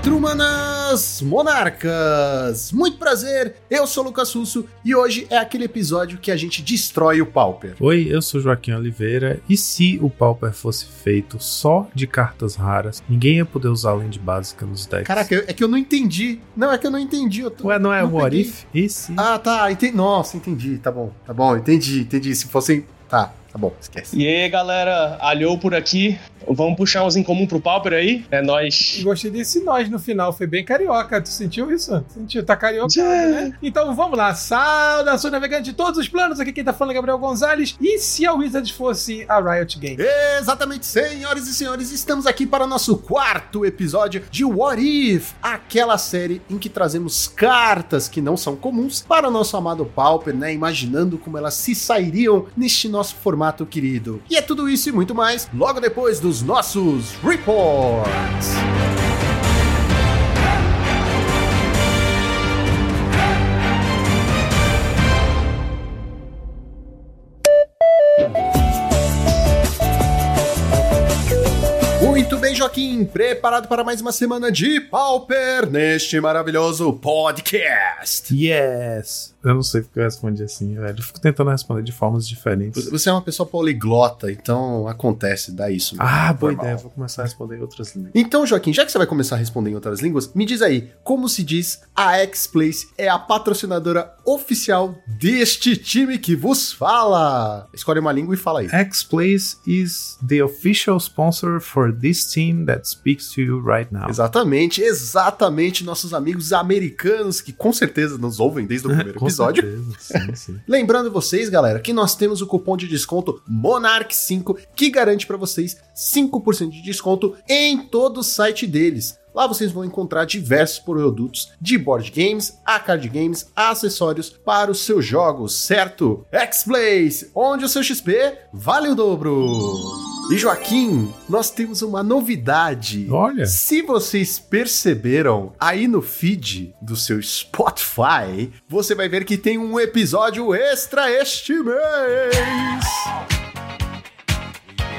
Patrumanas Monarcas! Muito prazer, eu sou o Lucas Russo e hoje é aquele episódio que a gente destrói o Pauper. Oi, eu sou Joaquim Oliveira e se o Pauper fosse feito só de cartas raras, ninguém ia poder usar a land básica nos decks. Caraca, é que eu não entendi. Não, é que eu não entendi. Eu tô, Ué, não é o What If? E se? Ah, tá, entendi. Nossa, entendi, tá bom, tá bom, entendi, entendi. Se fossem... Tá, Tá bom, esquece. E aí, galera, alhou por aqui. Vamos puxar uns em comum pro Pauper aí? É nós. Gostei desse nós no final, foi bem carioca. Tu sentiu isso? Sentiu? Tá carioca, né? Então vamos lá. Saudações navegantes de todos os planos. Aqui quem tá falando é Gabriel Gonzalez. E se a Wizards fosse a Riot Games? Exatamente, senhoras e senhores, estamos aqui para o nosso quarto episódio de What If, aquela série em que trazemos cartas que não são comuns para o nosso amado Pauper, né? Imaginando como elas se sairiam neste nosso formato querido. E é tudo isso e muito mais logo depois dos nossos reports. Joaquim, preparado para mais uma semana de Pauper neste maravilhoso podcast. Yes! Eu não sei porque eu respondi assim, velho. Eu fico tentando responder de formas diferentes. Você é uma pessoa poliglota, então acontece, dá isso. Ah, boa ideia. Vou começar a responder em outras línguas. Então, Joaquim, já que você vai começar a responder em outras línguas, me diz aí, como se diz a X-Place é a patrocinadora oficial deste time que vos fala? Escolhe uma língua e fala aí. X-Place is the official sponsor for this team that speaks to you right now. Exatamente, exatamente. Nossos amigos americanos que com certeza nos ouvem desde o primeiro episódio. Sim, sim. Lembrando vocês, galera, que nós temos o cupom de desconto Monarch5 que garante para vocês 5% de desconto em todo o site deles. Lá vocês vão encontrar diversos produtos de board games, a card games, acessórios para os seus jogos, certo? X-Blaze, onde o seu XP vale o dobro. E Joaquim, nós temos uma novidade. Olha. Se vocês perceberam, aí no feed do seu Spotify, você vai ver que tem um episódio extra este mês.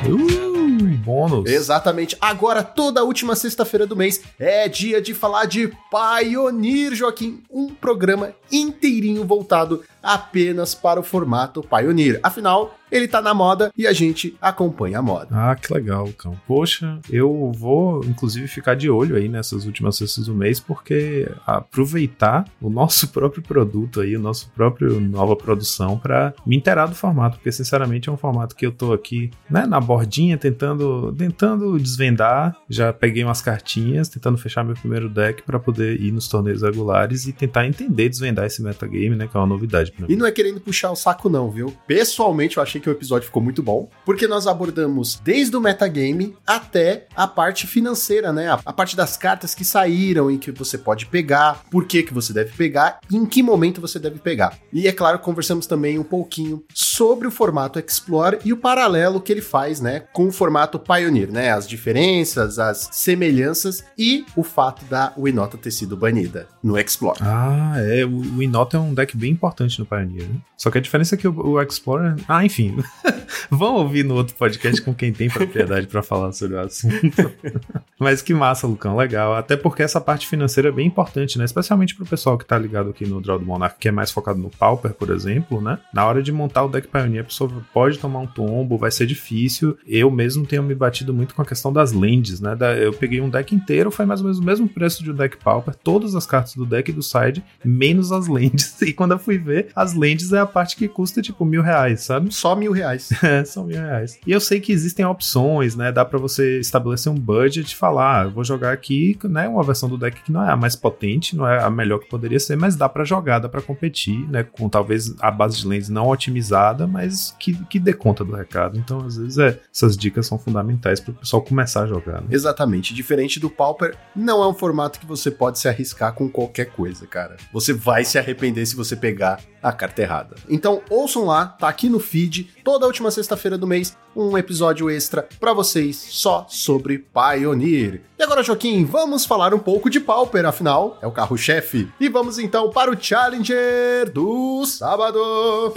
Uh, bônus. Exatamente. Agora, toda última sexta-feira do mês é dia de falar de Pioneer, Joaquim. Um programa inteirinho voltado apenas para o formato Pioneer. Afinal, ele tá na moda e a gente acompanha a moda. Ah, que legal, Cão. Poxa, eu vou inclusive ficar de olho aí nessas últimas sextas do mês, porque aproveitar o nosso próprio produto aí, o nosso próprio nova produção para me inteirar do formato, porque sinceramente é um formato que eu tô aqui, né, na bordinha tentando tentando desvendar, já peguei umas cartinhas, tentando fechar meu primeiro deck para poder ir nos torneios regulares e tentar entender, desvendar esse metagame, né, que é uma novidade E não é querendo puxar o saco não, viu? Pessoalmente eu achei que o episódio ficou muito bom, porque nós abordamos desde o metagame até a parte financeira, né? A, parte das cartas que saíram e que você pode pegar, por que, que você deve pegar e em que momento você deve pegar. E é claro, conversamos também um pouquinho sobre o formato Explore e o paralelo que ele faz, né, com o formato Pioneer, né? As diferenças, as semelhanças e o fato da Winota ter sido banida no Explore. Ah, é. O Winota é um deck bem importante no Pioneer, né? Só que a diferença é que o, o Explorer. Ah, enfim, Vão ouvir no outro podcast com quem tem propriedade para falar sobre o assunto. Mas que massa, Lucão, legal. Até porque essa parte financeira é bem importante, né? Especialmente pro pessoal que tá ligado aqui no Draw do Monarch, que é mais focado no Pauper, por exemplo, né? Na hora de montar o deck Pioneer, a pessoa pode tomar um tombo, vai ser difícil. Eu mesmo tenho me batido muito com a questão das lentes, né? Eu peguei um deck inteiro, foi mais ou menos o mesmo preço de um deck Pauper, todas as cartas do deck e do side, menos as lentes. E quando eu fui ver, as lentes é a parte que custa tipo mil reais, sabe? Só mil reais. É, são mil reais. E eu sei que existem opções, né? Dá para você estabelecer um budget e falar, ah, eu vou jogar aqui, né? Uma versão do deck que não é a mais potente, não é a melhor que poderia ser, mas dá para jogar, dá pra competir, né? Com talvez a base de lentes não otimizada, mas que, que dê conta do recado. Então, às vezes, é, essas dicas são fundamentais para o pessoal começar a jogar. Né? Exatamente. Diferente do Pauper, não é um formato que você pode se arriscar com qualquer coisa, cara. Você vai se arrepender se você pegar a carta errada. Então, ouçam lá, tá aqui no feed, toda última sexta-feira do mês um episódio extra para vocês só sobre Pioneer. E agora, Joaquim, vamos falar um pouco de Pauper, afinal, é o carro-chefe. E vamos então para o Challenger do sábado.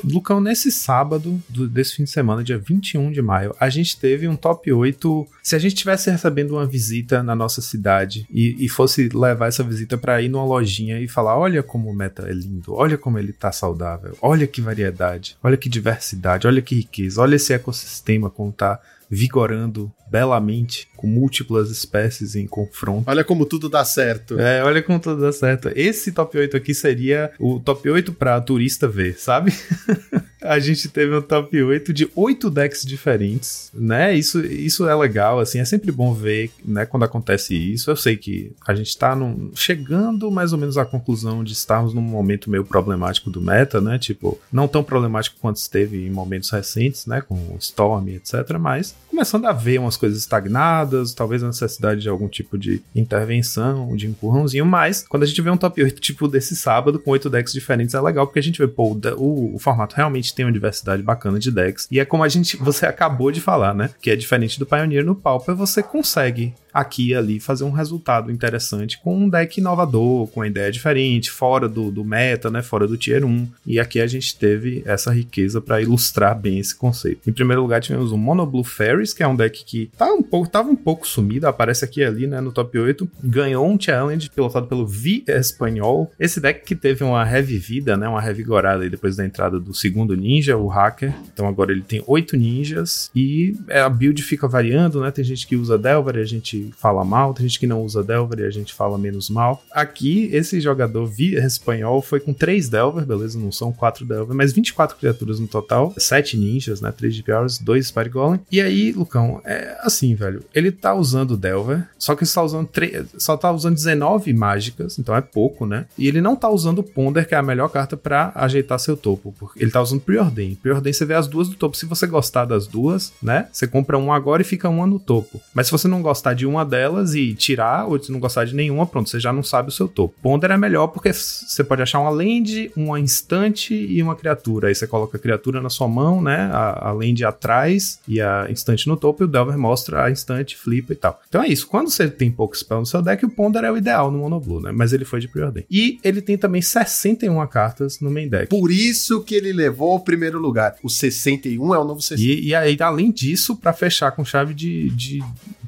Lucão, nesse sábado do, desse fim de semana, dia 21 de maio, a gente teve um top 8. Se a gente estivesse recebendo uma visita na nossa cidade e, e fosse levar essa visita para ir numa lojinha e falar: olha como o meta é lindo, olha como ele tá saudável, olha que variedade, olha que diversidade, olha que riqueza, olha esse ecossistema como tá vigorando belamente, com múltiplas espécies em confronto. Olha como tudo dá certo. É, olha como tudo dá certo. Esse top 8 aqui seria o top 8 para turista ver, sabe? a gente teve um top 8 de 8 decks diferentes, né? Isso, isso é legal, assim, é sempre bom ver, né, quando acontece isso. Eu sei que a gente tá num, chegando mais ou menos à conclusão de estarmos num momento meio problemático do meta, né? Tipo, não tão problemático quanto esteve em momentos recentes, né, com Storm, etc, mas começando a ver umas coisas estagnadas, talvez a necessidade de algum tipo de intervenção, de empurrãozinho, mas quando a gente vê um top 8 tipo desse sábado com 8 decks diferentes é legal porque a gente vê, pô, o, o, formato realmente tem uma diversidade bacana de decks. E é como a gente, você acabou de falar, né? Que é diferente do Pioneer no Pauper, você consegue aqui e ali fazer um resultado interessante com um deck inovador, com uma ideia diferente, fora do, do meta, né, fora do tier 1. E aqui a gente teve essa riqueza para ilustrar bem esse conceito. Em primeiro lugar, tivemos o Mono Blue Fairies, que é um deck que tá um pouco, tava um pouco sumido, aparece aqui ali, né, no top 8. Ganhou um challenge pilotado pelo V Espanhol. Esse deck que teve uma revivida, né, uma revigorada depois da entrada do segundo ninja, o hacker. Então agora ele tem oito ninjas e a build fica variando, né? Tem gente que usa Delver, a gente fala mal, tem gente que não usa Delver e a gente fala menos mal. Aqui, esse jogador via espanhol foi com 3 Delver, beleza? Não são 4 Delver, mas 24 criaturas no total, 7 ninjas, né? 3 GPRs, 2 Spire Golem. E aí, Lucão, é assim, velho. Ele tá usando Delver, só que ele tá usando 3, só tá usando 19 mágicas, então é pouco, né? E ele não tá usando Ponder, que é a melhor carta para ajeitar seu topo, porque ele tá usando Preordain. Preordain você vê as duas do topo. Se você gostar das duas, né? Você compra uma agora e fica uma no topo. Mas se você não gostar de uma uma delas e tirar, ou se não gostar de nenhuma, pronto, você já não sabe o seu topo. Ponder é melhor porque você pode achar uma land, uma instante e uma criatura. Aí você coloca a criatura na sua mão, né? A, a land atrás e a instante no topo, e o Delver mostra a instante, flipa e tal. Então é isso. Quando você tem pouco spell no seu deck, o Ponder é o ideal no Monoblue, né? Mas ele foi de preordem. E ele tem também 61 cartas no main deck. Por isso que ele levou o primeiro lugar. O 61 é o novo 60. E, e aí, além disso, para fechar com chave de, de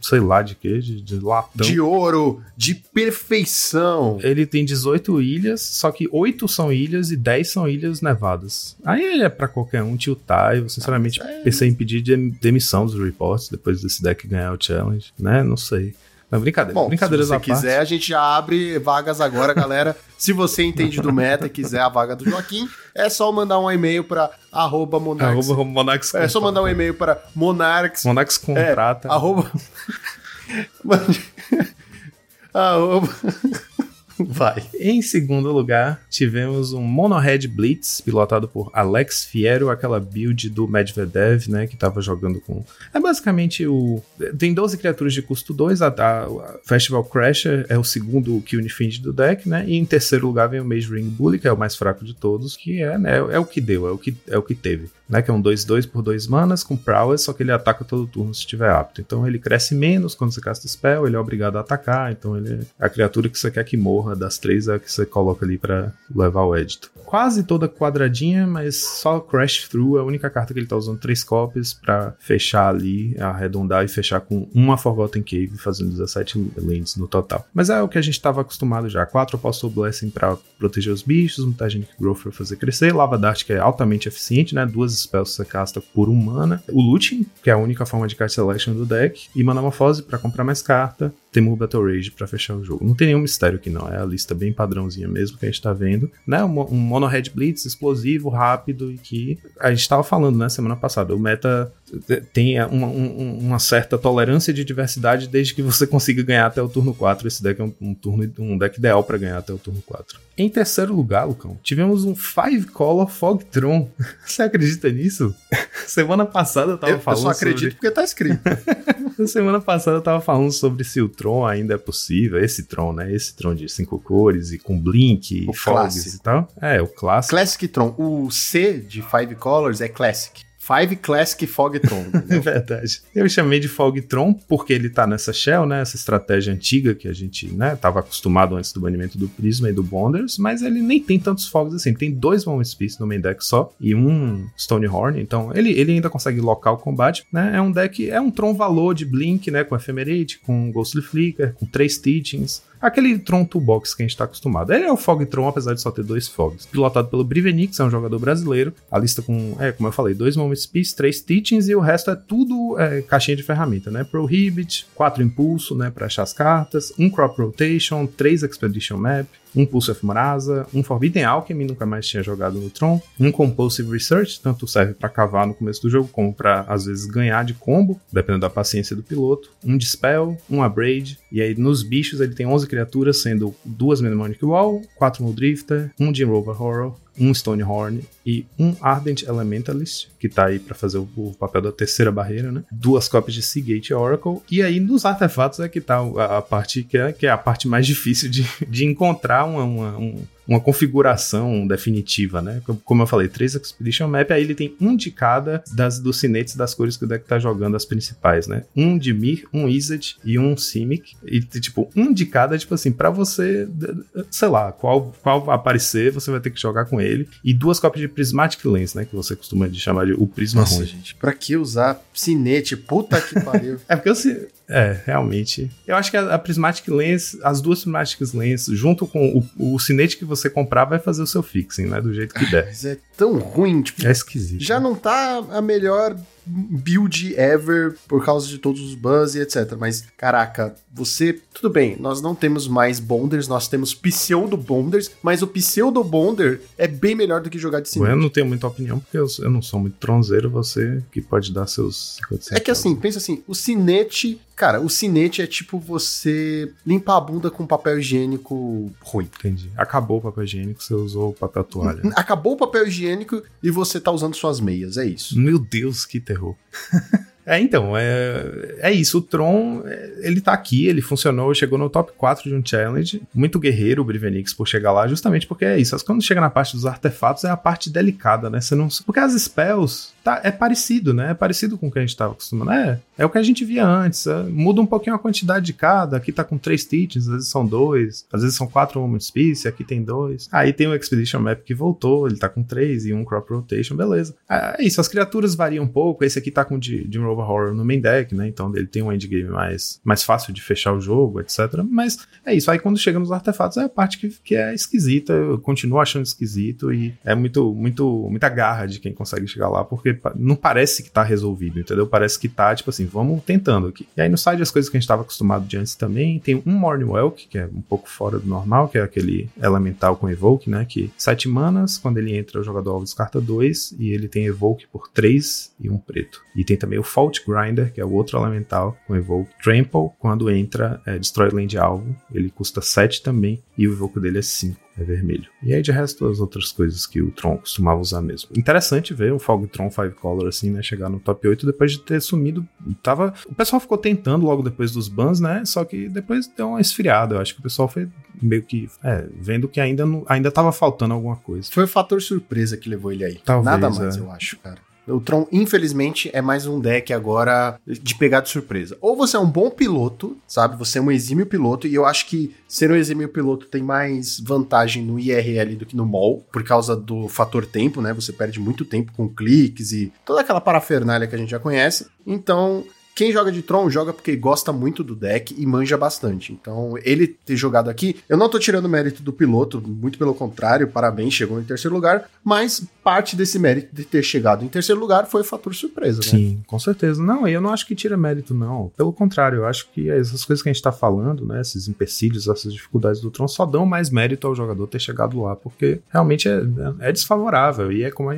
sei lá de que, de, de latão. De ouro, de perfeição. Ele tem 18 ilhas, só que 8 são ilhas e 10 são ilhas nevadas. Aí é para qualquer um tiltar. Eu sinceramente ah, é... pensei em pedir demissão dos reports depois desse deck ganhar o challenge, né? Não sei. Não, brincadeira. Bom, Brincadeiras se você quiser, parte. a gente já abre vagas agora, galera. se você entende do meta e quiser a vaga do Joaquim, é só mandar um e-mail para arroba monarx. Arroba monarx é só mandar um e-mail para monarx. Monarx contrata. É, arroba... arroba... Vai. Em segundo lugar, tivemos um Monohead Blitz, pilotado por Alex Fiero, aquela build do Medvedev, né, que tava jogando com... É basicamente o... Tem 12 criaturas de custo 2, a, a Festival Crasher é o segundo Kill Fiend do deck, né, e em terceiro lugar vem o Mage Ring Bully, que é o mais fraco de todos, que é, né, é o que deu, é o que, é o que teve né? Que é um 2-2 por 2 manas com prowess, só que ele ataca todo turno se estiver apto. Então ele cresce menos quando você casta spell, ele é obrigado a atacar, então ele é a criatura que você quer que morra das três é a que você coloca ali para levar o édito. Quase toda quadradinha, mas só Crash Through é a única carta que ele tá usando três copies para fechar ali, arredondar e fechar com uma Forgotten Cave, fazendo 17 lands no total. Mas é o que a gente tava acostumado já. Quatro Apostle Blessing para proteger os bichos, Mutagenic Growth pra fazer crescer, Lava Dart que é altamente eficiente, né? Duas spells você casta por um mana. O Looting, que é a única forma de card selection do deck. E Manamorphose para comprar mais carta. Temur Battle Rage para fechar o jogo. Não tem nenhum mistério aqui não, é a lista bem padrãozinha mesmo que a gente tá vendo. Né? Um, um Mono Red Blitz explosivo, rápido e que a gente tava falando, né, semana passada. O meta tem uma, um, uma, certa tolerância de diversidade desde que você consiga ganhar até o turno 4. Esse deck é um, um turno, um deck ideal para ganhar até o turno 4. Em terceiro lugar, Lucão, tivemos um Five Color Fogtron. Você acredita nisso? Semana passada eu tava eu, falando. Eu só acredito sobre... porque tá escrito. Semana passada eu tava falando sobre se o Tron ainda é possível. Esse Tron, né? Esse Tron de cinco cores e com Blink, o Fogs e tal. É, o Classic. Classic Tron. O C de Five Colors é Classic. Five Classic Fogtron. É verdade. Eu chamei de Fogtron porque ele tá nessa shell, né? Essa estratégia antiga que a gente, né, tava acostumado antes do banimento do Prisma e do Bonders, mas ele nem tem tantos fogos assim. Tem dois Moment Piece no main deck só e um Stonehorn, então ele, ele ainda consegue locar o combate, né? É um deck, é um Tron valor de Blink, né? Com Ephemerate, com Ghostly Flicker, com três Teachings, aquele Tron Toolbox que a gente está acostumado. Ele é o Fog Tron, apesar de só ter dois Fogs. Pilotado pelo Brivenix, é um jogador brasileiro. A lista com, é, como eu falei, dois Moment Piece, três Teachings e o resto é tudo é, caixinha de ferramenta, né? Prohibit, quatro Impulso, né? Para achar as cartas, um Crop Rotation, três Expedition Map, um Pulse of Murasa, um Forbidden Alchemy, nunca mais tinha jogado no Tron, um Compulsive Research, tanto serve para cavar no começo do jogo, como para às vezes ganhar de combo, dependendo da paciência do piloto, um Dispel, um Abrade, e aí nos bichos ele tem 11 criaturas, sendo duas Mnemonic Wall, quatro Muldrifter, um Jim Rover Horror, um Stonehorn e um Ardent Elementalist, que tá aí para fazer o, o, papel da terceira barreira, né? Duas cópias de Seagate Oracle. E aí nos artefatos é que tá a, a parte que é, que é a parte mais difícil de, de encontrar uma, uma, um, uma configuração definitiva, né? Como eu falei, três Expedition Map, aí ele tem um de cada das, dos cinetes das cores que o deck tá jogando, as principais, né? Um de Mir, um Izzet e um Simic. E, tipo, um de cada, tipo assim, para você, sei lá, qual, qual aparecer, você vai ter que jogar com ele. E duas cópias de Prismatic Lens, né? Que você costuma de chamar de o Prisma Nossa, ruim. gente, pra que usar cinete? Puta que pariu. é porque eu, é, realmente. Eu acho que a, a, Prismatic Lens, as duas Prismatic Lens, junto com o, o cinete que você comprar, vai fazer o seu fixing, né? Do jeito que der. Mas é tão ruim, tipo. É esquisito. Já não tá a melhor build ever por causa de todos os bans e etc. Mas, caraca, você. Tudo bem, nós não temos mais bonders, nós temos pseudo bonders, mas o pseudo bonder é bem melhor do que jogar de cima. Eu não tenho muita opinião, porque eu, eu não sou muito tronzeiro, você que pode dar seus 50 É que assim, pensa assim, o cinete Cara, o cinete é tipo você limpar a bunda com papel higiênico ruim. Entendi. Acabou o papel higiênico, você usou o papel toalha. Acabou o papel higiênico e você tá usando suas meias, é isso. Meu Deus, que terror. É, então, é, é isso. O Tron, é, ele tá aqui, ele funcionou, chegou no top 4 de um challenge. Muito guerreiro o Brivenix por chegar lá, justamente porque é isso. Quando chega na parte dos artefatos, é a parte delicada, né? Você não, porque as spells tá, é parecido, né? É parecido com o que a gente tava acostumado. É, é o que a gente via antes. É, muda um pouquinho a quantidade de cada. Aqui tá com três teachings, às vezes são dois, às vezes são quatro Moment Piece, aqui tem dois. Aí tem o Expedition Map que voltou, ele tá com três e um Crop Rotation, beleza. É, é isso, as criaturas variam um pouco. Esse aqui tá com de, de Rover Horror no main deck, né? Então ele tem um endgame mais, mais fácil de fechar o jogo, etc. Mas é isso. Aí quando chega nos artefatos é a parte que, que é esquisita. Eu continuo achando esquisito e é muito, muito, muita garra de quem consegue chegar lá, porque não parece que tá resolvido, entendeu? Parece que tá, tipo assim, vamos tentando aqui. E aí no side as coisas que a gente tava acostumado de antes também, tem um Morning Welk, que é um pouco fora do normal, que é aquele elemental com Evoke, né? Que sete manas, quando ele entra, o jogador alvo descarta dois, e ele tem Evoke por três e um preto. E tem também o Fault Grinder, que é o outro elemental com Evoke. Trample, quando entra, é, destrói land alvo, ele custa 7 também, e o Evoke dele é 5 é vermelho. E aí de resto as outras coisas que o Tron costumava usar mesmo. Interessante ver o Fog Tron 5 Color assim, né, chegar no top 8 depois de ter sumido. Tava, o pessoal ficou tentando logo depois dos bans, né? Só que depois deu uma esfriada. Eu acho que o pessoal foi meio que é, vendo que ainda não, ainda tava faltando alguma coisa. Foi o fator surpresa que levou ele aí. Talvez, Nada mais, é. eu acho, cara. O Tron, infelizmente, é mais um deck agora de pegar de surpresa. Ou você é um bom piloto, sabe? Você é um exímio piloto, e eu acho que ser um exímio piloto tem mais vantagem no IRL do que no MOL, por causa do fator tempo, né? Você perde muito tempo com cliques e toda aquela parafernália que a gente já conhece. Então, quem joga de Tron joga porque gosta muito do deck e manja bastante. Então, ele ter jogado aqui, eu não tô tirando mérito do piloto, muito pelo contrário, parabéns, chegou em terceiro lugar, mas parte desse mérito de ter chegado em terceiro lugar foi fator surpresa, né? Sim, com certeza. Não, eu não acho que tira mérito, não. Pelo contrário, eu acho que essas coisas que a gente tá falando, né, esses empecilhos, essas dificuldades do Tron, só dão mais mérito ao jogador ter chegado lá, porque realmente é, é desfavorável e é como,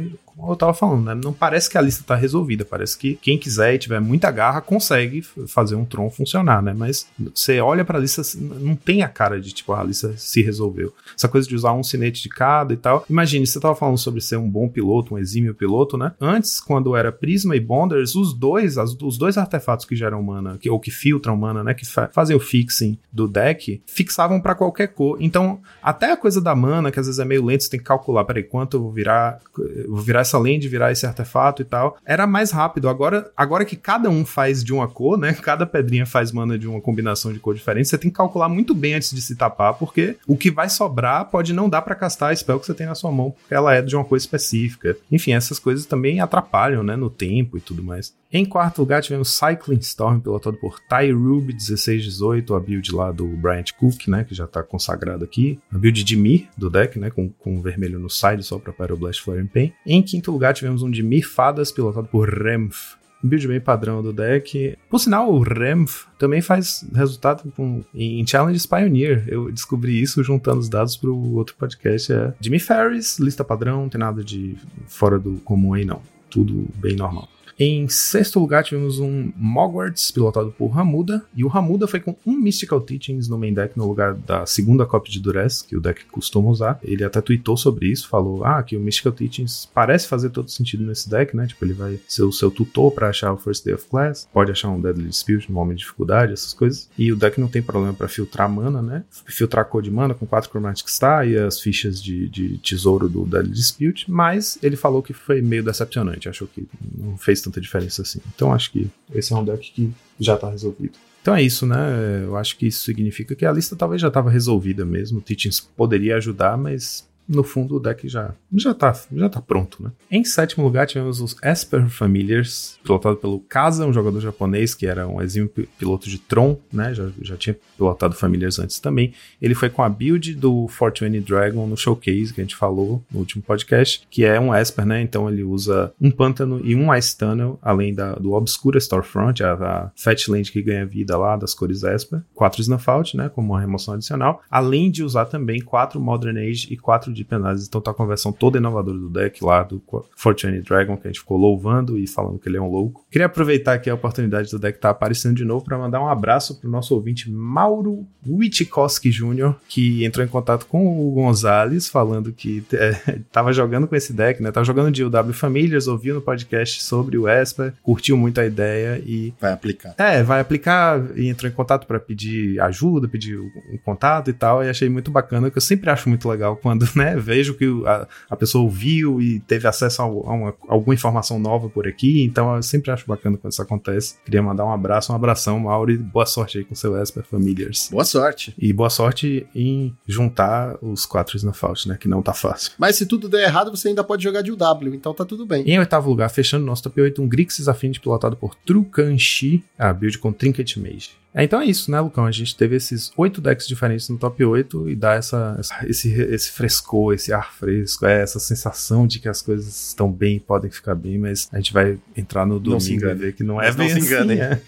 eu tava falando, né? Não parece que a lista tá resolvida, parece que quem quiser e tiver muita garra consegue fazer um Tron funcionar, né? Mas você olha pra lista, não tem a cara de tipo, a lista se resolveu. Essa coisa de usar um cinete de cada e tal. Imagine, você tava falando sobre ser um bom piloto, um exímio piloto, né? Antes, quando era Prisma e Bonders, os dois, as, os dois artefatos que geram mana, que, ou que filtram mana, né? Que fa fazem o fixing do deck, fixavam para qualquer cor. Então, até a coisa da mana, que às vezes é meio lento, você tem que calcular, peraí, quanto eu vou virar, eu vou virar essa land virar esse artefato e tal. Era mais rápido. Agora, agora que cada um faz de uma cor, né? Cada pedrinha faz mana de uma combinação de cor diferente, você tem que calcular muito bem antes de se tapar, porque o que vai sobrar pode não dar para castar a spell que você tem na sua mão, porque ela é de uma coisa específica. Enfim, essas coisas também atrapalham, né? No tempo e tudo mais. Em quarto lugar, tivemos Cycling Storm, pilotado por Ty Rube 1618, a build lá do Bryant Cook, né, que já tá consagrado aqui. A build de Mir do deck, né, com, com vermelho no side só para Pyroblast Flare Pain. Em quinto lugar, tivemos um de Mir Fadas, pilotado por Remf, build bem padrão do deck. Por sinal, o Remf também faz resultado com, em Challenges Pioneer. Eu descobri isso juntando os dados para o outro podcast. É Jimmy Ferris, lista padrão, não tem nada de fora do comum aí não. Tudo bem normal. Em sexto lugar, tivemos um Mogwarts, pilotado por Ramuda, e o Ramuda foi com um Mystical Teachings no main deck no lugar da segunda cópia de Duress, que o deck costuma usar. Ele até tweetou sobre isso, falou ah, que o Mystical Teachings parece fazer todo sentido nesse deck, né? Tipo, ele vai ser o seu tutor para achar o First Day of Class, pode achar um Deadly Dispute no momento de dificuldade, essas coisas. E o deck não tem problema para filtrar mana, né? Filtrar cor de mana com quatro Chromatic Star e as fichas de, de tesouro do Deadly Dispute, mas ele falou que foi meio decepcionante, achou que não fez tanta diferença assim. Então acho que esse é um deck que já tá resolvido. Então é isso, né? Eu acho que isso significa que a lista talvez já estava resolvida mesmo. O Teachings poderia ajudar, mas no fundo o deck já, já, tá, já tá pronto, né? Em sétimo lugar tivemos os Esper Familiars, pilotado pelo Kaza, um jogador japonês que era um exímio piloto de Tron, né? Já, já tinha pilotado Familiars antes também. Ele foi com a build do Fortune Dragon no Showcase, que a gente falou no último podcast, que é um Esper, né? Então ele usa um Pântano e um Ice Tunnel, além da, do Obscura Storefront, a, a Fat Land que ganha vida lá das cores Esper. Quatro Snuff Out, né? Como uma remoção adicional. Além de usar também quatro Modern Age e quatro de penais. Então tá com a versão toda inovadora do deck lá do Fortune Dragon, que a gente ficou louvando e falando que ele é um louco. Queria aproveitar aqui a oportunidade do deck tá aparecendo de novo para mandar um abraço pro nosso ouvinte Mauro Witkowski Jr., que entrou em contato com o Gonzalez, falando que é, tava jogando com esse deck, né? Tava jogando de UW Familiars, ouviu no podcast sobre o Esper, curtiu muito a ideia e. Vai aplicar. É, vai aplicar e entrou em contato para pedir ajuda, pedir um contato e tal. E achei muito bacana, que eu sempre acho muito legal quando, né, vejo que a, a pessoa ouviu e teve acesso a, a uma, alguma informação nova por aqui. Então eu sempre acho bacana quando isso acontece. Queria mandar um abraço, um abração, Mauro, e boa sorte aí com seu Esper Familiars. Boa sorte. E boa sorte em juntar os quatro Snowfault, né? Que não tá fácil. Mas se tudo der errado, você ainda pode jogar de UW, então tá tudo bem. Em oitavo lugar, fechando nosso top 8, um Grixis Affinity pilotado por Trukanshi, a build com Trinket Mage. É, então é isso, né, Lucão? A gente teve esses oito decks diferentes no top 8 e dá essa, essa, esse, esse frescor, esse ar fresco, é essa sensação de que as coisas estão bem e podem ficar bem, mas a gente vai entrar no domingo e ver que não é mas bem não se enganem. assim,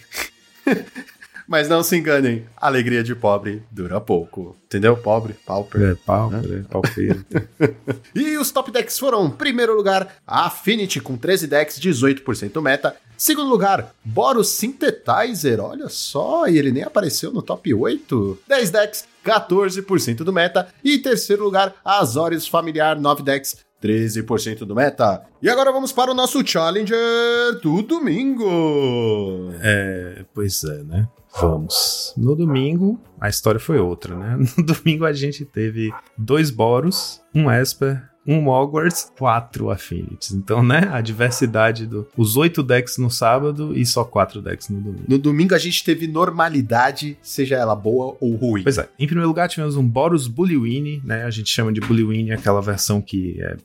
é. Mas não se enganem, a alegria de pobre dura pouco. Entendeu? Pobre, pauper. É, pau, é, paupeiro. E os top decks foram, em primeiro lugar, a Affinity com 13 decks, 18% meta. Segundo lugar, Boros Synthetizer, olha só, e ele nem apareceu no top 8. 10 decks, 14% do meta. E terceiro lugar, Azorius Familiar, 9 decks, 13% do meta. E agora vamos para o nosso Challenger do domingo. É, pois é, né? Vamos. No domingo, a história foi outra, né? No domingo a gente teve dois Boros, um Esper, um Hogwarts, quatro Affinities. Então, né? A diversidade do. Os oito decks no sábado e só quatro decks no domingo. No domingo a gente teve normalidade, seja ela boa ou ruim. Pois é. Em primeiro lugar, tivemos um Boros Bullywini, né? A gente chama de Bullywini aquela versão que é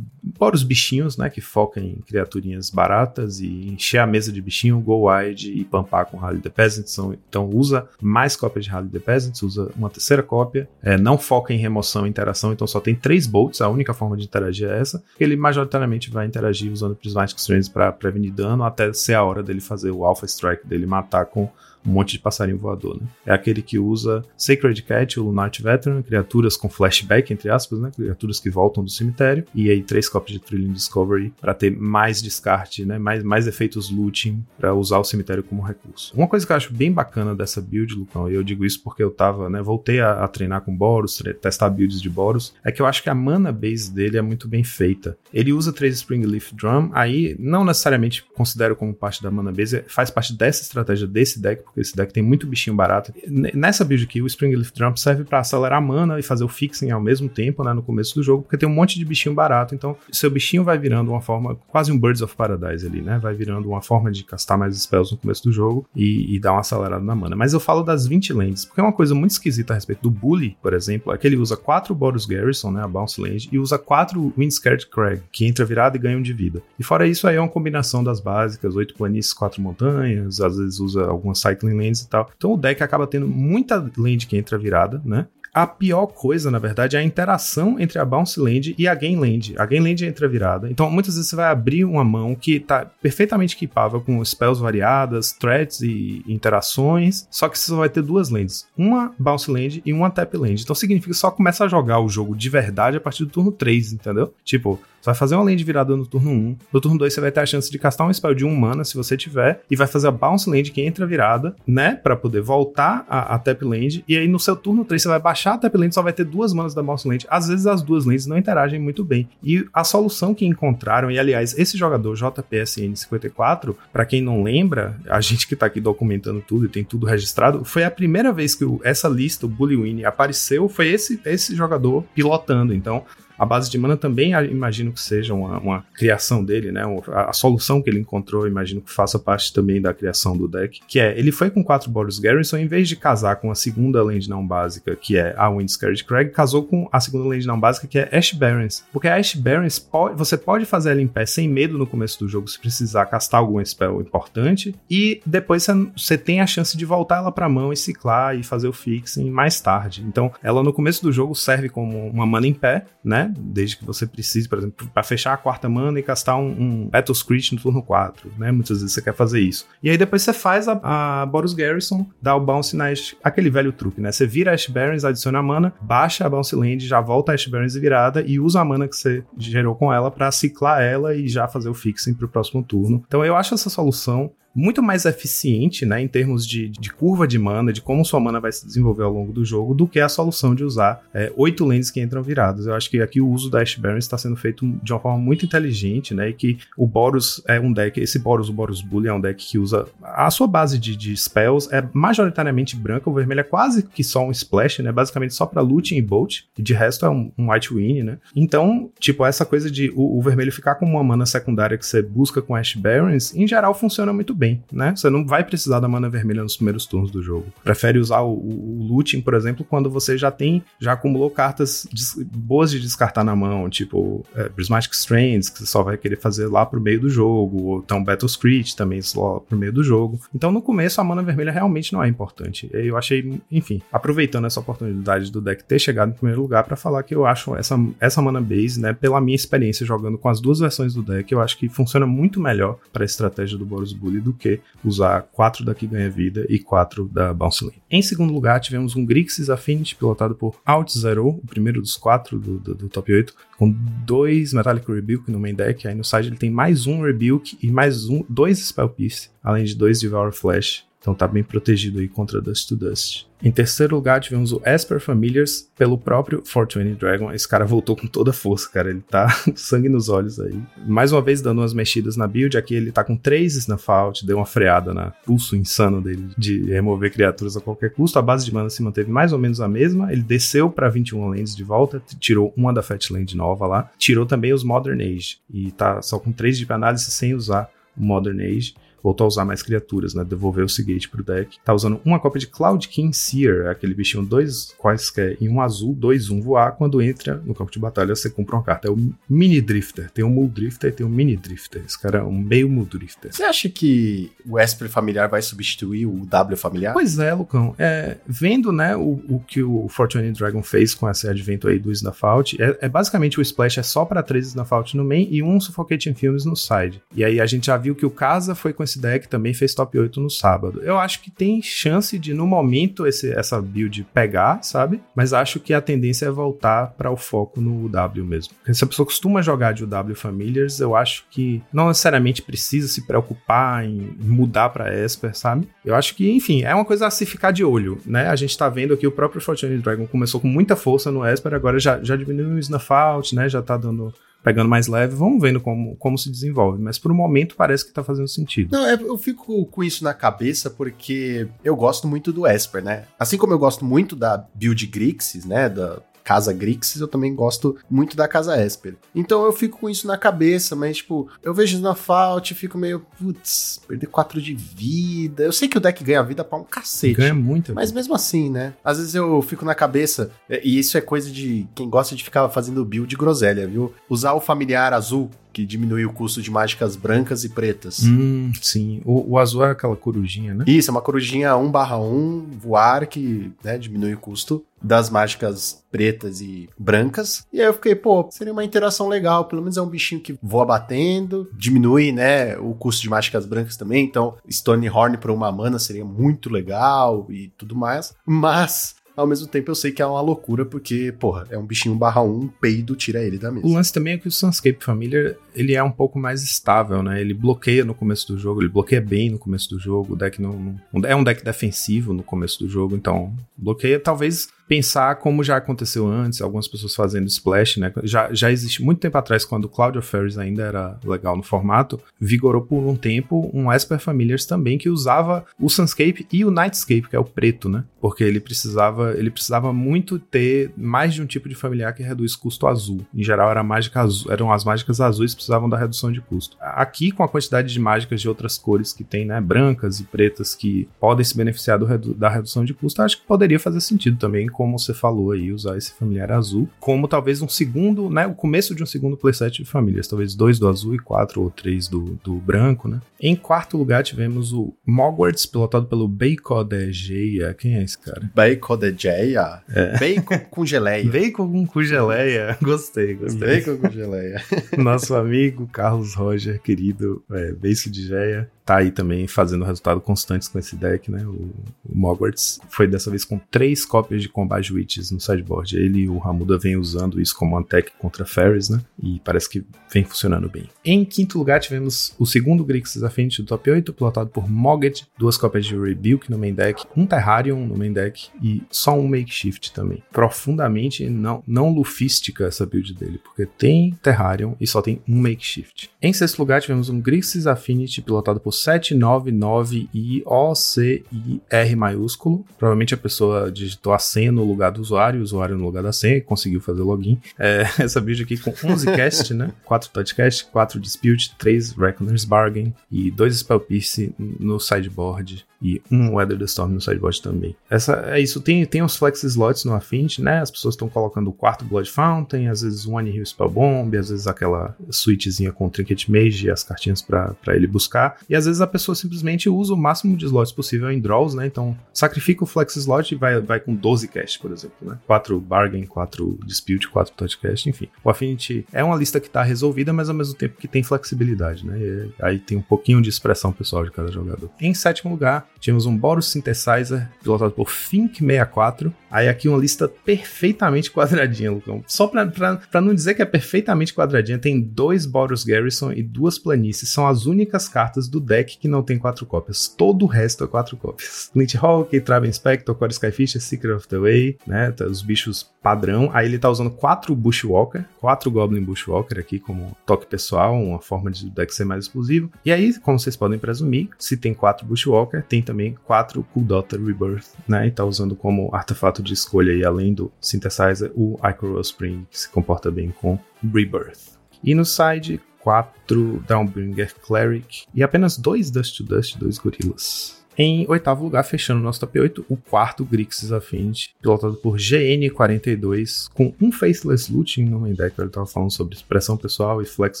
Boros bichinhos, né? Que foca em criaturinhas baratas e encher a mesa de bichinho, go wide e pampar com Rally the Peasants. Então usa mais cópias de Rally the Peasants, usa uma terceira cópia. É, não foca em remoção e interação, então só tem três bolts, a única forma de interagir é essa. Ele majoritariamente vai interagir usando Prismatic Strands para prevenir dano até ser a hora dele fazer o Alpha Strike dele matar com um monte de passarinho voador, né? É aquele que usa Sacred Cat, o Lunart Veteran, criaturas com flashback, entre aspas, né? Criaturas que voltam do cemitério, e aí três cópias de Trillium Discovery para ter mais descarte, né? Mais, mais efeitos looting para usar o cemitério como recurso. Uma coisa que eu acho bem bacana dessa build, Lucão, e eu digo isso porque eu tava, né? Voltei a, a treinar com Boros, testar builds de Boros, é que eu acho que a mana base dele é muito bem feita. Ele usa três Spring Leaf Drum, aí não necessariamente considero como parte da mana base, faz parte dessa estratégia desse deck, porque esse deck tem muito bichinho barato. Nessa build aqui, o Springleaf Drum serve para acelerar a mana e fazer o fixing ao mesmo tempo, né, no começo do jogo, porque tem um monte de bichinho barato, então seu bichinho vai virando uma forma, quase um Birds of Paradise ali, né, vai virando uma forma de castar mais spells no começo do jogo e, e dar uma acelerada na mana. Mas eu falo das 20 lands, porque é uma coisa muito esquisita a respeito do Bully, por exemplo, é que ele usa 4 Boros Garrison, né, a Bounce Land, e usa 4 Windscared Crag, que entra virada e ganha um de vida. E fora isso aí é uma combinação das básicas, 8 planícies, 4 montanhas, às vezes usa algumas Cycling Lands e tal. Então o deck acaba tendo muita land que entra virada, né? A pior coisa, na verdade, é a interação entre a Bounce Land e a Game Land. A Game Land entra virada. Então, muitas vezes você vai abrir uma mão que está perfeitamente equipável com spells variadas, threats e interações, só que você só vai ter duas lands. Uma Bounce Land e uma Tap Land. Então, significa que só começa a jogar o jogo de verdade a partir do turno 3, entendeu? Tipo, você vai fazer uma land virada no turno 1. No turno 2 você vai ter a chance de castar um spell de 1 mana, se você tiver, e vai fazer a bounce land que entra virada, né? Pra poder voltar a, a tap land. E aí no seu turno 3 você vai baixar a tap land, só vai ter duas manas da bounce land. Às vezes as duas lands não interagem muito bem. E a solução que encontraram, e aliás, esse jogador JPSN54, para quem não lembra, a gente que tá aqui documentando tudo e tem tudo registrado, foi a primeira vez que o, essa lista, o Bully Win, apareceu, foi esse, esse jogador pilotando. Então, a base de mana também imagino que seja uma, uma criação dele, né? A, a, solução que ele encontrou, imagino que faça parte também da criação do deck. Que é, ele foi com quatro Boros Garrison, em vez de casar com a segunda land não básica, que é a Windscarred Crag, casou com a segunda land não básica, que é Ash Barrens. Porque a Ash Barrens, pode, você pode fazer ela em pé sem medo no começo do jogo, se precisar castar algum spell importante, e depois você tem a chance de voltar ela pra mão e ciclar e fazer o fixing mais tarde. Então, ela no começo do jogo serve como uma mana em pé, né? Desde que você precise, por exemplo, para fechar a quarta mana e castar um, um Battle Screech no turno 4, né? Muitas vezes você quer fazer isso. E aí depois você faz a, a Boros Garrison, dá o bounce na Ash, aquele velho truque, né? Você vira Ash Barrens, adiciona a mana, baixa a bounce land, já volta a Ash Barrens virada e usa a mana que você gerou com ela para ciclar ela e já fazer o fixing pro próximo turno. Então eu acho essa solução muito mais eficiente, né, em termos de, de, curva de mana, de como sua mana vai se desenvolver ao longo do jogo, do que a solução de usar é, oito lentes que entram viradas. Eu acho que aqui o uso da Ash Baron está sendo feito de uma forma muito inteligente, né, e que o Boros é um deck, esse Boros, o Boros Bully é um deck que usa a sua base de, de spells é majoritariamente branca, o vermelho é quase que só um splash, né, basicamente só para looting e bolt, e de resto é um, um white win, né. Então, tipo, essa coisa de o, o vermelho ficar com uma mana secundária que você busca com Ash Barons, em geral funciona muito bem bem, né? Você não vai precisar da mana vermelha nos primeiros turnos do jogo. Prefere usar o, o, o looting, por exemplo, quando você já tem, já acumulou cartas boas de descartar na mão, tipo é, Prismatic Strands, que você só vai querer fazer lá pro meio do jogo, ou então Battle Screech também só pro meio do jogo. Então no começo a mana vermelha realmente não é importante. Eu achei, enfim, aproveitando essa oportunidade do deck ter chegado em primeiro lugar para falar que eu acho essa, essa mana base, né, pela minha experiência jogando com as duas versões do deck, eu acho que funciona muito melhor para a estratégia do Boros Bully do que usar 4 daqui ganha vida e 4 da Bounce Lane. Em segundo lugar, tivemos um Grixis Affinity pilotado por Alt Zero, o primeiro dos quatro do, do, do top 8, com dois Metallic Rebuke no main deck. Aí no side ele tem mais um Rebuke e mais um, dois Spell Piece, além de dois Devour Flash. Então tá bem protegido aí contra Dust to Dust. Em terceiro lugar, tivemos o Esper Familiars pelo próprio 420 Dragon. Esse cara voltou com toda a força, cara. Ele tá sangue nos olhos aí. Mais uma vez dando umas mexidas na build. Aqui ele tá com 3 Snuff Out, deu uma freada na pulso insano dele de remover criaturas a qualquer custo. A base de mana se manteve mais ou menos a mesma. Ele desceu para 21 lands de volta, tirou uma da Fat Land nova lá. Tirou também os Modern Age. E tá só com 3 de análise sem usar o Modern Age voltou a usar mais criaturas, né? Devolveu o Seagate pro deck. Tá usando uma cópia de Cloud King Seer, aquele bichinho dois quaisquer em um azul, dois um voar. Quando entra no campo de batalha, você compra uma carta. É o Mini Drifter. Tem o Mul Drifter e tem o Mini Drifter. Esse cara é um meio Mul Drifter. Você acha que o Esper familiar vai substituir o W familiar? Pois é, Lucão. É, vendo, né, o, o que o Fortune Dragon fez com esse advento aí do Snafault, é, é basicamente o Splash é só para três Snafault no main e um Suffocating Films no side. E aí a gente já viu que o Casa foi com esse deck também fez top 8 no sábado. Eu acho que tem chance de, no momento, esse, essa build pegar, sabe? Mas acho que a tendência é voltar para o foco no W mesmo. Porque se a pessoa costuma jogar de W Familiars, eu acho que não necessariamente precisa se preocupar em mudar para Esper, sabe? Eu acho que, enfim, é uma coisa a se ficar de olho, né? A gente tá vendo aqui o próprio Fortune Dragon começou com muita força no Esper, agora já, já diminuiu o Snuff Out, né? Já tá dando pegando mais leve, vamos vendo como, como se desenvolve. Mas por um momento parece que tá fazendo sentido. Não, é, eu fico com isso na cabeça porque eu gosto muito do Esper, né? Assim como eu gosto muito da build Grixis, né? Da, Casa Grixis, eu também gosto muito da Casa Esper. Então eu fico com isso na cabeça, mas tipo, eu vejo na Fault e fico meio, putz, perder 4 de vida. Eu sei que o deck ganha vida pra um cacete. Ganha muito. Mas mesmo assim, né? Às vezes eu fico na cabeça, e isso é coisa de quem gosta de ficar fazendo build groselha, viu? Usar o familiar azul que diminui o custo de mágicas brancas e pretas. Hum, sim. O, o, azul é aquela corujinha, né? Isso, é uma corujinha 1/1, voar, que né, diminui o custo das mágicas pretas e brancas. E aí eu fiquei, pô, seria uma interação legal. Pelo menos é um bichinho que voa batendo, diminui, né, o custo de mágicas brancas também. Então, Stonehorn para uma mana seria muito legal e tudo mais. Mas ao mesmo tempo, eu sei que é uma loucura, porque, porra, é um bichinho barra um, peido tira ele da mesa. O lance também é que o Sunscape Familiar, ele é um pouco mais estável, né? Ele bloqueia no começo do jogo, ele bloqueia bem no começo do jogo. O deck não, não é um deck defensivo no começo do jogo, então bloqueia talvez pensar como já aconteceu antes, algumas pessoas fazendo splash, né? Já, já existe muito tempo atrás, quando o Cloud of Fairies ainda era legal no formato, vigorou por um tempo um Esper Familiars também que usava o Sunscape e o Nightscape, que é o preto, né? Porque ele precisava, ele precisava muito ter mais de um tipo de familiar que reduz custo azul. Em geral, era mágica azul, eram as mágicas azuis que precisavam da redução de custo. Aqui, com a quantidade de mágicas de outras cores que tem, né? Brancas e pretas que podem se beneficiar do, da redução de custo, acho que poderia fazer sentido também como você falou aí, usar esse familiar azul, como talvez um segundo, né, o começo de um segundo playset de famílias, talvez dois do azul e quatro ou três do, do branco, né. Em quarto lugar tivemos o Mogwarts, pilotado pelo Bacon Degeia, quem é esse cara? Bacon Degeia? É. Bacon com geleia. Bacon com geleia, gostei, gostei. Bacon com geleia. Nosso amigo Carlos Roger, querido, é, Beijo de Geia, tá aí também fazendo resultado constantes com esse deck, né? O, o Mogwarts foi dessa vez com três cópias de Combat Witches no sideboard. Ele e o Ramuda vem usando isso como tech contra Ferris, né? E parece que vem funcionando bem. Em quinto lugar, tivemos o segundo Grixis Affinity do top 8, plotado por Mogget, duas cópias de Rebuke no main deck, um Terrarium no main deck e só um Makeshift também. Profundamente não, não lufística essa build dele, porque tem Terrarium e só tem um Makeshift. Em sexto lugar, tivemos um Grixis Affinity pilotado por 799 i O C I R maiúsculo. Provavelmente a pessoa digitou a senha no lugar do usuário, o usuário no lugar da senha e conseguiu fazer login. É, essa build aqui com 11 cast, né? 4 touchcast, 4 dispute, 3 reckoner's bargain e 2 spell pierce no sideboard e um Weather the Storm no sideboard também. Essa é isso, tem, tem os flex slots no Affinity, né? As pessoas estão colocando o quarto Blood Fountain, às vezes One Spell Bomb, às vezes aquela suitezinha com Trinket Mage e as cartinhas para ele buscar. E às vezes a pessoa simplesmente usa o máximo de slots possível em draws, né? Então sacrifica o flex slot e vai, vai com 12 cast, por exemplo, né? 4 Bargain, 4 Dispute, 4 Touch Cast, enfim. O Affinity é uma lista que está resolvida, mas ao mesmo tempo que tem flexibilidade, né? E aí tem um pouquinho de expressão pessoal de cada jogador. Em sétimo lugar, Tínhamos um Boros Synthesizer, pilotado por Think64. Aí aqui uma lista perfeitamente quadradinha, Lucão. Só pra não dizer que é perfeitamente quadradinha, tem dois Boros Garrison e duas planícies. São as únicas cartas do deck que não tem quatro cópias. Todo o resto é quatro cópias. Flint Hawk, Traven Spectre, Core Skyfish, Secret of the Way, né? Tá, os bichos padrão. Aí ele tá usando quatro Bushwalker, quatro Goblin Bushwalker aqui como toque pessoal, uma forma de deck ser mais exclusivo. E aí, como vocês podem presumir, se tem quatro Bushwalker, tem também quatro Cool Daughter Rebirth, né? E tá usando como artefato de escolha aí, além do Synthesizer, o Icaro Spring, que se comporta bem com Rebirth. E no side, quatro Downbringer Cleric e apenas dois Dust to Dust, dois Gorilas. Em oitavo lugar, fechando o nosso top 8, o quarto Grixis Affinity, pilotado por GN42, com um Faceless Looting no main deck. Ele tava falando sobre expressão pessoal e flex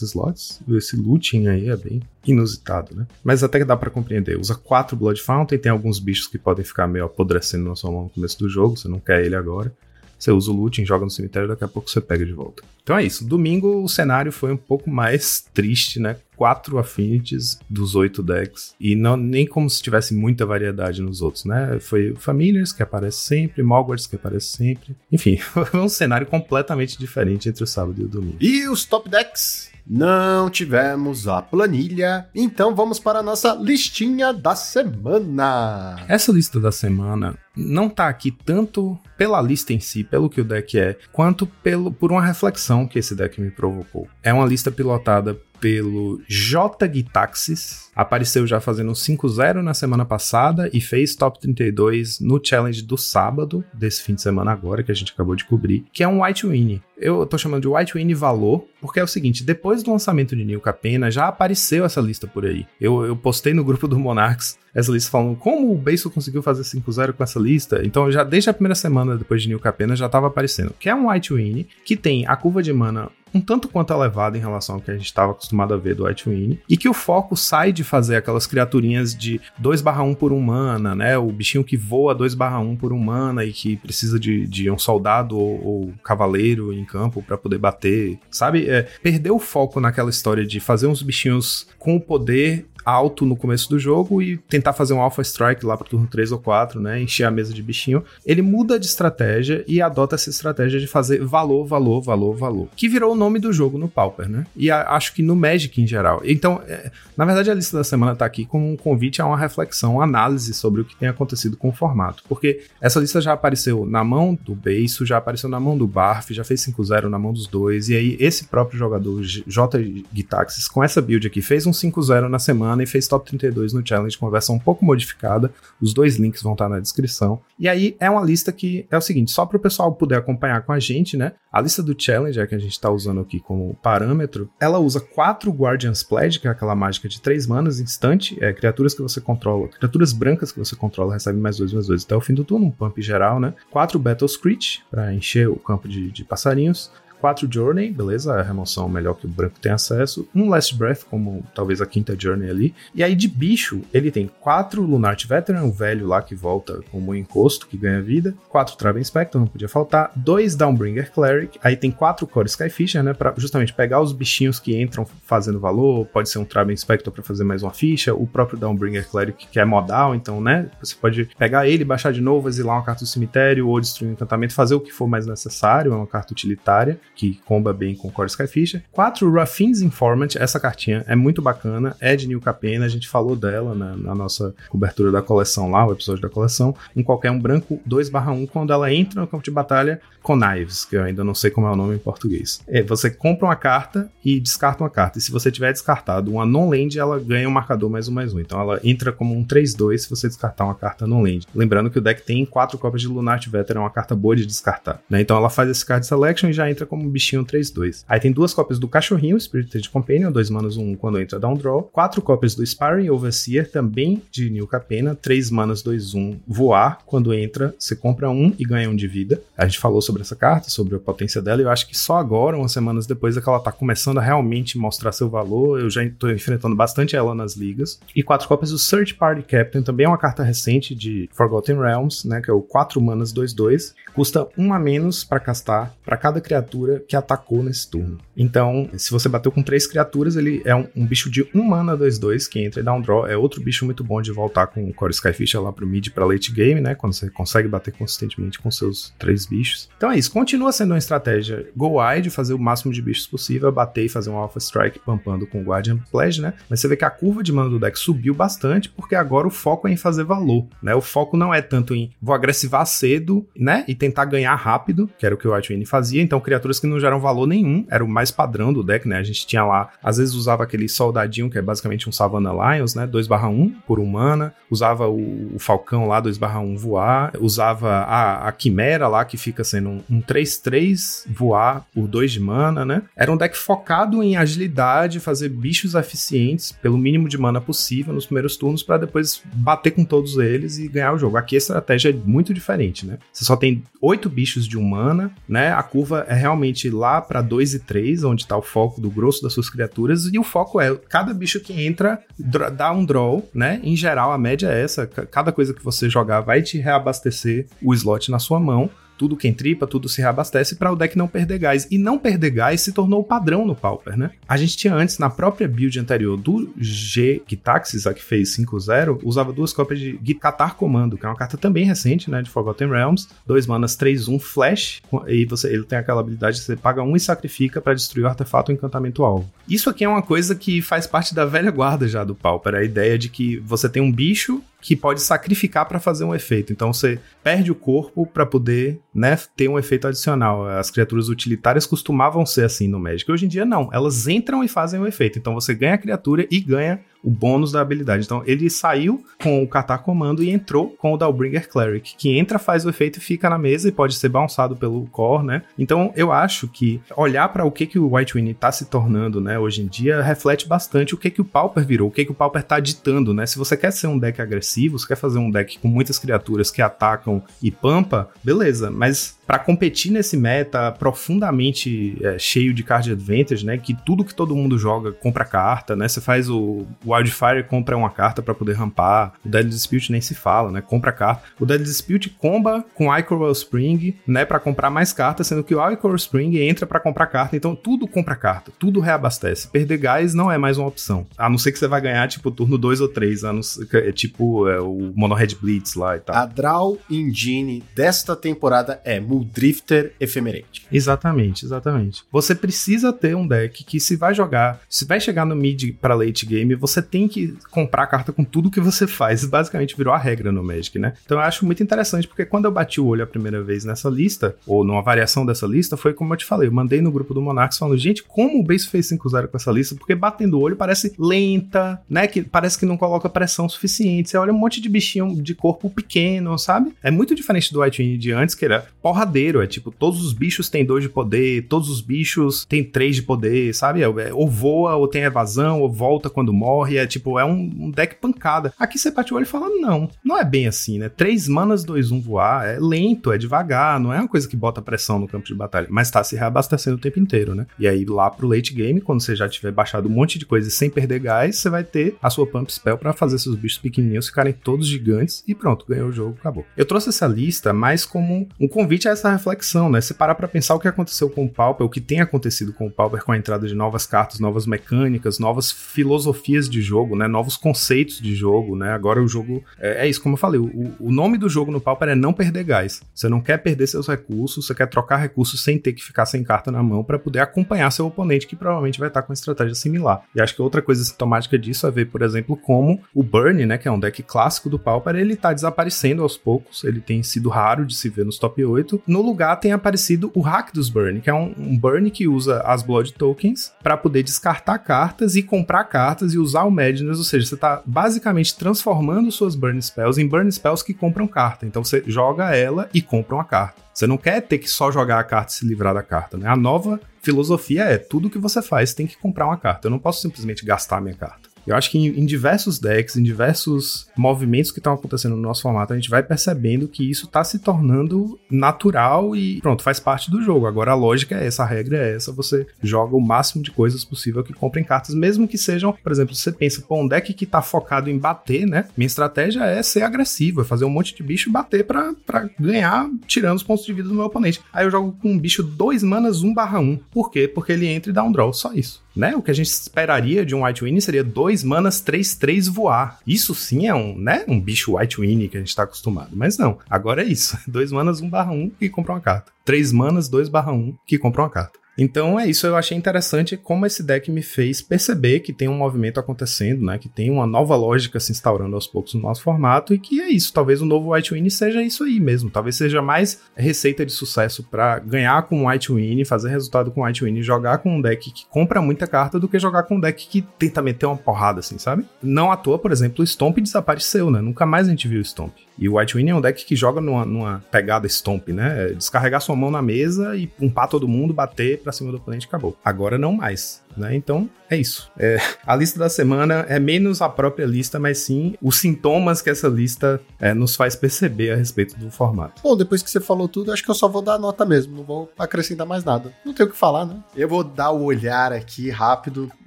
slots. Esse looting aí é bem inusitado, né? Mas até que dá para compreender. Usa quatro Blood Fountain, tem alguns bichos que podem ficar meio apodrecendo na sua mão no começo do jogo, você não quer ele agora. Você usa o looting, joga no cemitério, daqui a pouco você pega de volta. Então é isso. Domingo o cenário foi um pouco mais triste, né? Quatro affinities dos oito decks. E não nem como se tivesse muita variedade nos outros, né? Foi Familiars, que aparece sempre, Mogwarts, que aparece sempre. Enfim, foi um cenário completamente diferente entre o sábado e o domingo. E os top decks? Não tivemos a planilha, então vamos para a nossa listinha da semana. Essa lista da semana não tá aqui tanto pela lista em si, pelo que o deck é, quanto pelo, por uma reflexão que esse deck me provocou. É uma lista pilotada pelo J Gitaxis, apareceu já fazendo 5-0 na semana passada e fez top 32 no challenge do sábado, desse fim de semana agora, que a gente acabou de cobrir, que é um White Winnie. Eu tô chamando de White Winnie Valor, porque é o seguinte, depois do lançamento de New Capena, já apareceu essa lista por aí. Eu, eu postei no grupo do Monarchs essa lista falando como o Beiso conseguiu fazer 5-0 com essa lista. Então, já desde a primeira semana depois de New Capena já estava aparecendo. Que é um White Winnie, que tem a curva de mana um tanto quanto elevada em relação ao que a gente estava acostumado a ver do White Winnie, e que o foco sai de fazer aquelas criaturinhas de 2/1 por um mana, né? O bichinho que voa 2/1 por um mana e que precisa de, de um soldado ou, ou cavaleiro em campo para poder bater, sabe? É, perdeu o foco naquela história de fazer uns bichinhos com o poder alto no começo do jogo e tentar fazer um Alpha Strike lá pro turno 3 ou 4, né? Encher a mesa de bichinho. Ele muda de estratégia e adota essa estratégia de fazer valor, valor, valor, valor. Que virou o nome do jogo no Pauper, né? E a, acho que no Magic em geral. Então, é, na verdade, a lista da semana tá aqui com um convite a uma reflexão, uma análise sobre o que tem acontecido com o formato. Porque essa lista já apareceu na mão do Beiso, já apareceu na mão do Barf, já fez 5-0 na mão dos dois. E aí, esse próprio jogador, J. Gitaxis, com essa build aqui, fez um 5-0 na semana semana e fez top 32 no challenge com uma versão um pouco modificada. Os dois links vão estar na descrição. E aí é uma lista que é o seguinte, só para o pessoal poder acompanhar com a gente, né? A lista do challenge, é que a gente está usando aqui como parâmetro, ela usa quatro Guardian's Pledge, que é aquela mágica de três manas instante, é criaturas que você controla, criaturas brancas que você controla recebem mais dois, mais dois até o fim do turno, um pump geral, né? Quatro Battle Screech para encher o campo de, de passarinhos. 4 Journey, beleza? A remoção melhor que o branco tem acesso. Um Last Breath, como talvez a quinta Journey ali. E aí de bicho, ele tem 4 Lunart Veteran, o velho lá que volta como encosto, que ganha vida. 4 Traven Spectre, não podia faltar. 2 Downbringer Cleric. Aí tem 4 Core Skyfisher, né? Pra justamente pegar os bichinhos que entram fazendo valor. Pode ser um Traven Spectre para fazer mais uma ficha. O próprio Downbringer Cleric, que é modal, então, né? Você pode pegar ele, baixar de novo, exilar uma carta do cemitério ou destruir um encantamento, fazer o que for mais necessário. É uma carta utilitária que comba bem com Core Skyfisher. 4 Ruffin's Informant, essa cartinha é muito bacana, é de New Capena, a gente falou dela na, na, nossa cobertura da coleção lá, o episódio da coleção. Um qualquer um branco 2/1 quando ela entra no campo de batalha com knives, que eu ainda não sei como é o nome em português. É, você compra uma carta e descarta uma carta. E se você tiver descartado uma non-land, ela ganha um marcador mais um mais um. Então ela entra como um 3-2 se você descartar uma carta non-land. Lembrando que o deck tem quatro cópias de Lunart Veteran, é uma carta boa de descartar. Né? Então ela faz esse card selection e já entra como um bichinho 3-2. Aí tem duas cópias do Cachorrinho, Spirited Companion, 2 manas 1 um, quando entra dá um draw. Quatro cópias do Sparring Overseer, também de New Capena, 3 manas 2 1 um, voar. Quando entra, você compra um e ganha um de vida. A gente falou sobre essa carta, sobre a potência dela, e eu acho que só agora, umas semanas depois, é que ela tá começando a realmente mostrar seu valor. Eu já estou enfrentando bastante ela nas ligas. E quatro cópias do Search Party Captain, também é uma carta recente de Forgotten Realms, né? Que é o 4 manas 2-2. Custa um a menos para castar para cada criatura que atacou nesse turno. Então, se você bateu com três criaturas, ele é um, um bicho de 1 mana 2-2 que entra e dá um draw. É outro bicho muito bom de voltar com o Core Skyfisher lá pro mid para late game, né? Quando você consegue bater consistentemente com seus três bichos. Então é isso. Continua sendo uma estratégia go wide, fazer o máximo de bichos possível, bater e fazer um Alpha Strike pampando com o Guardian Pledge, né? Mas você vê que a curva de mana do deck subiu bastante, porque agora o foco é em fazer valor, né? O foco não é tanto em vou agressivar cedo, né? E tentar ganhar rápido, que era o que o White Wayne fazia. Então, criaturas que não geram valor nenhum, era o mais padrão do deck, né? A gente tinha lá, às vezes usava aquele soldadinho, que é basicamente um Savannah Lions, né? 2/1 por humana, usava o, o Falcão lá, 2/1 voar, usava a, a Quimera lá, que fica sendo um 3-3 voar por 2 de mana, né? Era um deck focado em agilidade, fazer bichos eficientes pelo mínimo de mana possível nos primeiros turnos para depois bater com todos eles e ganhar o jogo. Aqui a estratégia é muito diferente, né? Você só tem oito bichos de humana, né? A curva é realmente lá para 2 e 3, onde tá o foco do grosso das suas criaturas, e o foco é cada bicho que entra dá um draw, né? Em geral, a média é essa. Cada coisa que você jogar vai te reabastecer o slot na sua mão tudo quem tripa, tudo se reabastece para o deck não perder gás. E não perder gás se tornou o padrão no Pauper, né? A gente tinha antes, na própria build anterior do G Gitaxis, a que fez 5-0, usava duas cópias de Gitatar Comando, que é uma carta também recente, né? De Forgotten Realms. Dois manas 3-1 Flash, e você, ele tem aquela habilidade de você paga um e sacrifica para destruir o artefato ou encantamento alvo. Isso aqui é uma coisa que faz parte da velha guarda já do Pauper, a ideia de que você tem um bicho que pode sacrificar para fazer um efeito. Então você perde o corpo para poder, né, ter um efeito adicional. As criaturas utilitárias costumavam ser assim no Magic. Hoje em dia não, elas entram e fazem o efeito. Então você ganha a criatura e ganha o bônus da habilidade. Então ele saiu com o Katar Comando e entrou com o Dalbringer Cleric, que entra, faz o efeito e fica na mesa e pode ser bounçado pelo core, né? Então eu acho que olhar para o que, que o White Winnie tá se tornando, né, hoje em dia, reflete bastante o que, que o Pauper virou, o que, que o Pauper tá ditando, né? Se você quer ser um deck agressivo, se quer fazer um deck com muitas criaturas que atacam e pampa, beleza, mas para competir nesse meta profundamente é, cheio de card advantage, né? Que tudo que todo mundo joga compra carta, né? Você faz o Wildfire compra uma carta para poder rampar, o Deadly Dispute nem se fala, né? Compra carta. O Deadly Dispute comba com Icoral Spring, né? Para comprar mais cartas, sendo que o Icoral Spring entra para comprar carta. Então tudo compra carta, tudo reabastece. Perder gás não é mais uma opção. A não ser que você vai ganhar tipo turno 2 ou 3, a não ser, é, tipo é, o Mono Red Blitz lá e tal. A Draw Engine desta temporada é Drifter Ephemerate. Exatamente, exatamente. Você precisa ter um deck que se vai jogar, se vai chegar no mid para late game, você tem que comprar a carta com tudo que você faz. Basicamente virou a regra no Magic, né? Então eu acho muito interessante porque quando eu bati o olho a primeira vez nessa lista, ou numa variação dessa lista, foi como eu te falei, eu mandei no grupo do Monarchs falando, gente, como o base fez 5-0 com essa lista? Porque batendo o olho parece lenta, né? Que parece que não coloca pressão suficiente. Você olha um monte de bichinho de corpo pequeno, sabe? É muito diferente do White Wind de antes, que era porra verdadeiro. É tipo, todos os bichos têm dois de poder, todos os bichos têm três de poder, sabe? É, ou voa, ou tem evasão, ou volta quando morre. É tipo, é um, um deck pancada. Aqui você bate o olho e fala: não, não é bem assim, né? Três manas, dois, um voar. É lento, é devagar, não é uma coisa que bota pressão no campo de batalha, mas tá se reabastecendo o tempo inteiro, né? E aí lá pro late game, quando você já tiver baixado um monte de coisa sem perder gás, você vai ter a sua pump spell para fazer seus bichos pequenininhos ficarem todos gigantes e pronto, ganhou o jogo, acabou. Eu trouxe essa lista mais como um convite a essa reflexão, né? Você parar pra pensar o que aconteceu com o Pauper, o que tem acontecido com o Pauper com a entrada de novas cartas, novas mecânicas, novas filosofias de jogo, né? Novos conceitos de jogo, né? Agora o jogo. É, é isso, como eu falei, o, o, nome do jogo no Pauper é não perder gás. Você não quer perder seus recursos, você quer trocar recursos sem ter que ficar sem carta na mão para poder acompanhar seu oponente, que provavelmente vai estar com uma estratégia similar. E acho que outra coisa sintomática disso é ver, por exemplo, como o Burn, né? Que é um deck clássico do Pauper, ele tá desaparecendo aos poucos, ele tem sido raro de se ver nos top 8. No lugar tem aparecido o hack dos Burn, que é um, um Burn que usa as Blood Tokens para poder descartar cartas e comprar cartas e usar o Madness, ou seja, você está basicamente transformando suas Burn Spells em Burn Spells que compram carta. Então você joga ela e compra uma carta. Você não quer ter que só jogar a carta e se livrar da carta, né? A nova filosofia é tudo que você faz tem que comprar uma carta. Eu não posso simplesmente gastar minha carta. Eu acho que em, em diversos decks, em diversos movimentos que estão acontecendo no nosso formato, a gente vai percebendo que isso está se tornando natural e pronto, faz parte do jogo. Agora a lógica é essa, a regra é essa, você joga o máximo de coisas possível que comprem cartas, mesmo que sejam, por exemplo, você pensa, pô, um deck que tá focado em bater, né? Minha estratégia é ser agressivo, é fazer um monte de bicho e bater para ganhar, tirando os pontos de vida do meu oponente. Aí eu jogo com um bicho 2 manas 1 barra 1. Por quê? Porque ele entra e dá um draw, só isso né? O que a gente esperaria de um White Winnie seria dois manas 3-3 voar. Isso sim é um, né? Um bicho White Winnie que a gente tá acostumado. Mas não, agora é isso. Dois manas 1 barra 1 que compra uma carta. Três manas 2 barra 1 que compra uma carta. Então é isso, eu achei interessante como esse deck me fez perceber que tem um movimento acontecendo, né? Que tem uma nova lógica se instaurando aos poucos no nosso formato e que é isso. Talvez o novo White Win seja isso aí mesmo. Talvez seja mais receita de sucesso para ganhar com White Win, fazer resultado com White Win, jogar com um deck que compra muita carta do que jogar com um deck que tenta meter uma porrada, assim, sabe? Não à toa, por exemplo, o Stomp desapareceu, né? Nunca mais a gente viu o Stomp. E o White Win é um deck que joga numa, numa pegada Stomp, né? Descarregar sua mão na mesa e pumpar todo mundo, bater pra cima do oponente acabou. Agora não mais. Né? Então, é isso. É, a lista da semana é menos a própria lista, mas sim os sintomas que essa lista é, nos faz perceber a respeito do formato. Bom, depois que você falou tudo, acho que eu só vou dar nota mesmo, não vou acrescentar mais nada. Não tenho o que falar, né? Eu vou dar o olhar aqui rápido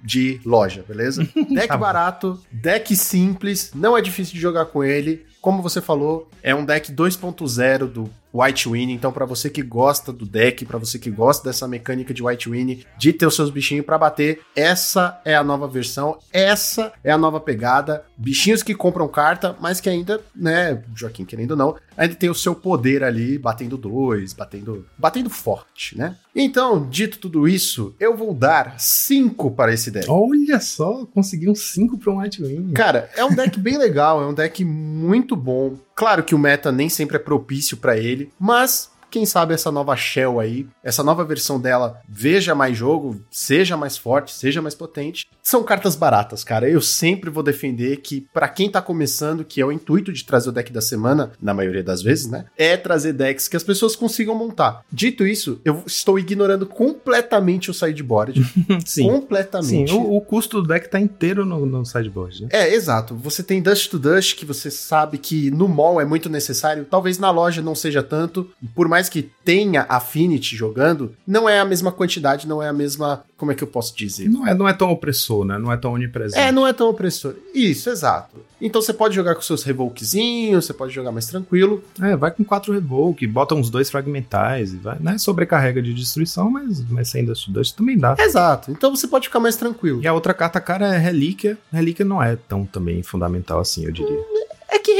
de loja, beleza? Deck tá barato, deck simples, não é difícil de jogar com ele. Como você falou, é um deck 2.0 do White Winnie. Então, para você que gosta do deck, para você que gosta dessa mecânica de White Winnie, de ter os seus bichinhos para bater, essa é a nova versão, essa é a nova pegada. Bichinhos que compram carta, mas que ainda, né, Joaquim, querendo ou não, ainda tem o seu poder ali, batendo dois, batendo, batendo forte, né? Então, dito tudo isso, eu vou dar 5 para esse deck. Olha só, consegui um 5 para um White Winnie. Cara, é um deck bem legal, é um deck muito bom. Claro que o meta nem sempre é propício para ele, mas quem sabe essa nova Shell aí, essa nova versão dela, veja mais jogo, seja mais forte, seja mais potente. São cartas baratas, cara. Eu sempre vou defender que, para quem tá começando, que é o intuito de trazer o deck da semana, na maioria das vezes, né? É trazer decks que as pessoas consigam montar. Dito isso, eu estou ignorando completamente o sideboard. Sim. Completamente. Sim, o, o, custo do deck tá inteiro no, no sideboard, né? É, exato. Você tem Dust to Dust, que você sabe que no mall é muito necessário. Talvez na loja não seja tanto. Por mais que tenha Affinity jogando, não é a mesma quantidade, não é a mesma. Como é que eu posso dizer? Não é, não é tão opressor, né? Não é tão onipresente. É, não é tão opressor. Isso, exato. Então você pode jogar com seus revokezinhos, você pode jogar mais tranquilo. É, vai com quatro revoke, bota uns dois fragmentais e vai. Não é sobrecarrega de destruição, mas, mas sem Dust Dust também dá. Exato. Então você pode ficar mais tranquilo. E a outra carta cara é Relíquia. Relíquia não é tão também fundamental assim, eu diria. Que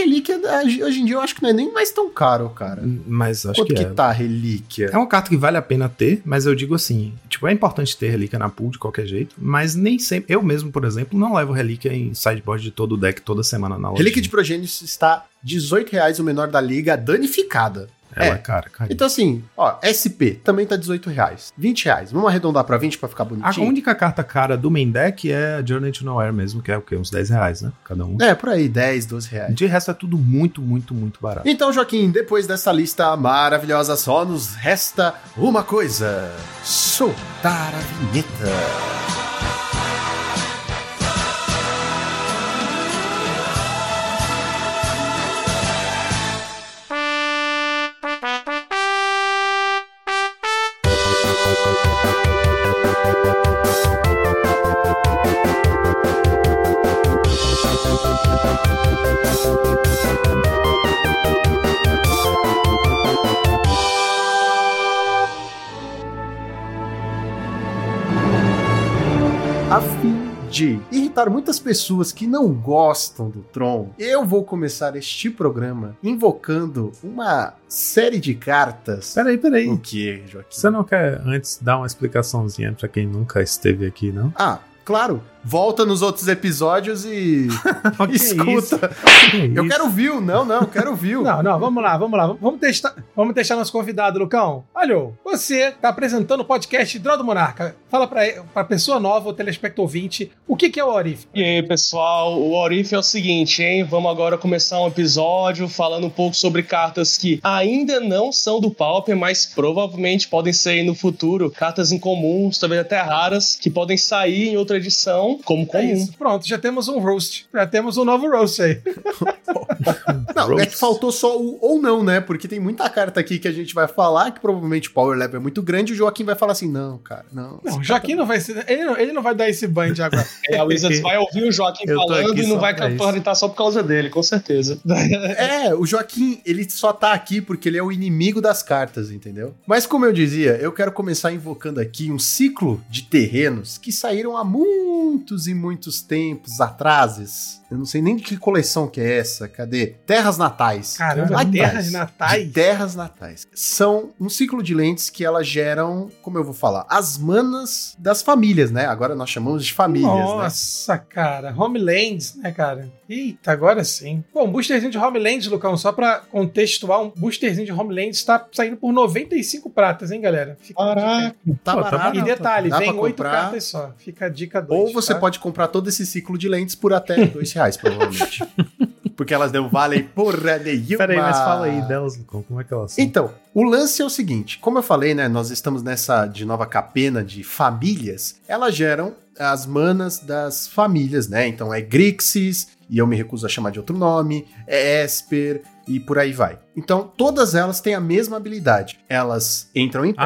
relíquia, hoje em dia, eu acho que não é nem mais tão caro, cara. Mas acho Quanto que, que é. tá relíquia? É uma carta que vale a pena ter, mas eu digo assim, tipo, é importante ter relíquia na pool de qualquer jeito, mas nem sempre, eu mesmo, por exemplo, não levo relíquia em sideboard de todo o deck toda semana na loja. Relíquia de Progênios está R$18,00 o menor da liga, danificada. Ela É. é cara, cara. Então assim, ó, SP também tá R$18,00. R$20,00. Vamos arredondar pra 20 pra ficar A bonitinho? única carta cara do main deck é a Journey to Nowhere mesmo, que é o quê? Uns 10 reais, né? Cada um. É, por aí, 10, 12 reais. De resto é tudo muito, muito, muito barato. Então, Joaquim, depois dessa lista maravilhosa, só nos resta uma coisa: soltar a vinheta. De irritar muitas pessoas que não gostam do Tron, eu vou começar este programa invocando uma série de cartas. Peraí, peraí. O que, Joaquim? Você não quer antes dar uma explicaçãozinha pra quem nunca esteve aqui, não? Ah, claro. Volta nos outros episódios e Que escuta. Que Eu isso? quero view, não, não, eu quero view. Não, não, vamos lá, vamos lá. Vamos testar, vamos testar nosso convidado, Lucão. Alô, você tá apresentando o podcast Draw do Monarca. Fala pra, pra pessoa nova, o telespecto ouvinte, o que, que é o Orif? E aí, pessoal, o Orif é o seguinte, hein? Vamos agora começar um episódio falando um pouco sobre cartas que ainda não são do Pauper, mas provavelmente podem ser no futuro. Cartas incomuns, talvez até raras, que podem sair em outra edição como É comum. isso. Pronto, já temos um roast. Já temos um novo roast aí. Não, é que faltou só o ou não, né? Porque tem muita carta aqui que a gente vai falar que provavelmente o power level é muito grande e o Joaquim vai falar assim: não, cara, não. Não, o Joaquim não vai ser. Ele não, ele não vai dar esse banho de água. É, a Wizards vai ouvir o Joaquim Eu falando e não vai isso. capacitar só por causa dele, com certeza. É, o Joaquim, ele só tá aqui porque ele é o inimigo das cartas, entendeu? Mas como eu dizia, eu quero começar invocando aqui um ciclo de terrenos que saíram há muitos e muitos tempos atrás. Eu não sei nem de que coleção que é essa. Cadê? Terras Natais. Caramba, Natais. terras natais. De terras natais. São um ciclo de lentes que elas geram, como eu vou falar, as manas das famílias, né? Agora nós chamamos de famílias, né? Nossa, cara. Homelands, né, cara? Eita, agora sim. Bom, um boosterzinho de Homelands, Lucão, só pra contextuar, um boosterzinho de Homelands tá saindo por 95 pratas, hein, galera? Fica. Caraca, Tá Pô, tá barato. E detalhe, Dá vem pra oito comprar. cartas só. Fica a dica 2. Ou você pode comprar todo esse ciclo de lentes por até dois reais, provavelmente. Porque elas não valem porra nenhuma. Peraí, mas fala aí delas, Lucão, como é que elas são? Então, o lance é o seguinte: como eu falei, né? Nós estamos nessa de nova capena de famílias, elas geram as manas das famílias, né? Então é Grixis, e eu me recuso a chamar de outro nome, é Esper, e por aí vai. Então, todas elas têm a mesma habilidade. Elas entram em pé,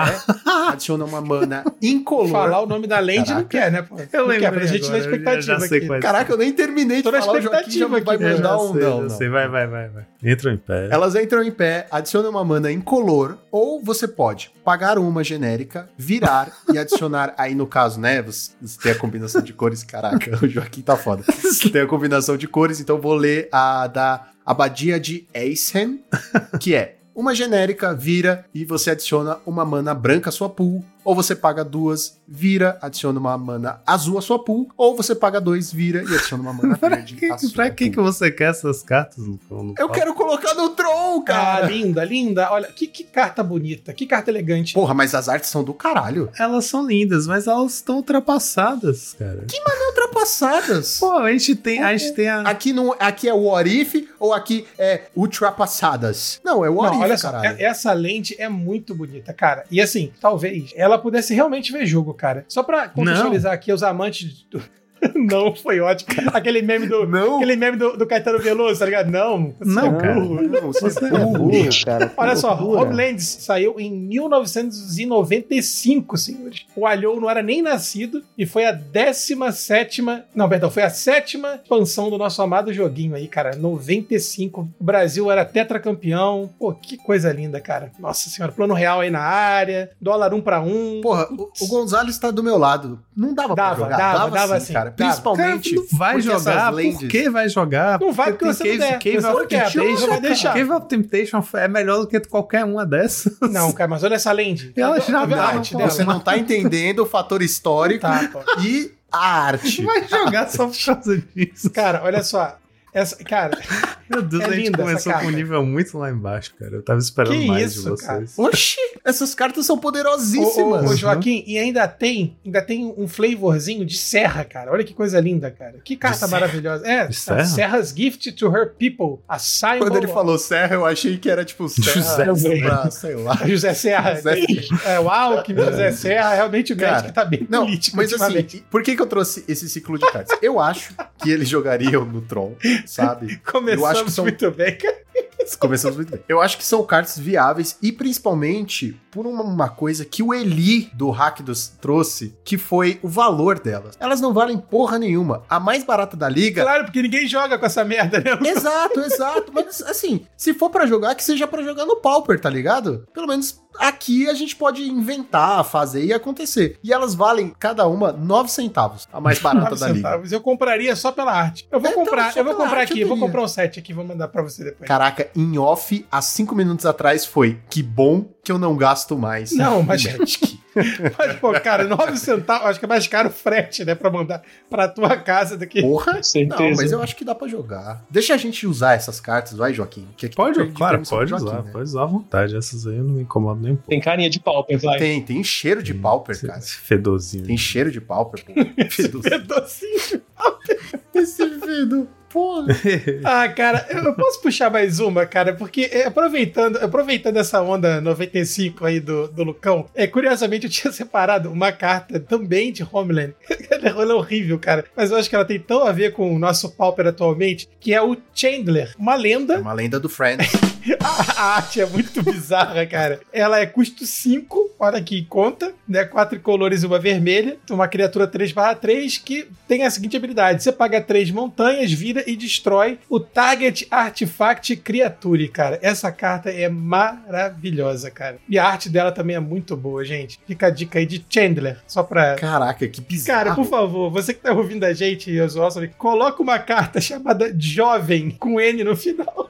ah. adicionam uma mana incolor. Falar o nome da lente não quer, né? Pô? Eu lembro. Pra gente na expectativa aqui. Caraca, eu nem terminei de Tô falar, o Joaquim já vai mandar um sei, não, não. Sei. Vai, vai, vai, vai. Entram em pé. Elas entram em pé, adicionam uma mana incolor, ou você pode pagar uma genérica, virar e adicionar, aí no caso, né, você tem a combinação de cores, caraca, o Joaquim tá foda. tem a combinação de cores, então vou ler a da Abadia de Eisen, que é uma genérica, vira e você adiciona uma mana branca à sua pool, ou você paga duas, vira, adiciona uma mana azul à sua pool, ou você paga dois, vira e adiciona uma mana verde que, à sua Pra que, que você quer essas cartas, Lucão? Eu quero colocar no Tron, cara! Ah, linda, linda. Olha, que, que carta bonita, que carta elegante. Porra, mas as artes são do caralho. Elas são lindas, mas elas estão ultrapassadas, cara. Que maneira ultrapassadas? Pô, a gente tem, a, gente tem a... Aqui, não, aqui é o Orif ou aqui é ultrapassadas? Não, é o Orif, olha só, caralho. Essa lente é muito bonita, cara. E assim, talvez ela pudesse realmente ver jogo, cara. Só pra contextualizar Não. aqui os amantes do, não, foi ótimo. Aquele meme do. Não. Aquele meme do, do Caetano Veloso, tá ligado? Não. Não, é cara. Não, você, você é burro, cara. Olha só, Homelands saiu em 1995, senhores. O Alhou não era nem nascido e foi a 17. Não, perdão, foi a sétima expansão do nosso amado joguinho aí, cara. 95. O Brasil era tetracampeão. Pô, que coisa linda, cara. Nossa senhora, plano real aí na área, dólar um pra um. Porra, o, o Gonzalez tá do meu lado. Não dava, dava pra jogar. Dava, dava, dava sim, cara. Principalmente. Cara, vai jogar. Por que vai jogar? Não vai porque, porque você não Cave, Cave of Temptation. Vai deixar. Cave of Temptation é melhor do que qualquer uma dessas. Não, cara, mas olha essa lente. Ela já dá. Você não tá entendendo o fator histórico tá, e a arte. Vai jogar só por causa disso. Cara, olha só. Essa, cara. Meu Deus, é a gente começou com um nível muito lá embaixo, cara. Eu tava esperando que mais isso, de vocês. Cara? Oxi, essas cartas são poderosíssimas. Ô, ô, ô, Joaquim, e ainda tem, ainda tem um flavorzinho de serra, cara. Olha que coisa linda, cara. Que carta maravilhosa. É, serra? Serra's Gift to Her People. A Simon. Quando ele falou serra, eu achei que era tipo serra. José, pra, sei lá. José Serra. José... É, o Alckmin, José Serra. Realmente o cara, tá bem não, político. Mas assim, por que, que eu trouxe esse ciclo de cartas? Eu acho que eles jogariam no Tron, sabe? Começamos eu acho que são... muito bem, cara. Começamos muito bem. Eu acho que são cartas viáveis e principalmente por uma, uma, coisa que o Eli do Rakdos trouxe, que foi o valor delas. Elas não valem porra nenhuma. A mais barata da liga. Claro, porque ninguém joga com essa merda, né? Exato, exato. Mas assim, se for para jogar, que seja para jogar no Pauper, tá ligado? Pelo menos aqui a gente pode inventar, fazer e acontecer. E elas valem cada uma 9 centavos, a mais barata da liga. Eu compraria só pela arte. Eu vou é, então, comprar, eu vou comprar aqui, eu vou comprar um set aqui, vou mandar para você depois. Caraca, em off, há 5 minutos atrás foi que bom que eu não gasto mais. Não, mas. mas, pô, cara, 9 centavos, acho que é mais caro o frete, né? Pra mandar pra tua casa daqui. Porra, certeza. Não, mas eu acho que dá pra jogar. Deixa a gente usar essas cartas, vai, Joaquim. Que pode, claro, pode Joaquim, usar, né? pode usar à vontade. Essas aí eu não me incomodo nem um pouco. Tem carinha de pauper, vai. Tem, tem cheiro de pauper, cara. Esse fedozinho. Tem cheiro de pauper, pô. Fedozinho de pauper. Esse fedo. Porra. ah, cara, eu posso puxar mais uma, cara, porque é, aproveitando, aproveitando essa onda 95 aí do, do Lucão, é, curiosamente eu tinha separado uma carta também de Homeland. ela é horrível, cara, mas eu acho que ela tem tão a ver com o nosso Pauper atualmente, que é o Chandler, uma lenda. É uma lenda do Friends. a arte é muito bizarra, cara. Ela é custo 5, olha que conta, né? Quatro colores e uma vermelha. Uma criatura 3/3 que tem a seguinte habilidade: você paga três montanhas, vira e destrói o Target Artifact Creature, cara. Essa carta é maravilhosa, cara. E a arte dela também é muito boa, gente. Fica a dica aí de Chandler, só pra. Caraca, que bizarro. Cara, por favor, você que tá ouvindo a gente, Yosuosa, coloca uma carta chamada Jovem com N no final.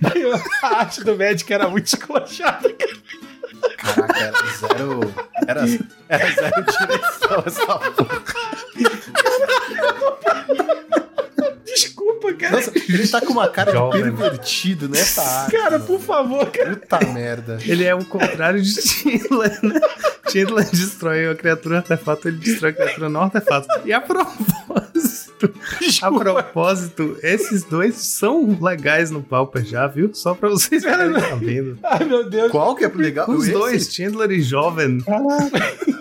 a arte do médico era muito esculachada, cara. Caraca, era zero. Era, era zero direção essa porra. Desculpa, cara. Nossa, ele tá com uma cara de pervertido nessa área. Cara, por favor, cara. Puta merda. Ele é o contrário de Chandler, né? Chandler destrói a criatura artefato, ele destrói a criatura não artefato. E a propósito, Desculpa. a propósito, esses dois são legais no Pauper já, viu? Só pra vocês ficarem sabendo. Ai, meu Deus. Qual que é legal? Os dois, Chandler e Jovem. Caraca.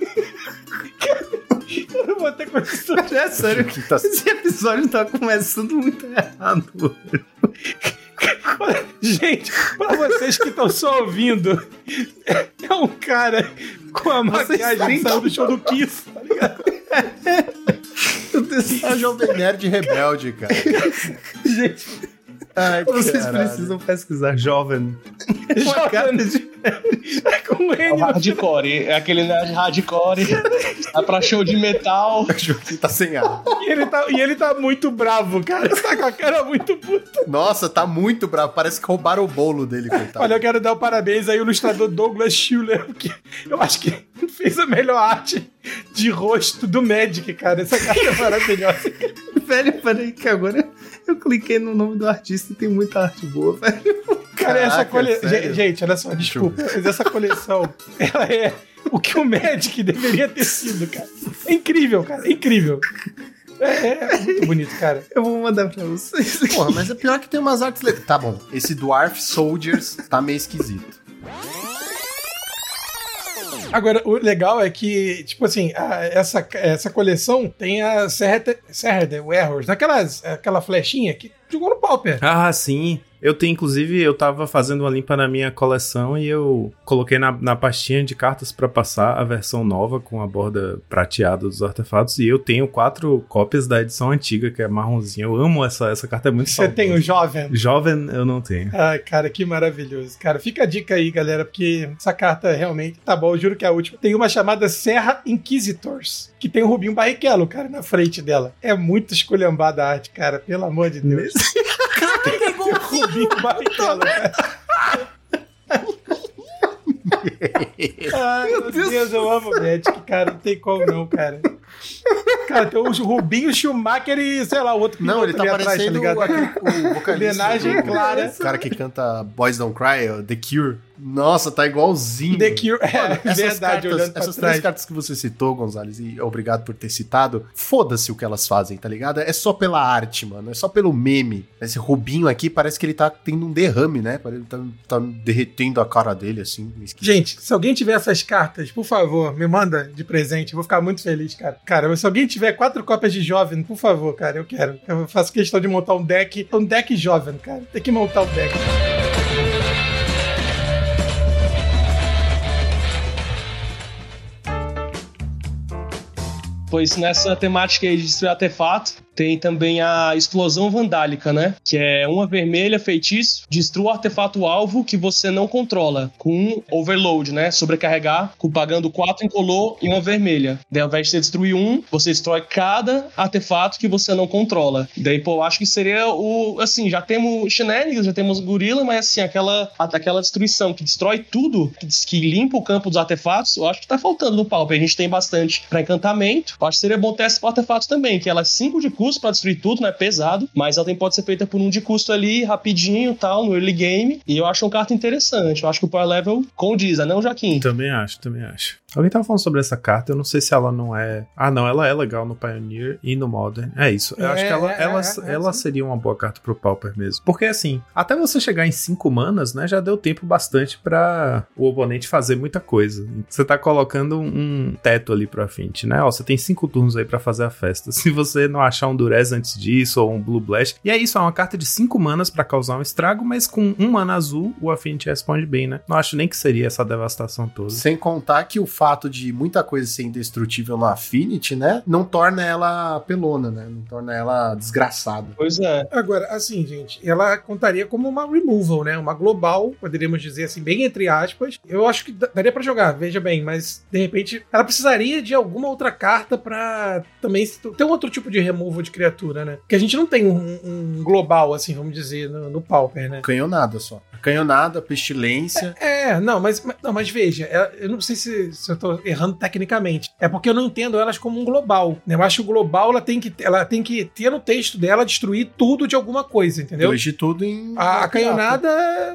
Eu não vou ter condições. É sério, tá... esse episódio tá começando muito errado. Gente, pra vocês que estão só ouvindo, é um cara com a maquiagem que do show do Kiss, tá ligado? A Jovem Nerd Rebelde, cara. Gente, Ai, vocês caralho. precisam pesquisar jovem. Cara de... é com ele. É hardcore, é aquele nerd hardcore. Tá pra show de metal. que tá sem ar. E ele tá, e ele tá muito bravo, cara. Tá com a cara muito puta. Nossa, tá muito bravo. Parece que roubaram o bolo dele, coitado. Olha, eu quero dar o um parabéns aí ao ilustrador Douglas Schuller, que eu acho que fez a melhor arte de rosto do Magic, cara. Essa carta é maravilhosa. Velho, peraí, que agora eu cliquei no nome do artista e tem muita arte boa, velho. Cara, Caraca, essa coleção. Gente, olha só, desculpa, mas essa coleção, ela é o que o Magic deveria ter sido, cara. É incrível, cara, é incrível. É, é, muito bonito, cara. Eu vou mandar pra vocês. Porra, mas é pior que tem umas artes. Tá bom, esse Dwarf Soldiers tá meio esquisito. Agora, o legal é que, tipo assim, a, essa, essa coleção tem a Serra, de Errors, naquelas, aquela flechinha que jogou no Pauper. Ah, sim. Eu tenho, inclusive, eu tava fazendo uma limpa na minha coleção e eu coloquei na, na pastinha de cartas para passar a versão nova com a borda prateada dos artefatos. E eu tenho quatro cópias da edição antiga, que é marronzinha. Eu amo essa, essa carta, é muito Você tem o Jovem? Jovem eu não tenho. Ai, cara, que maravilhoso. Cara, fica a dica aí, galera, porque essa carta realmente tá bom. Eu juro que é a última. Tem uma chamada Serra Inquisitors, que tem o Rubinho Barrichello, cara, na frente dela. É muito esculhambada a arte, cara, pelo amor de Deus. Rubinho Barrichello, cara. Ai, meu Deus. Deus, eu amo o Magic, cara. Não tem como não, cara. Cara, tem o Rubinho, Schumacher e, sei lá, o outro Não, ele tá parecendo atrás, tá aquele, o vocalista. Homenagem clara. O cara que canta Boys Don't Cry, The Cure. Nossa, tá igualzinho. The Cure, é, essas verdade, cartas, Essas três cartas que você citou, Gonzalez, e obrigado por ter citado, foda-se o que elas fazem, tá ligado? É só pela arte, mano, é só pelo meme. Esse Rubinho aqui parece que ele tá tendo um derrame, né? Ele tá, tá derretendo a cara dele, assim. Gente, se alguém tiver essas cartas, por favor, me manda de presente, eu vou ficar muito feliz, cara. Cara, se alguém tiver quatro cópias de Jovem, por favor, cara, eu quero. Eu faço questão de montar um deck, um deck jovem, cara. Tem que montar um deck. Pois nessa temática aí de destruir artefato, tem também a explosão vandálica, né? Que é uma vermelha feitiço, destrua o artefato alvo que você não controla, com um overload, né? Sobrecarregar, pagando quatro incolor e uma vermelha. Daí, ao invés de você destruir um, você destrói cada artefato que você não controla. Daí, pô, acho que seria o. Assim, já temos shenanigans, já temos gorila, mas assim, aquela, aquela destruição que destrói tudo, que, limpa o campo dos artefatos, eu acho que tá faltando no palco. A gente tem bastante pra encantamento. Eu acho que seria bom ter esse artefatos também, que ela é 5 de para destruir tudo, né? Pesado, mas ela tem, pode ser feita por um de custo ali, rapidinho tal, no early game. E eu acho uma carta interessante. Eu acho que o power level condiz, né, não, Jaquim? Também acho, também acho. Alguém tava falando sobre essa carta, eu não sei se ela não é. Ah, não, ela é legal no Pioneer e no Modern. É isso. Eu é, acho que ela, é, ela, é, ela seria uma boa carta pro Pauper mesmo. Porque assim, até você chegar em 5 manas, né, já deu tempo bastante para o oponente fazer muita coisa. Você tá colocando um teto ali pro Affinity, né? Ó, você tem 5 turnos aí para fazer a festa. Se você não achar um Durez antes disso, ou um Blue Blast. E é isso, é uma carta de 5 manas para causar um estrago, mas com um mana azul, o Affinity responde bem, né? Não acho nem que seria essa devastação toda. Sem contar que o fato de muita coisa ser indestrutível no Affinity, né? Não torna ela pelona, né? Não torna ela desgraçada. Pois é. Agora, assim, gente, ela contaria como uma removal, né? Uma global, poderíamos dizer assim, bem entre aspas. Eu acho que daria para jogar, veja bem, mas de repente ela precisaria de alguma outra carta para também ter um outro tipo de removal de criatura, né? Porque a gente não tem um, um global, assim, vamos dizer, no, no Pauper, né? Canhonada só. Canhonada, pestilência. É, é não, mas, não, mas veja, é, eu não sei se, se eu tô errando tecnicamente. É porque eu não entendo elas como um global. Né? Eu acho que o global ela tem que, ela tem que ter no texto dela destruir tudo de alguma coisa, entendeu? Destruir tudo em. A, a canhonada,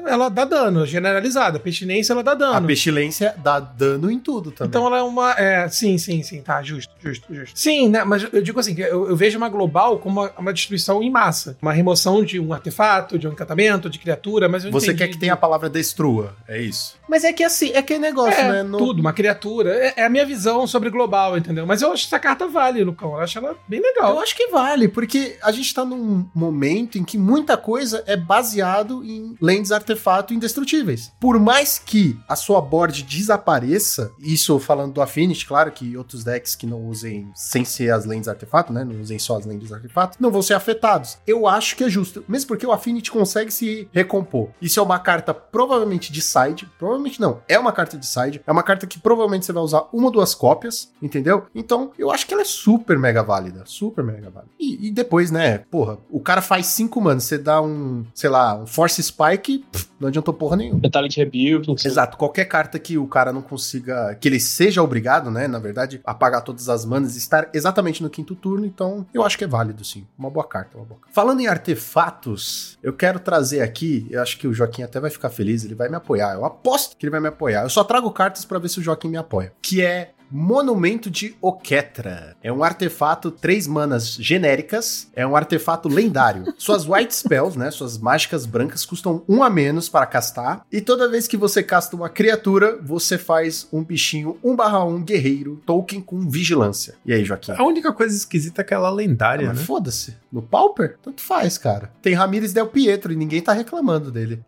ela dá dano, generalizada. A pestilência, ela dá dano. A pestilência dá dano em tudo também. Então ela é uma. É, sim, sim, sim, tá, justo, justo, justo. Sim, né? Mas eu digo assim, eu, eu vejo uma global como uma, uma, destruição em massa. Uma remoção de um artefato, de um encantamento, de criatura, mas Você quer que tenha a palavra destrua, é isso? Mas é que assim, é aquele negócio, é, né? No... Tudo, uma criatura. É, é, a minha visão sobre global, entendeu? Mas eu acho que essa carta vale, Lucão. Eu acho ela bem legal. Eu acho que vale, porque a gente tá num momento em que muita coisa é baseado em lentes artefato indestrutíveis. Por mais que a sua board desapareça, isso falando do Affinity, claro que outros decks que não usem sem ser as lentes artefato, né? Não usem só as lentes artefato, não vão ser afetados. Eu acho que é justo, mesmo porque o Affinity consegue se recompor. Isso é uma carta provavelmente de side, provavelmente não, é uma carta de side, é uma carta que provavelmente você vai usar uma ou duas cópias, entendeu? Então, eu acho que ela é super mega válida, super mega válida. E, e depois, né, porra, o cara faz cinco manos, você dá um, sei lá, um Force Spike, pff, não adiantou porra nenhuma. Metallic Rebuke. Exato, qualquer carta que o cara não consiga, que ele seja obrigado, né, na verdade, a pagar todas as manas e estar exatamente no quinto turno, então eu acho que é válido sim. Uma boa carta, uma boa carta. Falando em artefatos, eu quero trazer aqui, eu acho que o Joaquim até vai ficar feliz, ele vai me apoiar. Eu aposto que ele vai me apoiar. Eu só trago cartas para ver se o Joaquim me apoia. Que é Monumento de Oketra. É um artefato três manas genéricas, é um artefato lendário. Suas white spells, né, suas mágicas brancas custam um a menos para castar, e toda vez que você casta uma criatura, você faz um bichinho 1/1 guerreiro, token com vigilância. E aí, Joaquim? A única coisa esquisita é aquela lendária, Ah, mas né? Foda-se. No Pauper? Tanto faz, cara. Tem Ramires Del Pietro e ninguém tá reclamando dele.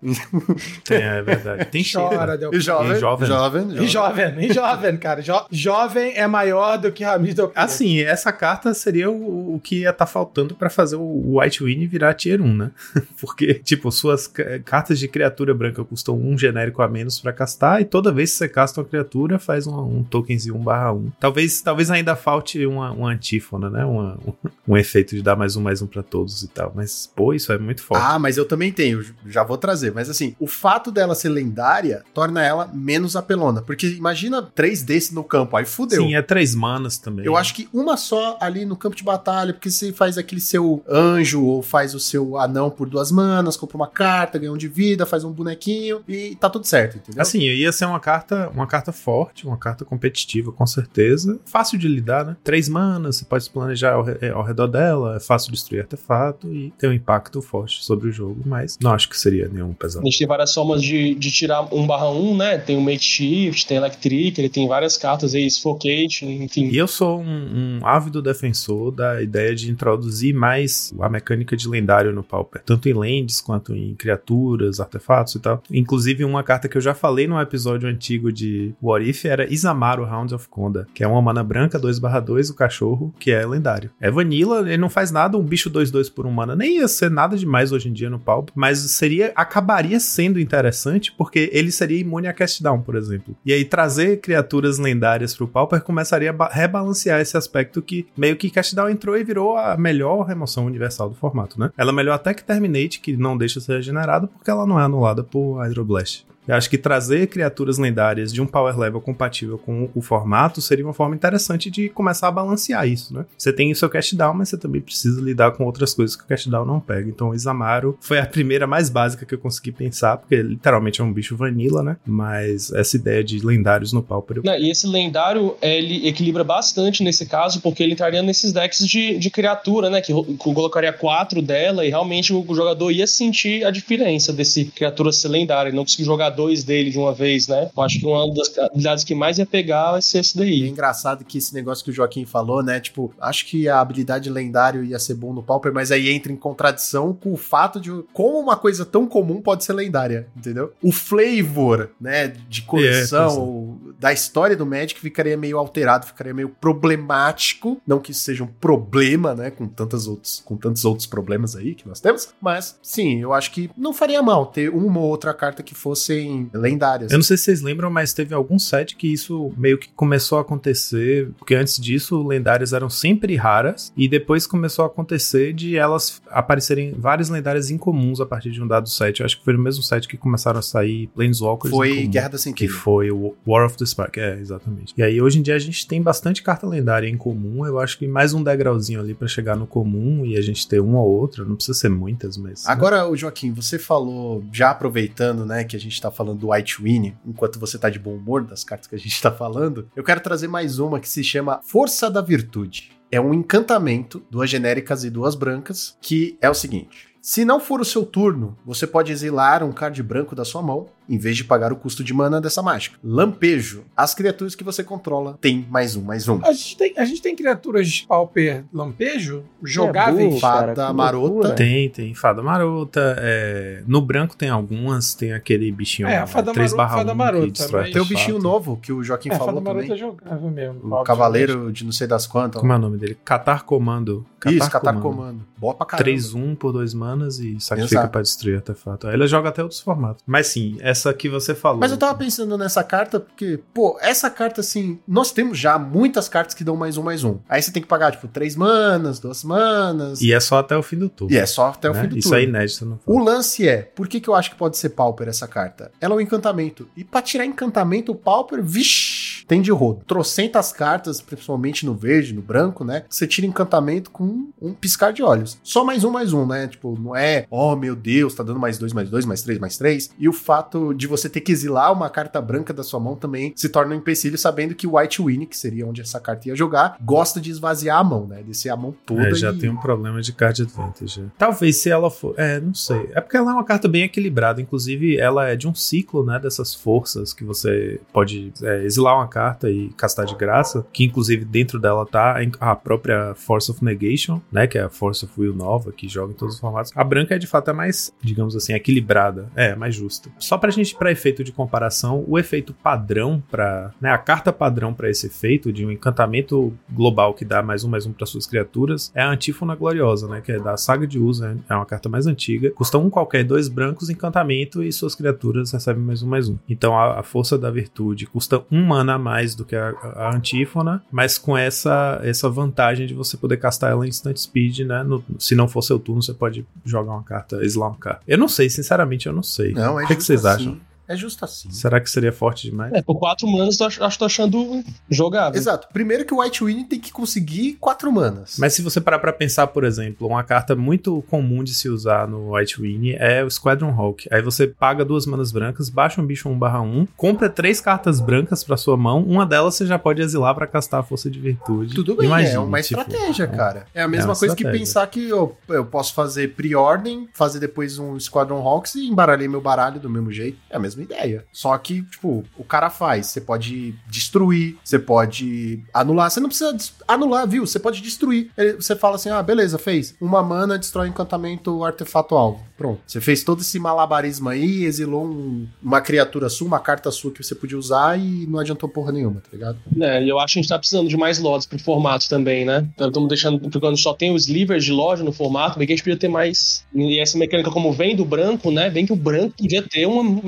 Tem, é verdade. Tem Chora, cheiro. Del E jovem, E jovem. jovem, E jovem, e jovem, cara. Jo- jovem é maior do que Del Pietro. Assim, essa carta seria o, o que ia estar faltando pra fazer o White Win virar tier 1, né? Porque, tipo, suas ca- cartas de criatura branca custam um genérico a menos pra castar, e toda vez que você casta uma criatura, faz um, um tokenzinho 1/1. Talvez, talvez ainda falte uma, uma antífona, né? Uma- um, um efeito de dar mais um, mais um pra todos e tal. Mas, pô, isso é muito forte. Ah, mas eu também tenho, já vou trazer. Mas assim, o fato dela ser lendária torna ela menos apelona. Porque imagina três desses no campo, aí fudeu. Sim, é três manas também. Eu acho que uma só ali no campo de batalha, porque você faz aquele seu anjo ou faz o seu anão por duas manas, compra uma carta, ganha um de vida, faz um bonequinho e tá tudo certo, entendeu? Assim, ia ser uma carta, uma carta forte, uma carta competitiva, com certeza. Fácil de lidar, né? Três manas, você pode se planejar ao, re- ao redor dela, é fácil destruir artefato e tem um impacto forte sobre o jogo, mas não acho que seria nenhum A pesado. gente tem várias formas de, de tirar 1/1, né? Tem o Makeshift, tem Electric, ele tem várias cartas aí, Suffocate, enfim. E eu sou um, um ávido defensor da ideia de introduzir mais a mecânica de lendário no Pauper, tanto em lands quanto em criaturas, artefatos e tal. Inclusive, uma carta que eu já falei num episódio antigo de What If era Isamaru Hound of Konda, que é uma mana branca 2/2, o cachorro, que é lendário. É vanilla, ele não faz nada, um bicho 2/2 por um mana, nem ia ser nada demais hoje em dia no Pauper, mas seria acabaria sendo interessante porque ele seria imune a cast down, por exemplo. E aí trazer criaturas lendárias pro Pauper começaria a ba- rebalancear esse aspecto que meio que cast down entrou e virou a melhor remoção universal do formato, né? Ela é melhor até que Terminate, que não deixa ser regenerada porque ela não é anulada por Hydroblast. Eu acho que trazer criaturas lendárias de um power level compatível com o formato seria uma forma interessante de começar a balancear isso, né? Você tem o seu cast down, mas você também precisa lidar com outras coisas que o cast down não pega. Então, o Isamaru foi a primeira mais básica que eu consegui pensar, porque literalmente é um bicho vanilla, né? Mas essa ideia de lendários no Pauper eu e esse lendário, ele equilibra bastante nesse caso, porque ele entraria nesses decks de, de criatura, né? Que colocaria quatro dela e realmente o jogador ia sentir a diferença desse criatura ser lendária e não conseguir jogar dois dele de uma vez, né? Eu acho que uma das habilidades que mais ia pegar vai ser esse E é daí. engraçado que esse negócio que o Joaquim falou, né? Tipo, acho que a habilidade lendário ia ser bom no Pauper, mas aí entra em contradição com o fato de como uma coisa tão comum pode ser lendária, entendeu? O flavor, né, de coleção da história do Magic ficaria meio alterado, ficaria meio problemático. Não que isso seja um problema, né, com, tantas outros, com tantos outros problemas aí que nós temos, mas sim, eu acho que não faria mal ter uma ou outra carta que fossem lendárias. Eu não sei se vocês lembram, mas teve algum set que isso meio que começou a acontecer, porque antes disso lendárias eram sempre raras e depois começou a acontecer de elas aparecerem várias lendárias incomuns a partir de um dado set. Eu acho que foi no mesmo set que começaram a sair Planeswalkers Foi incomuns. Guerra da Que Centelha. foi o War of the Spark, é, exatamente. E aí, hoje em dia, a gente tem bastante carta lendária em comum. Eu acho que mais um degrauzinho ali pra chegar no comum e a gente ter uma ou outra. Não precisa ser muitas, mas. Agora, o Joaquim, você falou, já aproveitando, né, que a gente tá falando do White Winnie, enquanto você tá de bom humor das cartas que a gente tá falando, eu quero trazer mais uma que se chama Força da Virtude. É um encantamento, duas genéricas e duas brancas, que é o seguinte. Se não for o seu turno, você pode exilar um card branco da sua mão. Em vez de pagar o custo de mana dessa mágica. Lampejo. As criaturas que você controla têm mais um, mais um. A gente tem, a gente tem criaturas Pauper Lampejo jogáveis. É, Fada cara, marota. Tem, tem. Fada marota. É... No branco tem algumas. Tem aquele bichinho é, a fada 3 marota, fada marota mas... Tem o bichinho novo que o Joaquim é, falou fada também. Marota é jogável mesmo. O cavaleiro de não sei das quantas. Como é o nome dele? Catar Comando. Catar Isso, Catar Comando. Comando. Boa pra caramba. 3-1 por 2 manas e sacrifica Exato. pra destruir artefato. Aí ela joga até outros formatos. Mas sim, essa que você falou. Mas eu tava pensando nessa carta porque, pô, essa carta assim, nós temos já muitas cartas que dão mais um, mais um. Aí você tem que pagar, tipo, 3 manas, 2 manas. E é só até o fim do turno. E é só até o né? fim do Isso turno. Isso é inédito. Não o lance é, por que, que eu acho que pode ser Pauper essa carta? Ela é um encantamento. E pra tirar encantamento, o Pauper, vixi, tem de rodo. Trocentas cartas, principalmente no verde, no branco, né? Você tira encantamento com um piscar de olhos. Só mais um, mais um, né? Tipo, não é, oh meu Deus, tá dando mais dois, mais dois, mais três, mais três. E o fato de você ter que exilar uma carta branca da sua mão também se torna um empecilho, sabendo que o White Winnie, que seria onde essa carta ia jogar, gosta de esvaziar a mão, né? Descer a mão toda. É, já e... tem um problema de card advantage. Talvez se ela for. É, não sei. É porque ela é uma carta bem equilibrada. Inclusive, ela é de um ciclo, né? Dessas forças que você pode é, exilar uma carta e castar de graça. Que inclusive dentro dela tá a própria Force of Negation, né? Que é a Force of Will nova, que joga em todos os formatos. A branca é de fato é mais, digamos assim, equilibrada. É, mais justa. Só pra gente, pra efeito de comparação, o efeito padrão para né, a carta padrão para esse efeito de um encantamento global que dá mais um, mais um para suas criaturas é a Antífona Gloriosa, né? Que é da saga de uso, né, é uma carta mais antiga. Custa um qualquer, dois brancos, encantamento e suas criaturas recebem mais um, mais um. Então a, a força da virtude custa um mana a mais do que a, a Antífona, mas com essa, essa vantagem de você poder castar ela em instant speed, né? No, se não for seu turno, você pode jogar uma carta, carta. Eu não sei, sinceramente, eu não sei. Não, é o que, que vocês acham? É justo assim. Será que seria forte demais? É, por quatro manas eu acho, tô achando jogável. Exato. Primeiro que o White Winnie tem que conseguir quatro manas. Mas se você parar pra pensar, por exemplo, uma carta muito comum de se usar no White Winnie é o Squadron Hawk. Aí você paga duas manas brancas, baixa um bicho 1/1, compra três cartas brancas pra sua mão, uma delas você já pode exilar para castar a força de virtude. Tudo bem, Imagine, é uma tipo, estratégia, é, cara. É a mesma é coisa estratégia. que pensar que eu, eu posso fazer pre-ordem, fazer depois um Squadron Hawks e embaralhei meu baralho do mesmo jeito. É a mesma ideia. Só que, tipo, o cara faz. Você pode destruir, você pode anular. Você não precisa anular, viu? Você pode destruir. Você fala assim: ah, beleza, fez. Uma mana, destrói encantamento, artefato alvo. Pronto. Você fez todo esse malabarismo aí, exilou um, uma criatura sua, uma carta sua que você podia usar e não adiantou porra nenhuma, tá ligado? É, eu acho que a gente tá precisando de mais lotes pro formato também, né? Então estamos deixando, porque quando só tem os slivers de loja no formato, bem que a gente podia ter mais. E essa mecânica, como vem do branco, né? Vem que o branco podia ter uma,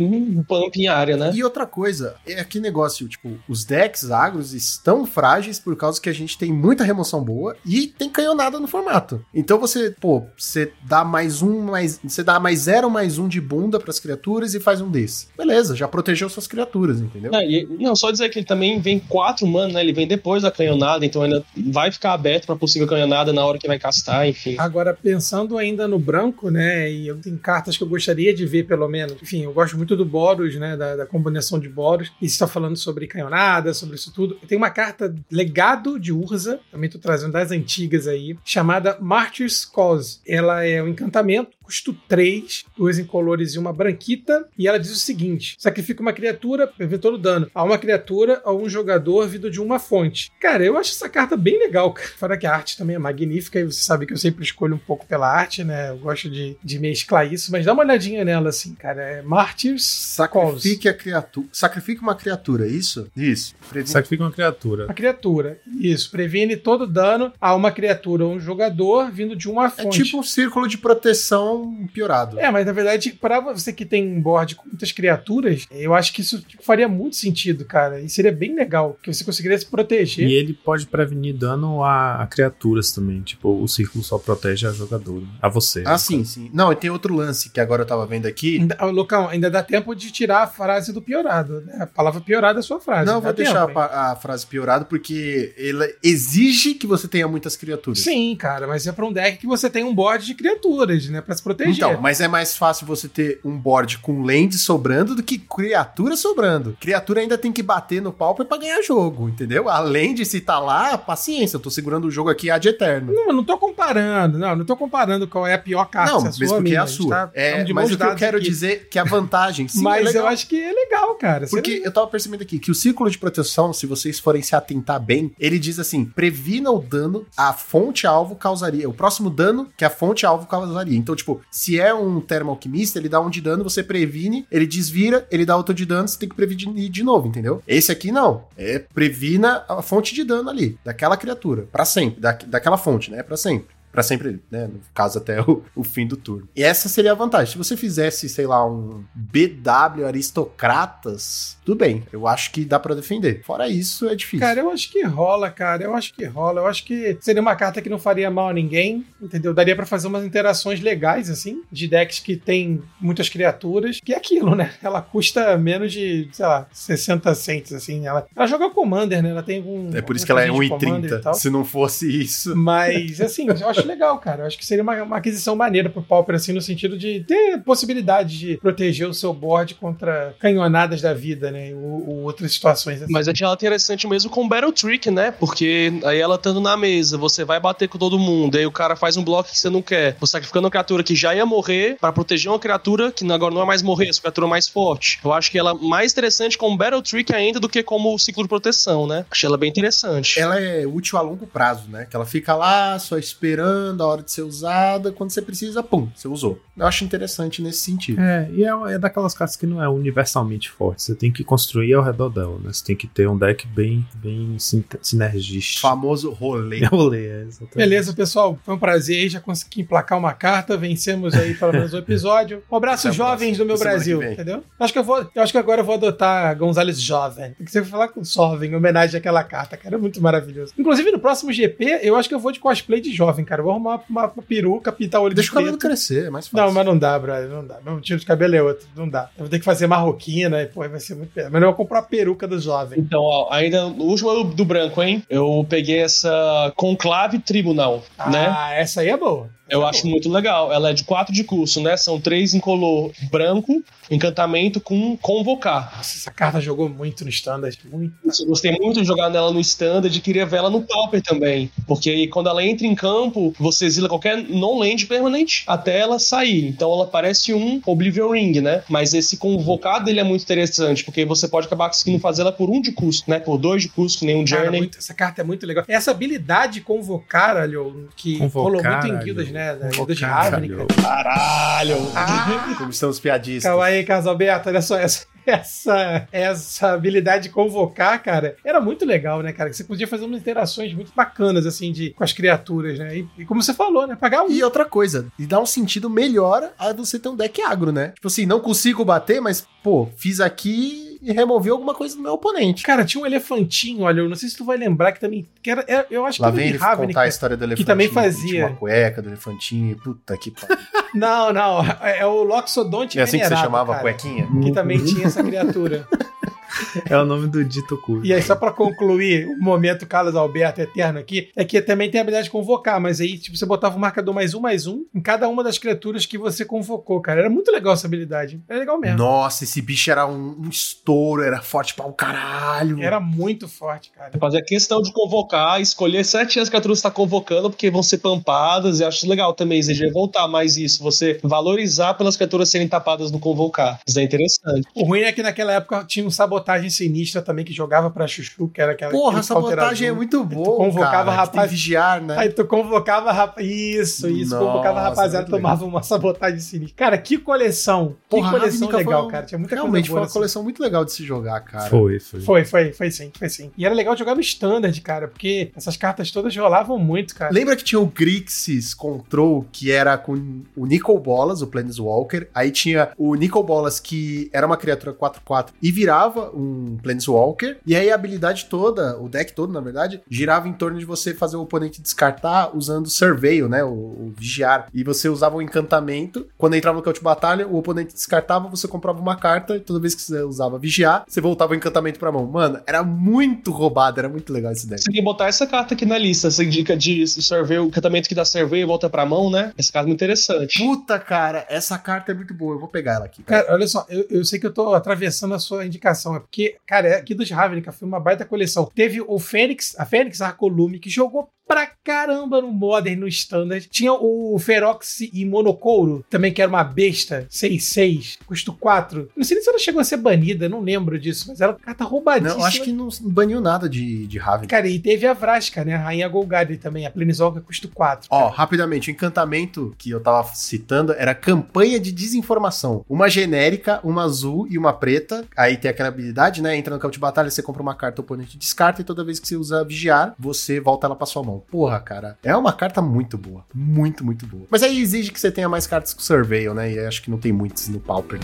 um pump em área, né? E outra coisa, é que negócio, tipo, os decks agros estão frágeis por causa que a gente tem muita remoção boa e tem canhonada no formato. Então você, pô, você dá mais um, mais. Você dá mais zero, mais um de bunda para as criaturas e faz um desse. Beleza, já protegeu suas criaturas, entendeu? É, e, não, só dizer que ele também vem quatro mana, né? Ele vem depois da canhonada, então ainda vai ficar aberto para possível canhonada na hora que vai castar, enfim. Agora, pensando ainda no branco, né? E eu tenho cartas que eu gostaria de ver, pelo menos. Enfim, eu gosto muito do Boros, né? Da, da combinação de Boros. E está falando sobre canhonada, sobre isso tudo. Tem uma carta legado de Urza, também tô trazendo das antigas aí, chamada Martyr's Cause. Ela é um encantamento custo 3, duas incolores e uma branquita. E ela diz o seguinte: sacrifica uma criatura, prevê todo dano. A uma criatura a um jogador vindo de uma fonte. Cara, eu acho essa carta bem legal, cara. Fora que a arte também é magnífica, e você sabe que eu sempre escolho um pouco pela arte, né? Eu gosto de, de mesclar isso, mas dá uma olhadinha nela, assim, cara. É Martyrs. Sacrifique a criatura. Sacrifique uma criatura, isso? Isso. Previne... Sacrifique uma criatura. Uma criatura. Isso. Previne todo dano a uma criatura ou um jogador vindo de uma fonte. É tipo um círculo de proteção piorado. É, mas na verdade, para você que tem um board com muitas criaturas, eu acho que isso tipo, faria muito sentido, cara. E seria bem legal, que você conseguiria se proteger. E ele pode prevenir dano a, a criaturas também. Tipo, o círculo só protege a jogador, a você. Ah, sim, sim. Não, e tem outro lance que agora eu tava vendo aqui. Ainda, local, ainda dá tempo de tirar a frase do piorado, né? A palavra piorada é a sua frase. Não, vou deixar a, a, frase piorada porque ele exige que você tenha muitas criaturas. Sim, cara, mas é pra um deck que você tem um board de criaturas, né? Pra se proteger. Então, mas é mais fácil você ter um board com land sobrando do que criatura sobrando. Criatura ainda tem que bater no pauper pra ganhar jogo, entendeu? Além de se tá lá, paciência, eu tô segurando o jogo aqui ad eterno. Não, eu não tô comparando, não, não tô comparando qual é a pior carta. Não, se mesmo porque é a sua. tá- é, de mas o que eu quero aqui. dizer que a vantagem, sim, é Mas legal. eu acho que é legal, cara. Porque Você- eu tava percebendo aqui que o círculo de proteção, se vocês forem se atentar bem, ele diz assim: previna o dano a fonte alvo causaria. O próximo dano que a fonte alvo causaria. Então, tipo, se é um termo alquimista, ele dá um de dano, você previne, ele desvira, ele dá outro de dano, você tem que prevenir de novo, entendeu? Esse aqui não. É previna a fonte de dano ali, daquela criatura, pra sempre. Da, daquela fonte, né? Pra sempre. Pra sempre, né? No caso, até o, o fim do turno. E essa seria a vantagem. Se você fizesse, sei lá, um BW Aristocratas, tudo bem. Eu acho que dá pra defender. Fora isso, é difícil. Cara, eu acho que rola, cara. Eu acho que rola. Eu acho que seria uma carta que não faria mal a ninguém, entendeu? Daria pra fazer umas interações legais, assim, de decks que tem muitas criaturas. Que é aquilo, né? Ela custa menos de, sei lá, 60 cents, assim. Ela, ela joga Commander, né? Ela tem um. é por isso que ela é um de Commander e 1,30. tal. Se não fosse isso. Mas, assim, eu acho legal, cara. Eu acho que seria uma, uma aquisição maneira pro Pauper, assim, no sentido de ter possibilidade de proteger o seu board contra canhonadas da vida, né? Ou, ou outras situações assim. Mas é ela interessante mesmo com Battle Trick, né? Porque aí ela estando na mesa, você vai bater com todo mundo, aí o cara faz um bloco que você não quer. Você sacrificando uma criatura que já ia morrer pra proteger uma criatura que agora não é mais morrer, essa criatura mais forte. Eu acho que ela é mais interessante como Battle Trick ainda do que como ciclo de proteção, né? Achei ela bem interessante. Ela é útil a longo prazo, né? Que ela fica lá só esperando a hora de ser usada. Quando você precisa, pum, você usou. Eu acho interessante nesse sentido. É, e é, é daquelas cartas que não é universalmente forte. Você tem que construir ao redor dela, né? Você tem que ter um deck bem, bem sin- sinergista. Famoso rolê. Rolê, é, exatamente. Beleza, pessoal. Foi um prazer aí. Já consegui emplacar uma carta. Vencemos aí pelo menos um episódio. Um abraço, Até jovens próxima. do meu Brasil. Entendeu? Acho que, eu vou, eu acho que agora eu vou adotar Gonzalez Jovem. Tem que ser falar com jovem, em homenagem àquela carta, cara. É muito maravilhoso. Inclusive, no próximo GP, eu acho que eu vou de cosplay de jovem, cara. Vou arrumar uma, uma peruca, pintar o olho Deixa o de cabelo preto. crescer, é mais fácil. Não, mas não dá, brother. Não dá. Meu tiro de cabelo é outro. Não dá. Eu vou ter que fazer marroquina e, pô, vai ser muito. Mas eu vou comprar a peruca do jovem. Então, ó, ainda no último do, do branco, hein? Eu peguei essa Conclave Tribunal, né? Ah, essa aí é boa. Eu acho muito legal. Ela é de 4 de curso, né? São três em color branco, encantamento com convocar. Nossa, essa carta jogou muito no standard. Muito. Eu gostei muito de jogar nela no standard e queria ver ela no pauper também. Porque aí quando ela entra em campo, você exila qualquer non-land permanente até ela sair. Então ela parece um Oblivion Ring, né? Mas esse convocar dele é muito interessante, porque você pode acabar conseguindo fazer ela por um de custo, né? Por dois de custo, que nem um Cara, Journey. muito- essa carta é muito legal. Essa habilidade de convocar, olha, que rolou muito em guildas, né? Da guilda de Ravnica. Caralho! Ah, Como estamos piadistas. calma aí, Casalberto, olha só essa. Essa, essa habilidade de convocar, cara, era muito legal, né, cara? Que você podia fazer umas interações muito bacanas, assim, de, com as criaturas, né? E, e como você falou, né? Pagar um. E outra coisa, e dá um sentido melhor a você ter um deck agro, né? Tipo assim, não consigo bater, mas, pô, fiz aqui e removi alguma coisa do meu oponente. Cara, tinha um elefantinho, olha, eu não sei se tu vai lembrar que também. Que era, era- eu acho Lá que vem ele Ravnica. contar a história do elefantinho. também que fazia. Tinha uma cueca do elefantinho. Puta que pariu. Não, não. É é o Loxodonte É assim que você venerado, chamava a cara, cuequinha? Que também tinha essa criatura. É o nome do dito curto. E aí, só pra concluir o momento Carlos Alberto eterno aqui, é que também tem a habilidade de convocar, mas aí, tipo, você botava um marcador mais um, mais um em cada uma das criaturas que você convocou, cara. Era muito legal essa habilidade. Era legal mesmo. Nossa, esse bicho era um, um estouro, era forte pra um caralho. Era muito forte, cara. Fazer a questão de convocar, escolher sete as criaturas que você está convocando, porque vão ser pampadas, e acho legal também, exigir voltar mais isso, você valorizar pelas criaturas serem tapadas no convocar. Isso é interessante. O ruim é que naquela época tinha um sabotagem sinistra também que jogava pra Chuchu, que era aquela. Porra, sabotagem é muito tu boa. convocava cara, que tem rapaz- vigiar, né? Aí tu convocava rapa... Isso, isso. Nossa, convocava a rapaziada, legal. tomava uma sabotagem sinistra. Cara, que coleção. Porra, que coleção Ravnica legal, um- cara. Tinha muita Realmente coisa foi uma nessa- coleção muito legal de se jogar, cara. Foi, foi. Foi, foi, foi sim, foi sim. E era legal jogar no standard, cara, porque essas cartas todas rolavam muito, cara. Lembra que tinha o Grixis Control, que era com o Nicol Bolas, o Planeswalker. Aí tinha o Nicol Bolas, que era uma criatura 4-4 e virava um Planeswalker, e aí a habilidade toda, o deck todo, na verdade, girava em torno de você fazer o oponente descartar usando Surveil, né? O, o vigiar. E você usava o um encantamento. Quando entrava no campo de batalha, o oponente descartava, você comprava uma carta, e toda vez que você usava vigiar, você voltava o encantamento pra mão. Mano, era muito roubado, era muito legal esse deck. Você tem que botar essa carta aqui na lista, essa dica de Surveil, o encantamento que dá Surveil e volta pra mão, né? Essa carta é muito interessante. Puta, cara, essa carta é muito boa. Eu vou pegar ela aqui. Cara, cara olha só, eu, eu, sei que eu tô atravessando a sua indicação, é porque, cara, aqui dos Ravnica foi uma baita coleção. Teve o Fênix, a Fênix Arcolume, que jogou pra caramba no Modern, no Standard. Tinha o Ferox e Monocouro, também que era uma besta, 6-6, custo 4. Não sei nem se ela chegou a ser banida, não lembro disso, mas era uma carta roubadíssima. Não, acho que não baniu nada de, de Raven. Cara, e teve a Vraska, né, a Rainha Golgari também, a Planeswalker custo 4. Ó, rapidamente, o encantamento que eu tava citando era campanha de desinformação. Uma genérica, uma azul e uma preta. Aí tem aquela habilidade, né, entra no campo de batalha, você compra uma carta, o oponente descarta, e toda vez que você usa vigiar, você volta ela pra sua mão. Porra, cara, é uma carta muito boa. Muito, muito boa. Mas aí exige que você tenha mais cartas com Surveil, né? E acho que não tem muitas no Pauper.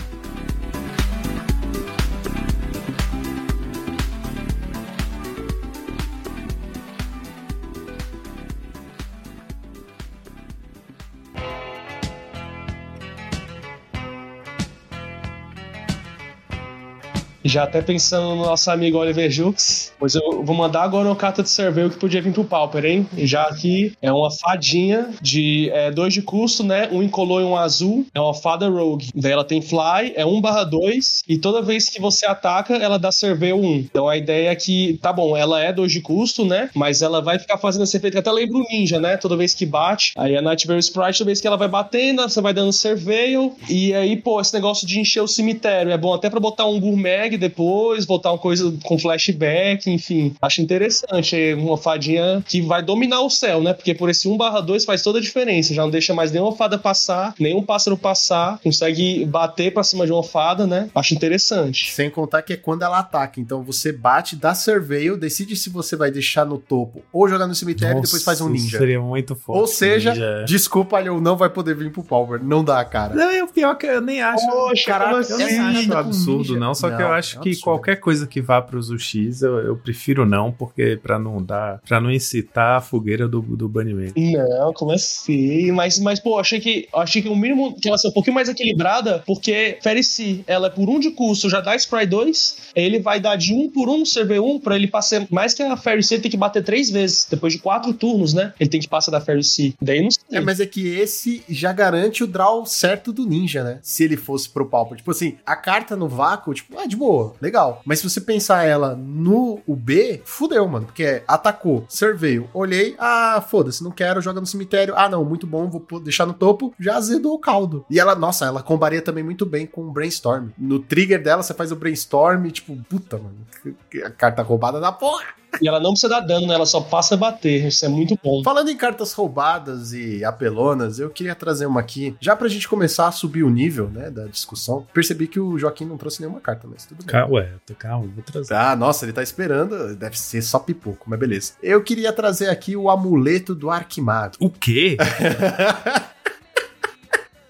Já até pensando no nosso amigo Oliver Jux, pois eu vou mandar agora uma carta de Surveil que podia vir pro Pauper, hein? Já aqui é uma fadinha de é, dois de custo, né? Um incolor e um azul. É uma fada rogue. Daí ela tem fly, é 1 barra 2 e toda vez que você ataca, ela dá Surveil 1. Então a ideia é que, tá bom, ela é 2 de custo, né? Mas ela vai ficar fazendo esse efeito que até lembra o Ninja, né? Toda vez que bate, aí a Nightmare Sprite, toda vez que ela vai batendo, você vai dando Surveil. E aí, pô, esse negócio de encher o cemitério é bom até pra botar um Gourmet depois, voltar uma coisa com flashback, enfim. Acho interessante. É uma fadinha que vai dominar o céu, né? Porque por esse 1/2 faz toda a diferença. Já não deixa mais nenhuma fada passar, nenhum pássaro passar, consegue bater pra cima de uma fada, né? Acho interessante. Sem contar que é quando ela ataca. Então você bate, dá surveil, decide se você vai deixar no topo ou jogar no cemitério Nossa, e depois faz um ninja. Seria muito forte. Ou seja, ninja. desculpa, ele não vai poder vir pro Power. Não dá, cara. Não, é o pior que eu nem acho. Poxa, Caraca, assim? eu nem acho absurdo, não. Só não, que eu acho é que qualquer coisa que vá para os UX, eu, eu, prefiro não, porque para não dar, para não incitar a fogueira do, do banimento. Não, como assim? Mas, mas pô, achei que achei que o mínimo que ela ser um pouquinho mais equilibrada, porque Ferici, ela é por um de custo, já dá Spry 2, ele vai dar de um por um, server 1, pra ele passar mais que a Ferici, ele tem que bater três vezes, depois de quatro turnos, né? Ele tem que passar da Ferici. Daí não sei. É, mas é que esse já garante o draw certo do ninja, né? Se ele fosse pro palco. Tipo assim, a carta no vácuo, tipo, ah, de boa, legal. Mas se você pensar ela no B, fudeu, mano. Porque atacou, surveio, olhei, ah, foda-se, não quero, joga no cemitério. Ah, não, muito bom, vou deixar no topo. Já azedou o caldo. E ela, nossa, ela combaria também muito bem com o brainstorm. No trigger dela, você faz o brainstorm, tipo, puta, mano. A carta roubada da porra. E ela não precisa dar dano, né? Ela só passa a bater. Isso é muito bom. Falando em cartas roubadas e apelonas, eu queria trazer uma aqui, já pra gente começar a subir o nível, né, da discussão. Percebi que o Joaquim não trouxe nenhuma carta, mas tudo bem. Calma, ué, calma, vou trazer. Ah, nossa, ele tá esperando. Deve ser só pipoco, mas beleza. Eu queria trazer aqui o amuleto do Arquimago. O quê?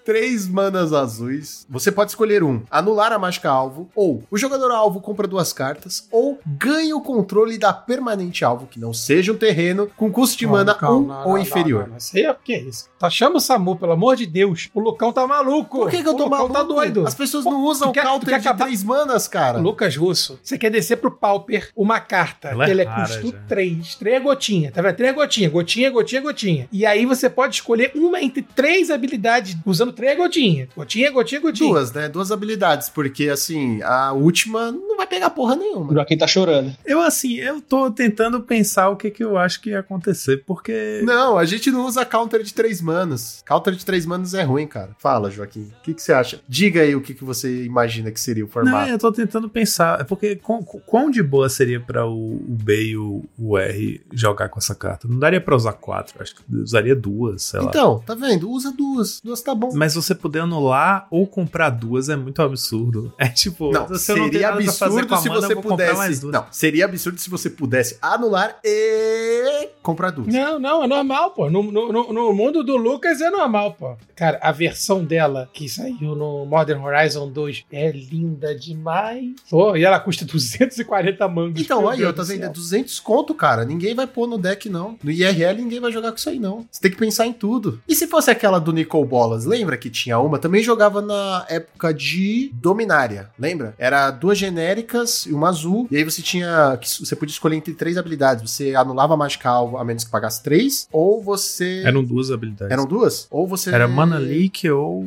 três manas azuis. Você pode escolher um: anular a mágica alvo, ou o jogador alvo compra duas cartas, ou ganha o controle da permanente alvo, que não seja um terreno, com custo de mana 1 um ou inferior. Não, Isso aí é o que é isso? Tá chama o Samu, pelo amor de Deus. O Lucão tá maluco. Por que, que eu tô o maluco? tá doido. As pessoas não usam quer, counter quer de acabar... três manas, cara. Lucas Russo, você quer descer pro Pauper uma carta. Ela é ele é custo 3. Três gotinha. Tá vendo? Três gotinha. Gotinha, gotinha, gotinha. E aí você pode escolher uma entre três habilidades usando três gotinhas. Gotinha, gotinha, gotinha. Duas, né? Duas habilidades, porque assim, a última não vai pegar porra nenhuma. O Joaquim tá chorando. Eu, assim, eu tô tentando pensar o que que eu acho que ia acontecer, porque. Não, a gente não usa counter de três manas. Counter de três manas é ruim, cara. Fala, Joaquim. O que, que você acha? Diga aí o que, que você imagina que seria o formato. Não, eu tô tentando pensar. É porque quão, quão de boa seria para o, o B e o, o, R jogar com essa carta? Não daria pra usar quatro. Acho que usaria duas, sei lá. Então, tá vendo? Usa duas. Duas tá bom. Mas mas você poder anular ou comprar duas é muito absurdo. É tipo, não, seria não absurdo se você pudesse. Não, seria absurdo se você pudesse anular e comprar duas. Não, não, é normal, pô. No, no, no mundo do Lucas é normal, pô. Cara, a versão dela que saiu no Modern Horizon 2 é linda demais. Pô, e ela custa 240 mangos. Então, aí, eu tô dizendo, é 200 conto, cara. Ninguém vai pôr no deck, não. No IRL, ninguém vai jogar com isso aí, não. Você tem que pensar em tudo. E se fosse aquela do Nicol Bolas? Lembra que tinha uma? Também jogava na época de Dominária, lembra? Era duas genéricas e uma azul. E aí você tinha. Você podia escolher entre três habilidades. Você anulava a mágica alvo a menos que pagasse três, ou você. Eram duas habilidades. Eram duas? Ou você. Era Mana Leak ou.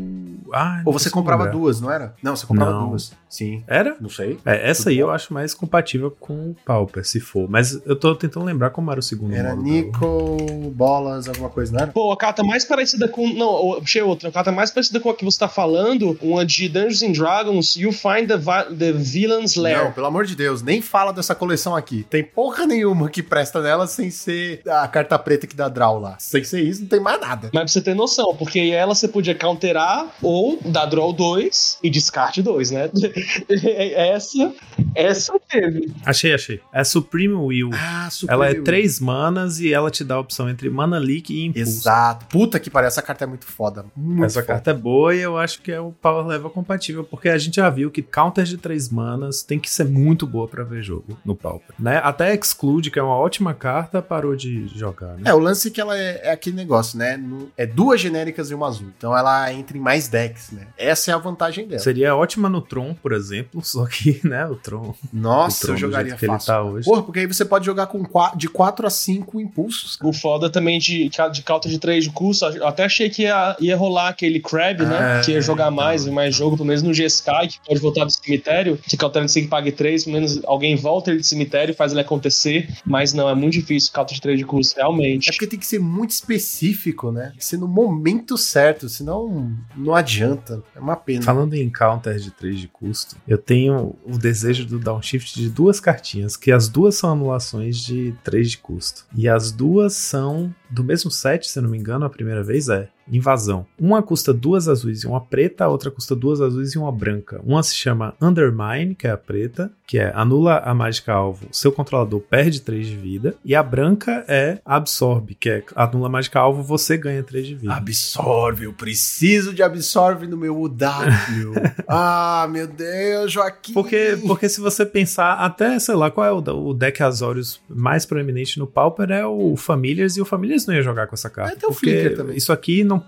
Ah, ou você comprava lembrar. duas, não era? Não, você comprava não. duas. Sim. Era? Não sei. É, essa Tudo aí bom. eu acho mais compatível com o Pauper, se for. Mas eu tô tentando lembrar como era o segundo Era Nico, Bolas, alguma coisa, não era? Pô, a carta mais parecida com. Não, achei outra. A carta mais parecida com a que você tá falando, uma de Dungeons and Dragons, You Find the, the Villain's Lair. Não, pelo amor de Deus, nem fala dessa coleção aqui. Tem porra nenhuma que presta nela sem ser a carta preta que dá draw lá. Sem ser isso, não tem mais nada. Mas pra você ter noção, porque ela você podia counterar ou dar draw 2 e descarte 2, né? essa, essa teve. Achei, achei. É Supreme Will. Ah, Supreme Ela é Will. três manas e ela te dá a opção entre Mana Leak e Impulso. Exato. Puta que pariu, essa carta é muito foda. Muito essa foda. Carta é boa e eu acho que é o Power Level compatível, porque a gente já viu que counters de três manas tem que ser muito boa para ver jogo no Pauper, né? Até Exclude, que é uma ótima carta, parou de jogar, né? É, o lance é que ela é, é aquele negócio, né? No, é duas genéricas e uma azul. Então ela entra em mais decks, né? Essa é a vantagem dela. Seria ótima no Tron, por exemplo, só que, né, o Tron. Nossa, o Tron, eu jogaria que fácil. ele tá hoje. Porra, porque aí você pode jogar com quatro, de 4 a 5 impulsos. Cara. O foda também de, de counter de 3 de curso, eu até achei que ia, ia rolar aquele Crab, né? É, que ia jogar mais e mais jogo, pelo menos no GSK, que pode voltar do cemitério, que counter de 5 pague 3, pelo menos alguém volta ele do cemitério e faz ele acontecer. Mas não, é muito difícil counter de 3 de curso, realmente. É porque tem que ser muito específico, né? Tem que ser no momento certo, senão não adianta. É uma pena. Falando em counter de 3 de custo, eu tenho o desejo do downshift de duas cartinhas, que as duas são anulações de 3 de custo. E as duas são do mesmo set, se eu não me engano, a primeira vez é invasão. Uma custa duas azuis e uma preta, a outra custa duas azuis e uma branca. Uma se chama Undermine, que é a preta, que é anula a mágica alvo, seu controlador perde 3 de vida. E a branca é Absorbe, que é anula a mágica alvo, você ganha 3 de vida. Absorve, eu preciso de Absorve no meu UW. ah, meu Deus, Joaquim. Porque, porque se você pensar, até, sei lá, qual é o, o deck Azorius mais proeminente no Pauper é o Familiars, e o Familiars não ia jogar com essa carta. É até o Flicker também. Isso aqui não の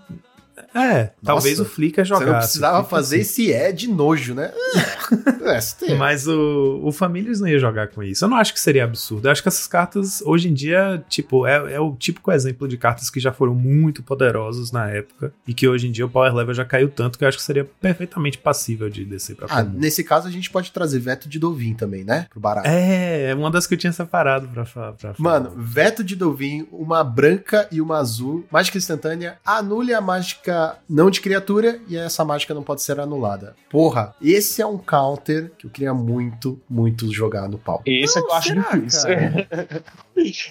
é, Nossa, talvez o Flickr jogasse. Você não precisava fazer assim. esse é de nojo, né? É, Mas o, o Famílias não ia jogar com isso. Eu não acho que seria absurdo. Eu acho que essas cartas, hoje em dia, tipo, é, é o típico exemplo de cartas que já foram muito poderosas na época e que hoje em dia o power level já caiu tanto que eu acho que seria perfeitamente passível de descer pra Ah, comum. nesse caso a gente pode trazer veto de Dovin também, né? Pro barato. É, é uma das que eu tinha separado pra, pra, pra Mano, veto de Dovin, uma branca e uma azul, mágica instantânea, anule a mágica não de criatura e essa mágica não pode ser anulada. Porra, esse é um counter que eu queria muito, muito jogar no pau. Esse não, é que eu acho difícil.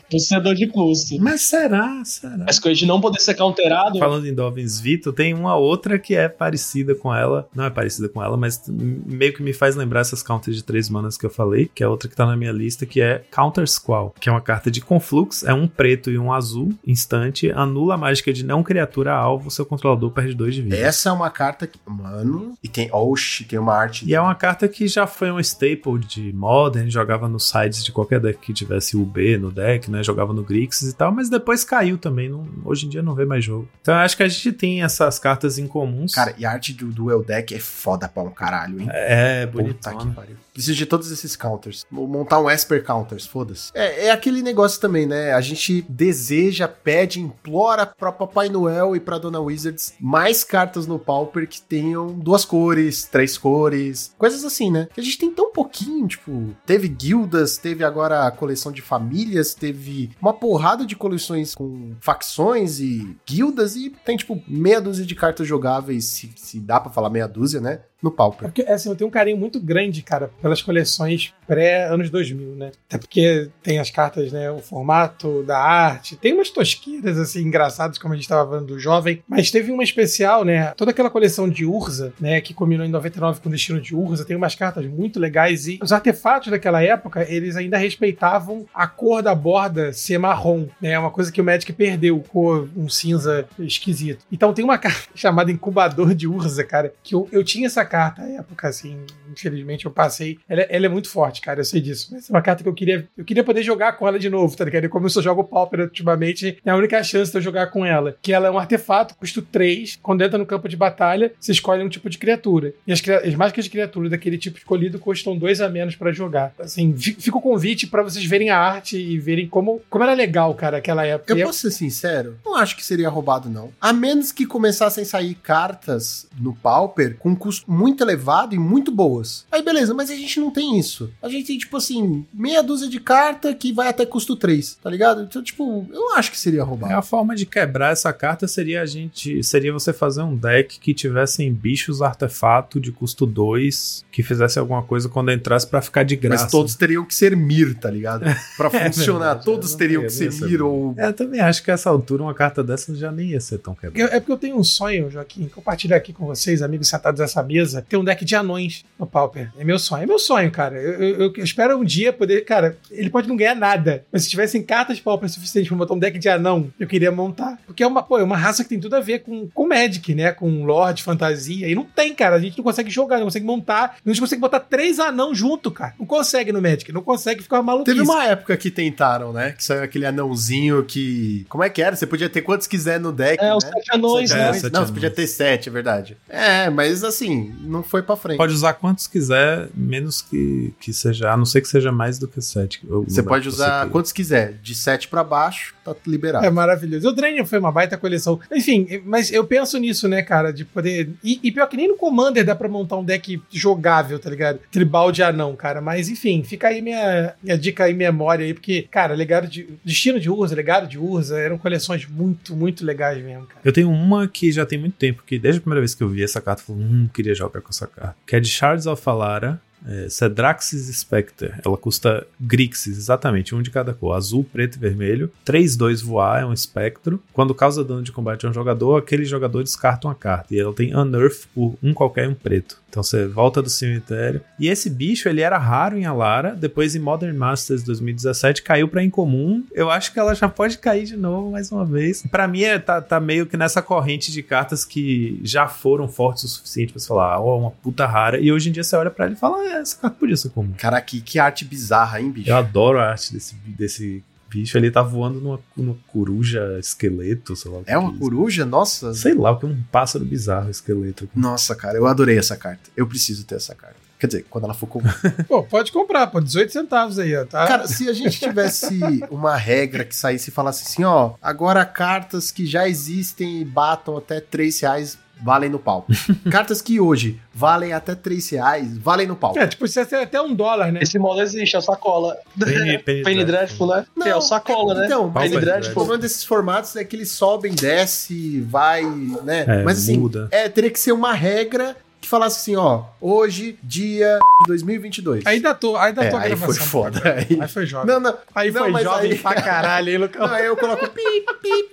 Torcedor de custo. Mas será? Será? As coisas de não poder ser counterado. Falando em Dovens Vito, tem uma outra que é parecida com ela. Não é parecida com ela, mas meio que me faz lembrar essas counters de três manas que eu falei, que é outra que tá na minha lista, que é Counter Squall, que é uma carta de conflux, é um preto e um azul, instante, anula a mágica de não criatura alvo, seu controlador perde dois de vida. Essa é uma carta que, mano, e tem, oxi, tem uma arte. E é uma carta que já foi um staple de Modern, jogava nos sites de qualquer deck que tivesse UB no deck, né? Jogava no Grixis e tal, mas depois caiu também. Não, hoje em dia não vê mais jogo. Então eu acho que a gente tem essas cartas em comuns. Cara, e a arte do Duel Deck é foda pra um caralho, hein? É, bonita. que pariu. Preciso de todos esses counters. Vou montar um Esper Counters, foda-se. É, é aquele negócio também, né? A gente deseja, pede, implora pra Papai Noel e pra Dona Wizards mais cartas no Pauper que tenham duas cores, três cores, coisas assim, né? Que a gente tem tão pouquinho, tipo, teve guildas, teve agora a coleção de famílias, teve uma porrada de coleções com facções e guildas e tem, tipo, meia dúzia de cartas jogáveis, se, se dá para falar meia dúzia, né? no Pauper. É porque, assim, eu tenho um carinho muito grande, cara, pelas coleções pré-anos 2000, né? Até porque tem as cartas, né? O formato da arte, tem umas tosqueiras, assim, engraçadas, como a gente estava falando do jovem, mas teve uma especial, né? Toda aquela coleção de Urza, né? Que combinou em 99 com o destino de Urza, tem umas cartas muito legais e os artefatos daquela época, eles ainda respeitavam a cor da borda ser marrom, né? É uma coisa que o Magic perdeu, cor, um cinza esquisito. Então tem uma carta chamada Incubador de Urza, cara, que eu, eu tinha essa carta na época, assim, infelizmente eu passei. Ela, ela, é muito forte, cara, eu sei disso. Mas é uma carta que eu queria, eu queria poder jogar com ela de novo, tá ligado? Como eu só jogo Pauper ultimamente, é a única chance de eu jogar com ela. Que ela é um artefato, custo 3, quando entra no campo de batalha, você escolhe um tipo de criatura. E as, as mágicas de criatura daquele tipo escolhido custam 2 a menos para jogar. Assim, fica o convite para vocês verem a arte e verem como, como era legal, cara, aquela época. Eu e posso ser sincero? Não acho que seria roubado, não. A menos que começassem a sair cartas no Pauper com custo muito elevado e muito boas. Aí beleza, mas a gente não tem isso. A gente tem, tipo assim, meia dúzia de carta que vai até custo 3, tá ligado? Então, tipo, eu não acho que seria roubado. É, a forma de quebrar essa carta seria a gente. Seria você fazer um deck que tivessem bichos artefato de custo 2 que fizesse alguma coisa quando entrasse para ficar de graça. Mas todos teriam que ser Mir, tá ligado? Pra é funcionar, verdade, todos teriam que ser Mir ou. É, eu também acho que a essa altura uma carta dessa já nem ia ser tão quebrada. É porque eu tenho um sonho, Joaquim, compartilhar aqui com vocês, amigos sentados nessa mesa, ter um deck de anões no Pauper. É meu sonho, é meu sonho, cara. Eu, eu, eu espero um dia poder. Cara, ele pode não ganhar nada, mas se tivessem cartas Pauper suficientes pra montar um deck de anão, eu queria montar. Porque é uma, pô, é uma raça que tem tudo a ver com, com Magic, né? Com Lord, fantasia. E não tem, cara. A gente não consegue jogar, não consegue montar. A gente consegue botar três anão junto, cara. Não consegue no Magic, não consegue ficar maluco. Teve uma época que tentaram, né? Que saiu aquele anãozinho que. Como é que era? Você podia ter quantos quiser no deck. É, né? os sete anões, né? É, não, você podia ter sete, é verdade. É, mas assim, não foi pra frente. Pode usar quantos quiser, menos que, que seja, a não ser que seja mais do que sete. Você pode usar você quantos quiser, de sete para baixo, tá liberado. É maravilhoso. O Drainian foi uma baita coleção. Enfim, mas eu penso nisso, né, cara, de poder. E, e pior que nem no Commander dá pra montar um deck jogável, tá ligado? Tribal de anão, cara. Mas enfim, fica aí minha, minha dica aí, memória aí, porque, cara, legado de. Destino de Urza, legado de Urza, eram coleções muito, muito legais mesmo, cara. Eu tenho uma que já tem muito tempo, que desde a primeira vez que eu vi essa carta, eu falei, hum, queria jogar com essa carta. Que é de Shards of Alara, é, Cedraxis Spectre. Ela custa Grixis, exatamente, um de cada cor, azul, preto e vermelho. 3-2 voar, é um espectro. Quando causa dano de combate a um jogador, aquele jogador descarta uma carta. E ela tem Unearth por um qualquer um preto. Então você volta do cemitério. E esse bicho, ele era raro em Alara. Depois em Modern Masters 2017 caiu para incomum. Eu acho que ela já pode cair de novo mais uma vez. Para mim, é, tá, tá, meio que nessa corrente de cartas que já foram fortes o suficiente pra você falar, ó, oh, uma puta rara. E hoje em dia você olha para ela e fala, ah, essa carta podia ser comum. Cara, que, que arte bizarra, hein, bicho? Eu adoro a arte desse, desse bicho, ele tá voando numa, numa coruja esqueleto, sei lá. É uma é coruja? Nossa. Sei lá, o que é um pássaro bizarro esqueleto. Nossa, cara, eu adorei essa carta. Eu preciso ter essa carta. Quer dizer, quando ela for comum. pô, pode comprar, pô, 18 centavos aí, ó, tá? Cara, se a gente tivesse uma regra que saísse e falasse assim, ó, agora cartas que já existem e batam até 3 reais valem no pau. Cartas que hoje valem até 3 reais, valem no pau. É, tipo, você tem até um dólar, né? Esse modo existe, é a sacola. Penny, Penny, Penny Dreadful, né? Não, que é o sacola, né? Então, Penny Dreadful. O problema desses formatos é que eles sobem, desce, vai, né? É, Mas assim, muda. é, teria que ser uma regra que falasse assim, ó, hoje, dia de 2022. Aí datou, aí datou é, gravação. Aí foi foda. Aí, aí foi jovem. Não, não. Aí não, foi jovem aí... pra caralho, aí, Lucão. Não, aí eu coloco pip, pip,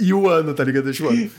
e o ano, tá ligado? Deixa o ano.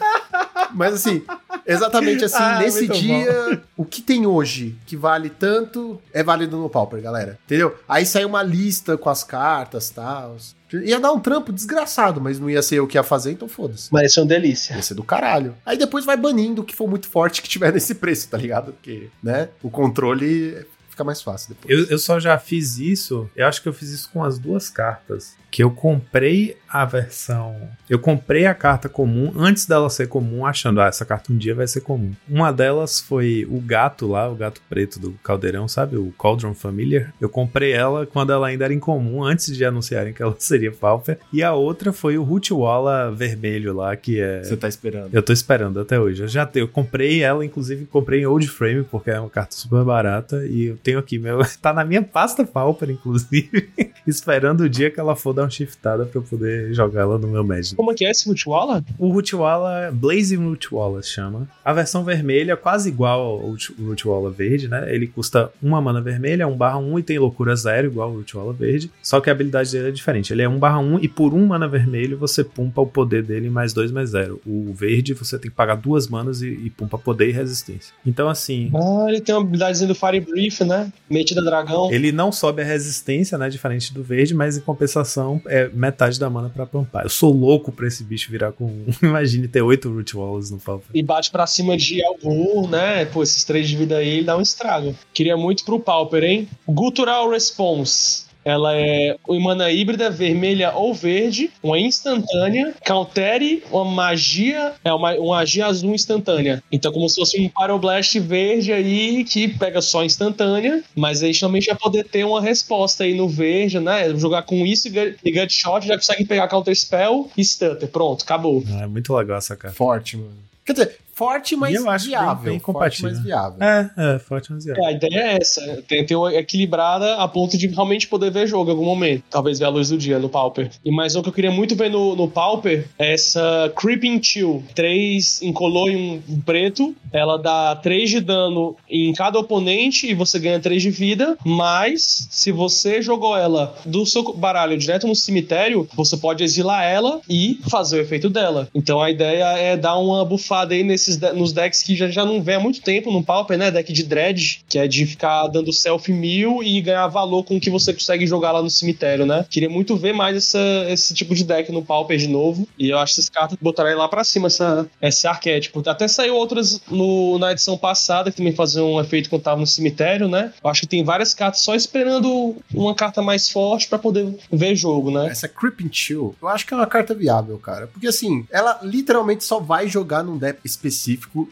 Mas assim, exatamente assim, ah, nesse dia, bom. o que tem hoje que vale tanto é válido no Pauper, galera. Entendeu? Aí sai uma lista com as cartas e tal. Ia dar um trampo desgraçado, mas não ia ser eu que ia fazer, então foda-se. Mas isso é uma delícia. Ia ser do caralho. Aí depois vai banindo o que for muito forte que tiver nesse preço, tá ligado? Porque, né, o controle fica mais fácil depois. Eu, eu só já fiz isso, eu acho que eu fiz isso com as duas cartas. Que eu comprei a versão. Eu comprei a carta comum antes dela ser comum, achando, ah, essa carta um dia vai ser comum. Uma delas foi o gato lá, o gato preto do caldeirão, sabe? O Cauldron Familiar. Eu comprei ela quando ela ainda era incomum, antes de anunciarem que ela seria Pauper. E a outra foi o Rootwalla vermelho lá, que é. Você tá esperando? Eu tô esperando até hoje. Eu já tenho, eu comprei ela, inclusive comprei em Old Frame, porque é uma carta super barata. E eu tenho aqui, meu. tá na minha pasta Pauper, inclusive. esperando o dia que ela for dar uma shiftada pra eu poder jogar ela no meu Magic. Como é que é esse Rutwala? O Rutwala, Blazing Rutwala chama. A versão vermelha é quase igual ao Rutwala verde, né? Ele custa uma mana vermelha, 1 barra 1 e tem loucura zero, igual o Rutwala verde. Só que a habilidade dele é diferente. Ele é 1 barra 1 e por 1 mana vermelho você pumpa o poder dele mais 2 mais 0. O verde você tem que pagar duas manas e, e pumpa poder e resistência. Então assim... Ah, ele tem uma habilidadezinha do Fire Brief, né? Metida dragão. Ele não sobe a resistência, né? Diferente do verde, mas em compensação é metade da mana pra pumpar. Eu sou louco pra esse bicho virar com. Imagine ter oito Root Walls no Pauper. E bate pra cima de Algur, né? Pô, esses três de vida aí, ele dá um estrago. Queria muito pro Pauper, hein? Gutural Response. Ela é uma mana híbrida, vermelha ou verde, uma instantânea, countere uma magia, é uma, uma magia azul instantânea. Então, como se fosse um Pyroblast verde aí que pega só instantânea, mas a gente também já poder ter uma resposta aí no verde, né? Jogar com isso e Gut Shot já consegue pegar Counter Spell e Stutter. Pronto, acabou. Ah, é muito legal essa carta. Forte, mano. Quer dizer, forte, mas eu acho viável. Bem, bem forte, mas viável. É, é, forte, mas viável. É, a ideia é essa. Tem, ter uma equilibrada a ponto de realmente poder ver jogo em algum momento. Talvez ver a luz do dia no Pauper. E mais um que eu queria muito ver no, no Pauper é essa Creeping Chill. Três incolor e um preto. Ela dá 3 de dano em cada oponente e você ganha 3 de vida. Mas, se você jogou ela do seu baralho direto no cemitério, você pode exilar ela e fazer o efeito dela. Então a ideia é dar uma bufada aí nesses de nos decks que já, já não vem há muito tempo no Pauper, né? Deck de Dredge, que é de ficar dando self mil e ganhar valor com o que você consegue jogar lá no cemitério, né? Queria muito ver mais essa, esse tipo de deck no Pauper de novo. E eu acho que essas cartas botarem lá pra cima essa, esse arquétipo. Até saiu outras no, na edição passada que também faziam um efeito quando tava no cemitério, né? Eu acho que tem várias cartas só esperando uma carta mais forte para poder ver jogo, né? Essa Creeping Chill, eu acho que é uma carta viável, cara. Porque assim, ela literalmente só vai jogar num deck específico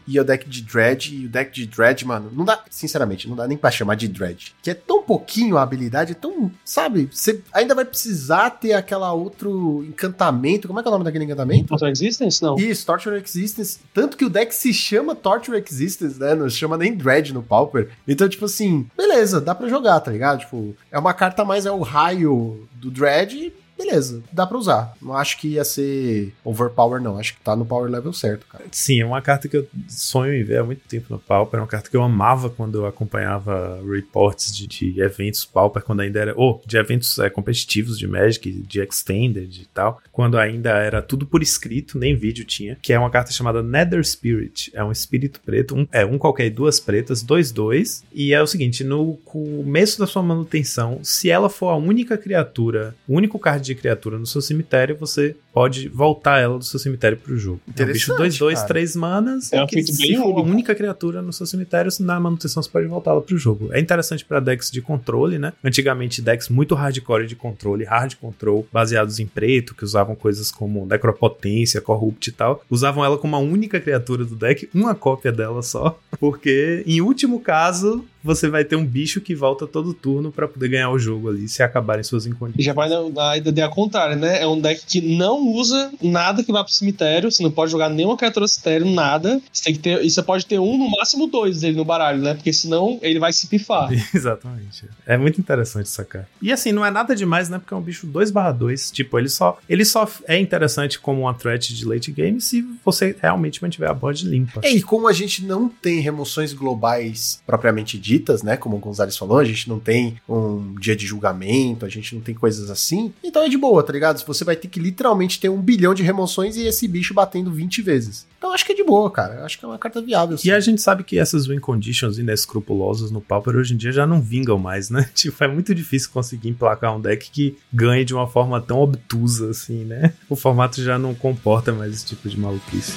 e é o deck de Dredge. E o deck de Dredge, mano, não dá, sinceramente, não dá nem pra chamar de Dredge. Que é tão pouquinho a habilidade, é tão, sabe? Você ainda vai precisar ter aquela outro encantamento. Como é que é o nome daquele encantamento? Torture Existence, não? Isso, Torture Existence. Tanto que o deck se chama Torture Existence, né? Não se chama nem Dredge no Pauper. Então, tipo assim, beleza, dá pra jogar, tá ligado? Tipo, é uma carta mais é o raio do Dredge beleza, dá pra usar. Não acho que ia ser overpower, não. Acho que tá no power level certo, cara. Sim, é uma carta que eu sonho em ver há muito tempo no Pauper. É uma carta que eu amava quando eu acompanhava reports de, de eventos Pauper, quando ainda era. Ou oh, de eventos é, competitivos de Magic, de Extended e tal. Quando ainda era tudo por escrito, nem vídeo tinha. Que é uma carta chamada Nether Spirit. É um espírito preto. Um, é um qualquer e duas pretas, dois, dois. E é o seguinte: no começo da sua manutenção, se ela for a única criatura, o único card de criatura no seu cemitério, você pode voltar ela do seu cemitério pro jogo. É um bicho 2, 2, 3 manas. É um feito bem for a única criatura no seu cemitério, na manutenção você pode voltá-la pro jogo. É interessante para decks de controle, né? Antigamente, decks muito hardcore de controle, hard control, baseados em preto, que usavam coisas como necropotência, corrupt e tal, usavam ela como a única criatura do deck, uma cópia dela só, porque em último caso, você vai ter um bicho que volta todo turno para poder ganhar o jogo ali, se acabarem suas incondições. Já vai na ideia contrária, né? É um deck que não usa nada que vá pro cemitério, você não pode jogar nenhuma criatura cemitério, nada. Você tem que ter, e você pode ter um, no máximo dois dele no baralho, né? Porque senão ele vai se pifar. Exatamente. É muito interessante sacar. E assim, não é nada demais, né? Porque é um bicho 2/2, tipo, ele só ele só é interessante como uma threat de late game se você realmente mantiver a board limpa. E como a gente não tem remoções globais propriamente ditas, ditas, né? Como o Gonzalez falou, a gente não tem um dia de julgamento, a gente não tem coisas assim. Então é de boa, tá ligado? Você vai ter que literalmente ter um bilhão de remoções e esse bicho batendo 20 vezes. Então acho que é de boa, cara. Acho que é uma carta viável. Sim. E a gente sabe que essas win conditions inescrupulosas no Pauper hoje em dia já não vingam mais, né? Tipo, é muito difícil conseguir emplacar um deck que ganhe de uma forma tão obtusa assim, né? O formato já não comporta mais esse tipo de maluquice.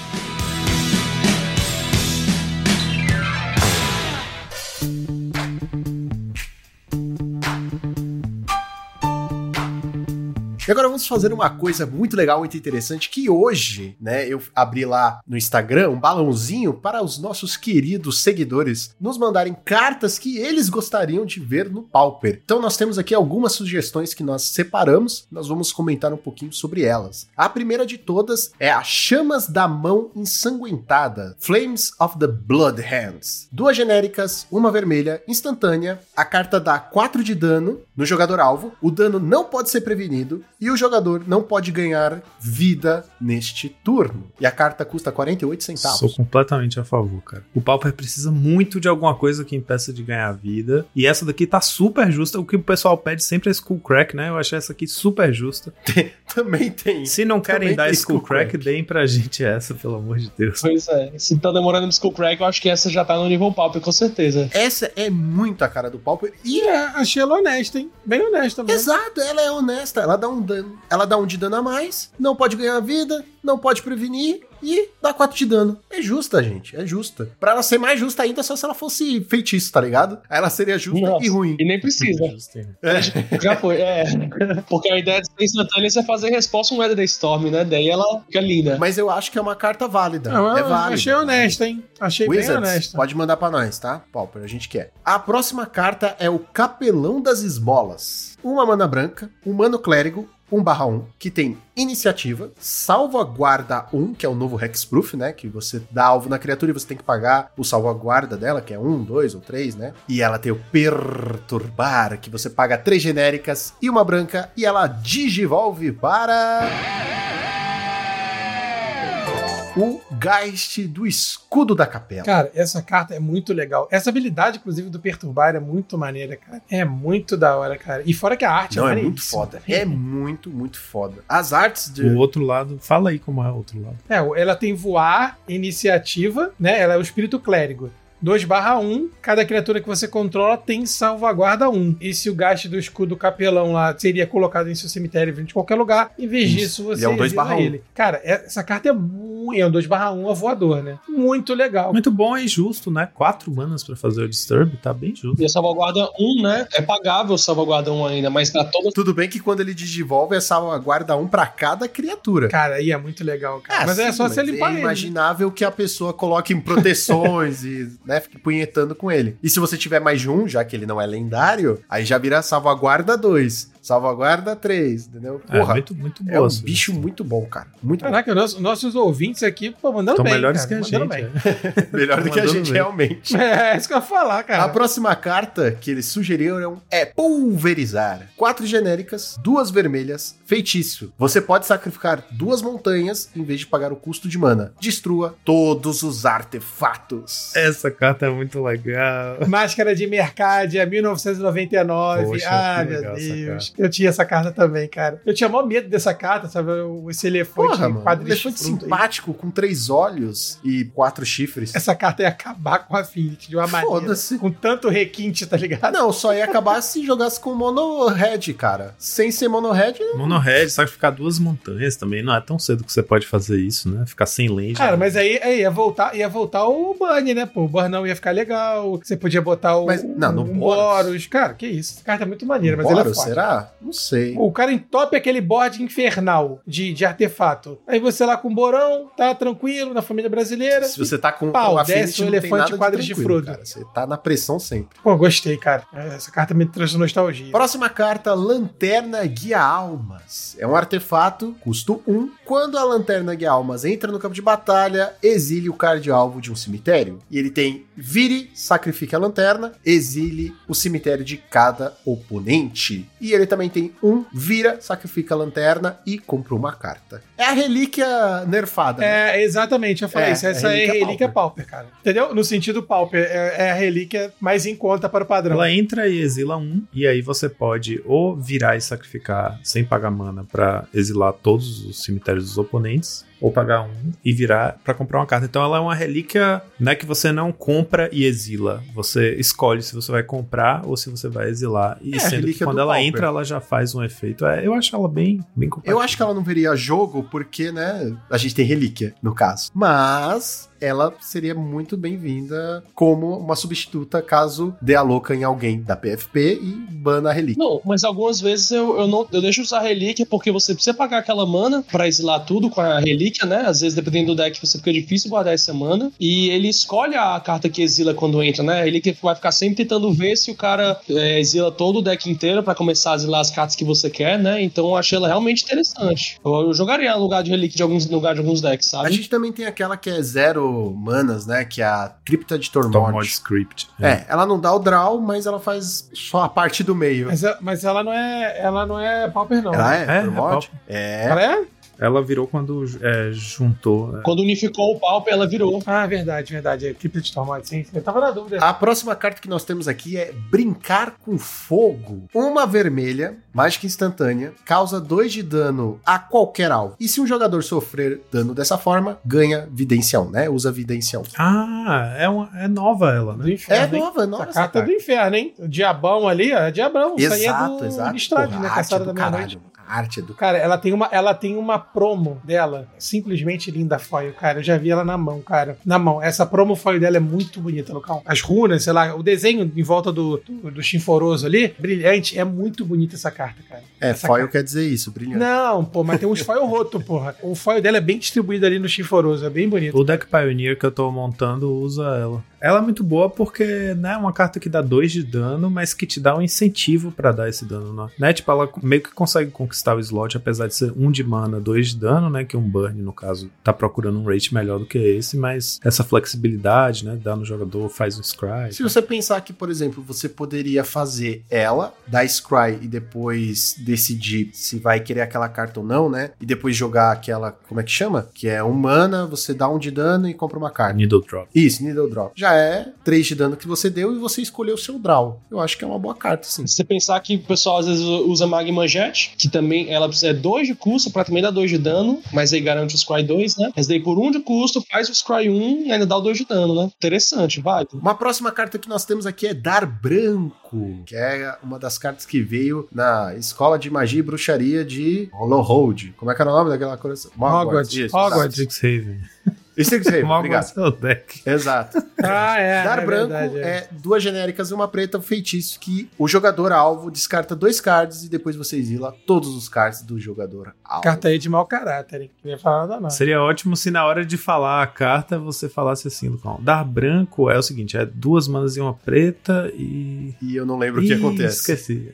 E agora vamos fazer uma coisa muito legal, muito interessante, que hoje, né, eu abri lá no Instagram um balãozinho para os nossos queridos seguidores nos mandarem cartas que eles gostariam de ver no Pauper. Então nós temos aqui algumas sugestões que nós separamos, nós vamos comentar um pouquinho sobre elas. A primeira de todas é a Chamas da Mão Ensanguentada, Flames of the Blood Hands. Duas genéricas, uma vermelha, instantânea, a carta dá 4 de dano no jogador alvo, o dano não pode ser prevenido e o jogador não pode ganhar vida neste turno. E a carta custa 48 centavos. Sou completamente a favor, cara. O Pauper precisa muito de alguma coisa que impeça de ganhar vida. E essa daqui tá super justa. O que o pessoal pede sempre é Skull Crack, né? Eu achei essa aqui super justa. Também tem. Se não querem dar tem Skull Crack, Crack. deem pra gente essa, pelo amor de Deus. Pois é, se tá demorando no Skull Crack, eu acho que essa já tá no nível Pauper, com certeza. Essa é muito a cara do Pauper e E é, achei ela honesta, hein? Bem honesta mesmo. Exato, ela é honesta, ela dá um dano, ela dá um de dano a mais, não pode ganhar vida, não pode prevenir e dá 4 de dano. É justa, gente, é justa. Pra ela ser mais justa ainda, só se ela fosse feitiço, tá ligado? Aí ela seria justa Nossa, e ruim. E nem precisa. Já foi, é. Porque a ideia de ser instantânea é fazer resposta um Weather da Storm, né? Daí ela fica linda. Mas eu acho que é uma carta válida. Não, é eu válida. achei honesta, hein? Achei bem Wizards, honesta. pode mandar pra nós, tá? Pauper, a gente quer. A próxima carta é o Capelão das Esmolas. Uma mana branca, um mano clérigo, 1 barra 1, que tem iniciativa, salvaguarda 1, que é o novo Hexproof, né? Que você dá alvo na criatura e você tem que pagar o salvaguarda dela, que é 1, 2 ou 3, né? E ela tem o Perturbar, que você paga 3 genéricas e uma branca, e ela digivolve para o Geist do Escudo da Capela. Cara, essa carta é muito legal. Essa habilidade, inclusive, do Perturbar é muito maneira, cara. É muito da hora, cara. E fora que a arte Não, é maneiríssima. muito foda. É muito, muito foda. As artes de. O outro lado, fala aí como é o outro lado. É, ela tem voar, iniciativa, né? Ela é o espírito clérigo. 2 barra 1, cada criatura que você controla tem salvaguarda 1. E se o gasto do escudo capelão lá seria colocado em seu cemitério em qualquer lugar, em vez Isso. disso você Ele é um 2 exila barra 1. ele. Cara, essa carta é muito... É um 2 barra 1 a voador, né? Muito legal. Muito bom e justo, né? Quatro manas pra fazer o Disturb, tá bem justo. E a salvaguarda 1, né? É pagável a salvaguarda 1 ainda, mas pra toda. Tudo bem que quando ele digivolve é salvaguarda um pra cada criatura. Cara, aí é muito legal, cara. mas é sim, só você mas limpar É ele. imaginável que a pessoa coloque em proteções e né, fique punhetando com ele. E se você tiver mais de um, já que ele não é lendário, aí já vira salvaguarda 2, salvaguarda 3, entendeu? É, Porra, muito, muito é boa. um essa bicho muito bom, cara. Muito bom. Caraca, nossos, nossos ouvintes aqui, pô, mandando Estão bem. melhores cara, que a gente. bem. é. Melhor do que a gente bem. realmente. É, isso que eu ia falar, A cara. próxima carta que eles sugeriram é pulverizar. Quatro genéricas, duas vermelhas, feitiço. Você pode sacrificar duas montanhas em vez de pagar o custo de mana. Destrua todos os artefatos. Essa carta é muito legal. Máscara de Mercadia, 1999. Poxa, ah, meu Deus. Eu tinha essa carta também, cara. Eu tinha maior medo dessa carta, sabe? O- Esse elefante Porra, mano. quadrilho Elefante chifrudo aí. simpático com três olhos e quatro chifres. Essa carta ia acabar com a Affinity de uma maneira. Foda-se. Com tanto requinte, tá ligado? Não, só ia acabar se jogasse com mono red, cara. Sem ser mono red, Monohead, sacrificar duas montanhas também. Não é tão cedo que você pode fazer isso, né? Ficar sem land. Cara, mas aí, aí ia, voltar, ia voltar o Bunny, né? Pô, o Burnão ia ficar legal. Você podia botar o. Mas, não, no o Boros. Cara, que isso. Essa carta é muito maneira, mas ele é Boros, forte. será? Não sei. O cara entope aquele board infernal de, de artefato. Aí você lá com o Borão, tá tranquilo, na família brasileira. Se você tá com Pau, Affinity, desce o tem elefante nada de quadrigifrudo. tranquilo, cara. Você tá na pressão sempre. Pô, gostei, cara. Essa carta me trouxe nostalgia. Próxima carta, Lanterna Guia Almas. É um artefato, custo 1. Quando a Lanterna Guia Almas entra no campo de batalha, exile o card alvo de um cemitério. E ele tem vire, sacrifique a lanterna, exile o cemitério de cada oponente. E ele também tem um, vira, sacrifica a lanterna e compra uma carta. É a relíquia nerfada. né? É, exatamente, eu falei É, isso. Essa é é relíquia relíquia pauper, cara. Entendeu? No sentido pauper, é, é a relíquia mais em conta para o padrão. Ela entra e exila um, e aí você pode ou virar e sacrificar sem pagar mana pra exilar todos os cemitérios dos oponentes, ou pagar um e virar pra comprar uma carta. Então ela é uma relíquia, não é que você não compra e exila, você escolhe se você vai comprar ou se você vai exilar. E É, sendo que relíquia quando do ela Pauper. entra, ela já faz um efeito. É, eu acho ela bem, bem Eu acho que ela não veria jogo porque, né, a gente tem relíquia, no caso. Mas ela seria muito bem-vinda como uma substituta caso dê a louca em alguém da PFP e bana a relíquia. Não, mas algumas vezes eu, eu não eu deixo usar a relíquia porque você precisa pagar aquela mana pra exilar tudo com a relíquia, né? Às vezes, dependendo do deck, você fica difícil guardar essa mana. E ele escolhe a carta que exila quando entra, né? A relíquia vai ficar sempre tentando ver se o cara é, exila todo o deck inteiro para começar a exilar as cartas que você quer, né? Então eu achei ela realmente interessante. Eu, eu jogaria no lugar de relíquia de alguns, no lugar de alguns decks, sabe? A gente também tem aquela que é zero manas, né? Que é a Cripta de Tormod. Tormod Script. É. ela não dá o draw, mas ela faz só a parte do meio. Mas, mas ela não é. Ela não é Pauper, não. Ela é, É, Tormod? é É. Ela é? Ela virou quando é, juntou. é. Quando unificou o Pauper, ela virou. Ah, verdade, verdade. É Cryptid Tormod, sim. Eu tava na dúvida. A próxima carta que nós temos aqui é Brincar com Fogo. Uma vermelha, mágica instantânea, causa 2 de dano a qualquer alvo. E se um jogador sofrer dano dessa forma, ganha Vidência 1, né? Usa Vidência 1. Ah, é, uma, é nova ela, né? Do É inferno. hein? nova, é nova Essa carta é carta. do inferno, hein? O diabão ali, ó, é diabão. Isso aí é Exato, do exato. Porra, né? é Caçada do da meia-noite. A arte do Cara, ela tem, uma, ela tem uma promo dela, simplesmente linda foil, cara. Eu já vi ela na mão, cara. Na mão. Essa promo foil dela é muito bonita, local. As runas, sei lá, o desenho em volta do, do, do chinforoso ali, brilhante. É muito bonita essa carta, cara. É, Essa foil carta. quer dizer isso, brilhante. Não, pô, mas tem uns foil roto, porra. O foil dela é bem distribuído ali no chinforoso, é bem bonito. O deck Pioneer que eu tô montando usa ela. Ela é muito boa porque né, é uma carta que dá 2 de dano, mas que te dá um incentivo pra dar esse dano. Né? né? Tipo, ela meio que consegue conquistar o slot, apesar de ser 1 um de mana, 2 de dano, né? Que um burn, no caso, tá procurando um rate melhor do que esse, mas essa flexibilidade, né? Dá no jogador, faz um scry. Se você pensar que, por exemplo, você poderia fazer ela, dar Scry e depois decidir se vai querer aquela carta ou não, né? E depois jogar aquela, como é que chama? Que é um mana, você dá um de dano e compra uma carta. Needle Drop. Isso, Needle Drop. Já é 3 de dano que você deu e você escolheu o seu draw. Eu acho que é uma boa carta, sim. Se você pensar que o pessoal às vezes usa Magma Jet, que também ela precisa é 2 de custo pra também dar 2 de dano, mas aí garante o Scry 2, né? Mas daí por 1 um de custo, faz o Scry 1 um, e ainda dá o 2 de dano, né? Interessante, vai. Uma próxima carta que nós temos aqui é Dar Branco, que é uma das cartas que veio na Escola de Magia e Bruxaria de Hollowhold. Como é que era o nome daquela coisa? Hogwarts. Isso, Hogwarts. Strixhaven. Strixhaven, obrigado. É deck. Exato. Ah, é. Dar é branco verdade, é. duas genéricas e uma preta, um feitiço que o jogador alvo descarta dois cards e depois você exila todos os cards do jogador alvo. Carta aí de mau caráter, hein? Não ia falar nada, não. Seria ótimo se na hora de falar a carta você falasse assim, Lucão. Dar branco é o seguinte: é duas manas e uma preta e. E eu não lembro o que acontece. Esqueci.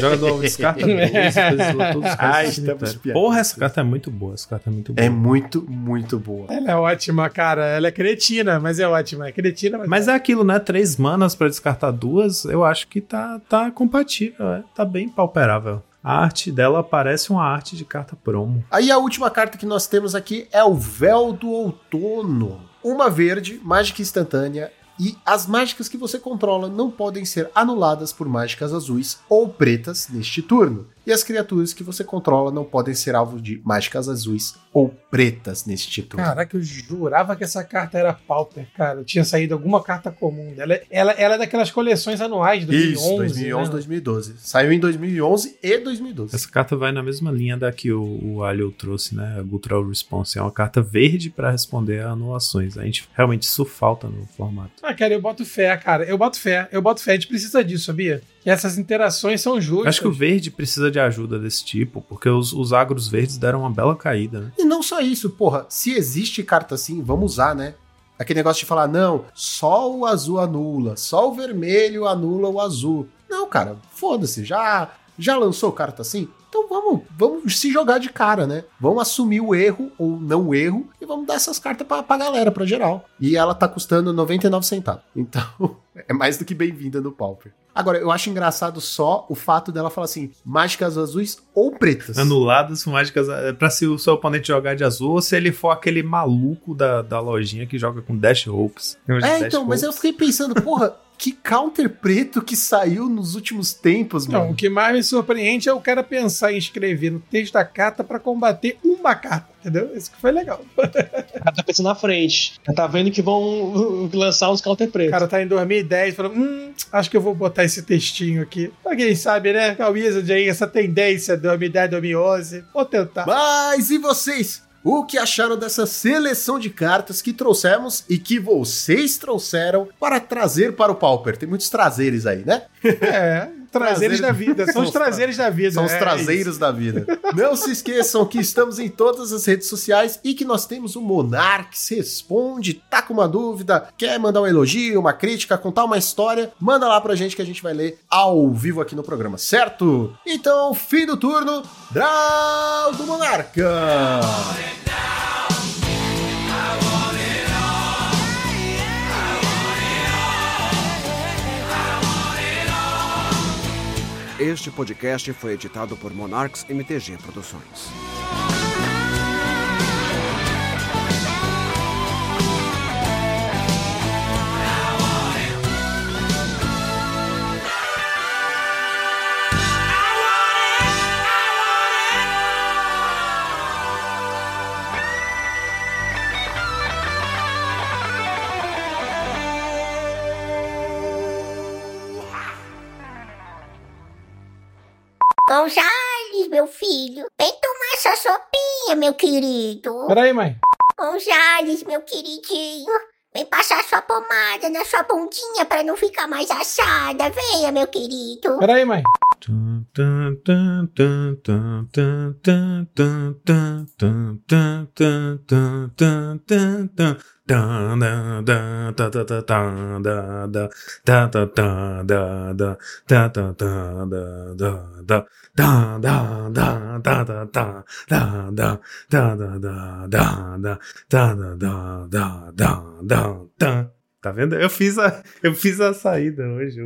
Jogador alvo descarta dois, todos os Ai, cards do estamos piados. Porra, essa carta é muito boa. Essa carta é muito boa. É muito, muito boa. Ela é ótima, cara. Ela é cretina, mas é ótima. É cretina, mas. Mas é aquilo, né? Três manas pra descartar duas, eu acho que tá, tá compatível, é. tá bem palperável. A arte dela parece uma arte de carta promo. Aí a última carta que nós temos aqui é o Véu do Outono. Uma verde, mágica instantânea. E as mágicas que você controla não podem ser anuladas por mágicas azuis ou pretas neste turno. E as criaturas que você controla não podem ser alvo de mágicas azuis ou pretas neste turno. Caraca, eu jurava que essa carta era Pauper, cara. Tinha saído alguma carta comum dela. Ela, ela é daquelas coleções anuais, 2011. Isso, 2011, né? 2012. Saiu em 2011 e 2012. Essa carta vai na mesma linha da que o, o Alio trouxe, né? A Guttural Response. É uma carta verde pra responder a anulações. A gente realmente isso falta no formato. Ah, cara, eu boto fé, cara. Eu boto fé. Eu boto fé. A gente precisa disso, sabia? Que essas interações são justas. Acho que o verde precisa de ajuda desse tipo, porque os, os agros verdes deram uma bela caída, né? E não só isso, porra. Se existe carta assim, vamos usar, né? Aquele negócio de falar, não, só o azul anula, só o vermelho anula o azul. Não, cara, foda-se, já, já lançou carta assim? Então vamos, vamos se jogar de cara, né? Vamos assumir o erro ou não o erro e vamos dar essas cartas pra, pra galera, pra geral. E ela tá custando 99 centavos. Então, é mais do que bem-vinda no Pauper. Agora, eu acho engraçado só o fato dela falar assim, mágicas azuis ou pretas. Anuladas com mágicas. É pra se o seu oponente jogar de azul ou se ele for aquele maluco da, da lojinha que joga com Dash Hopes. De É, Dash então, mas eu Hopes? fiquei pensando, porra, que counter preto que saiu nos últimos tempos, Não, o mano. que mais me surpreende é o cara pensar em escrever no texto da carta pra combater uma carta, entendeu? Isso que foi legal. O cara tá pensando na frente. Já tá vendo que vão lançar uns counter O pretos. cara tá em 2010 falando, hum, acho que eu vou botar esse textinho aqui. Pra quem sabe, né? A Wizard aí, essa tendência 2010, 2011. Vou tentar. Mas e vocês? O que acharam dessa seleção de cartas que trouxemos e que vocês trouxeram para trazer para o Pauper. Tem muitos trazeres aí, né? É, Trazeres da vida. São os trazeres da vida. São os é traseiros da vida. Não se esqueçam que estamos em todas as redes sociais e que nós temos o Monarques Responde. Tá com uma dúvida, quer mandar um elogio, uma crítica, contar uma história, manda lá pra gente que a gente vai ler ao vivo aqui no programa, certo? Então, fim do turno, Draw do Monarca! Este podcast foi editado por Monarchs MTG Produções. Ô, Jales, meu filho, vem tomar essa sopinha, meu querido. Peraí, mãe. Ô, Jales, meu queridinho, vem passar sua pomada na sua bundinha pra não ficar mais assada. Venha, meu querido. Peraí, mãe. Tá vendo? Eu fiz a, eu fiz a saída hoje.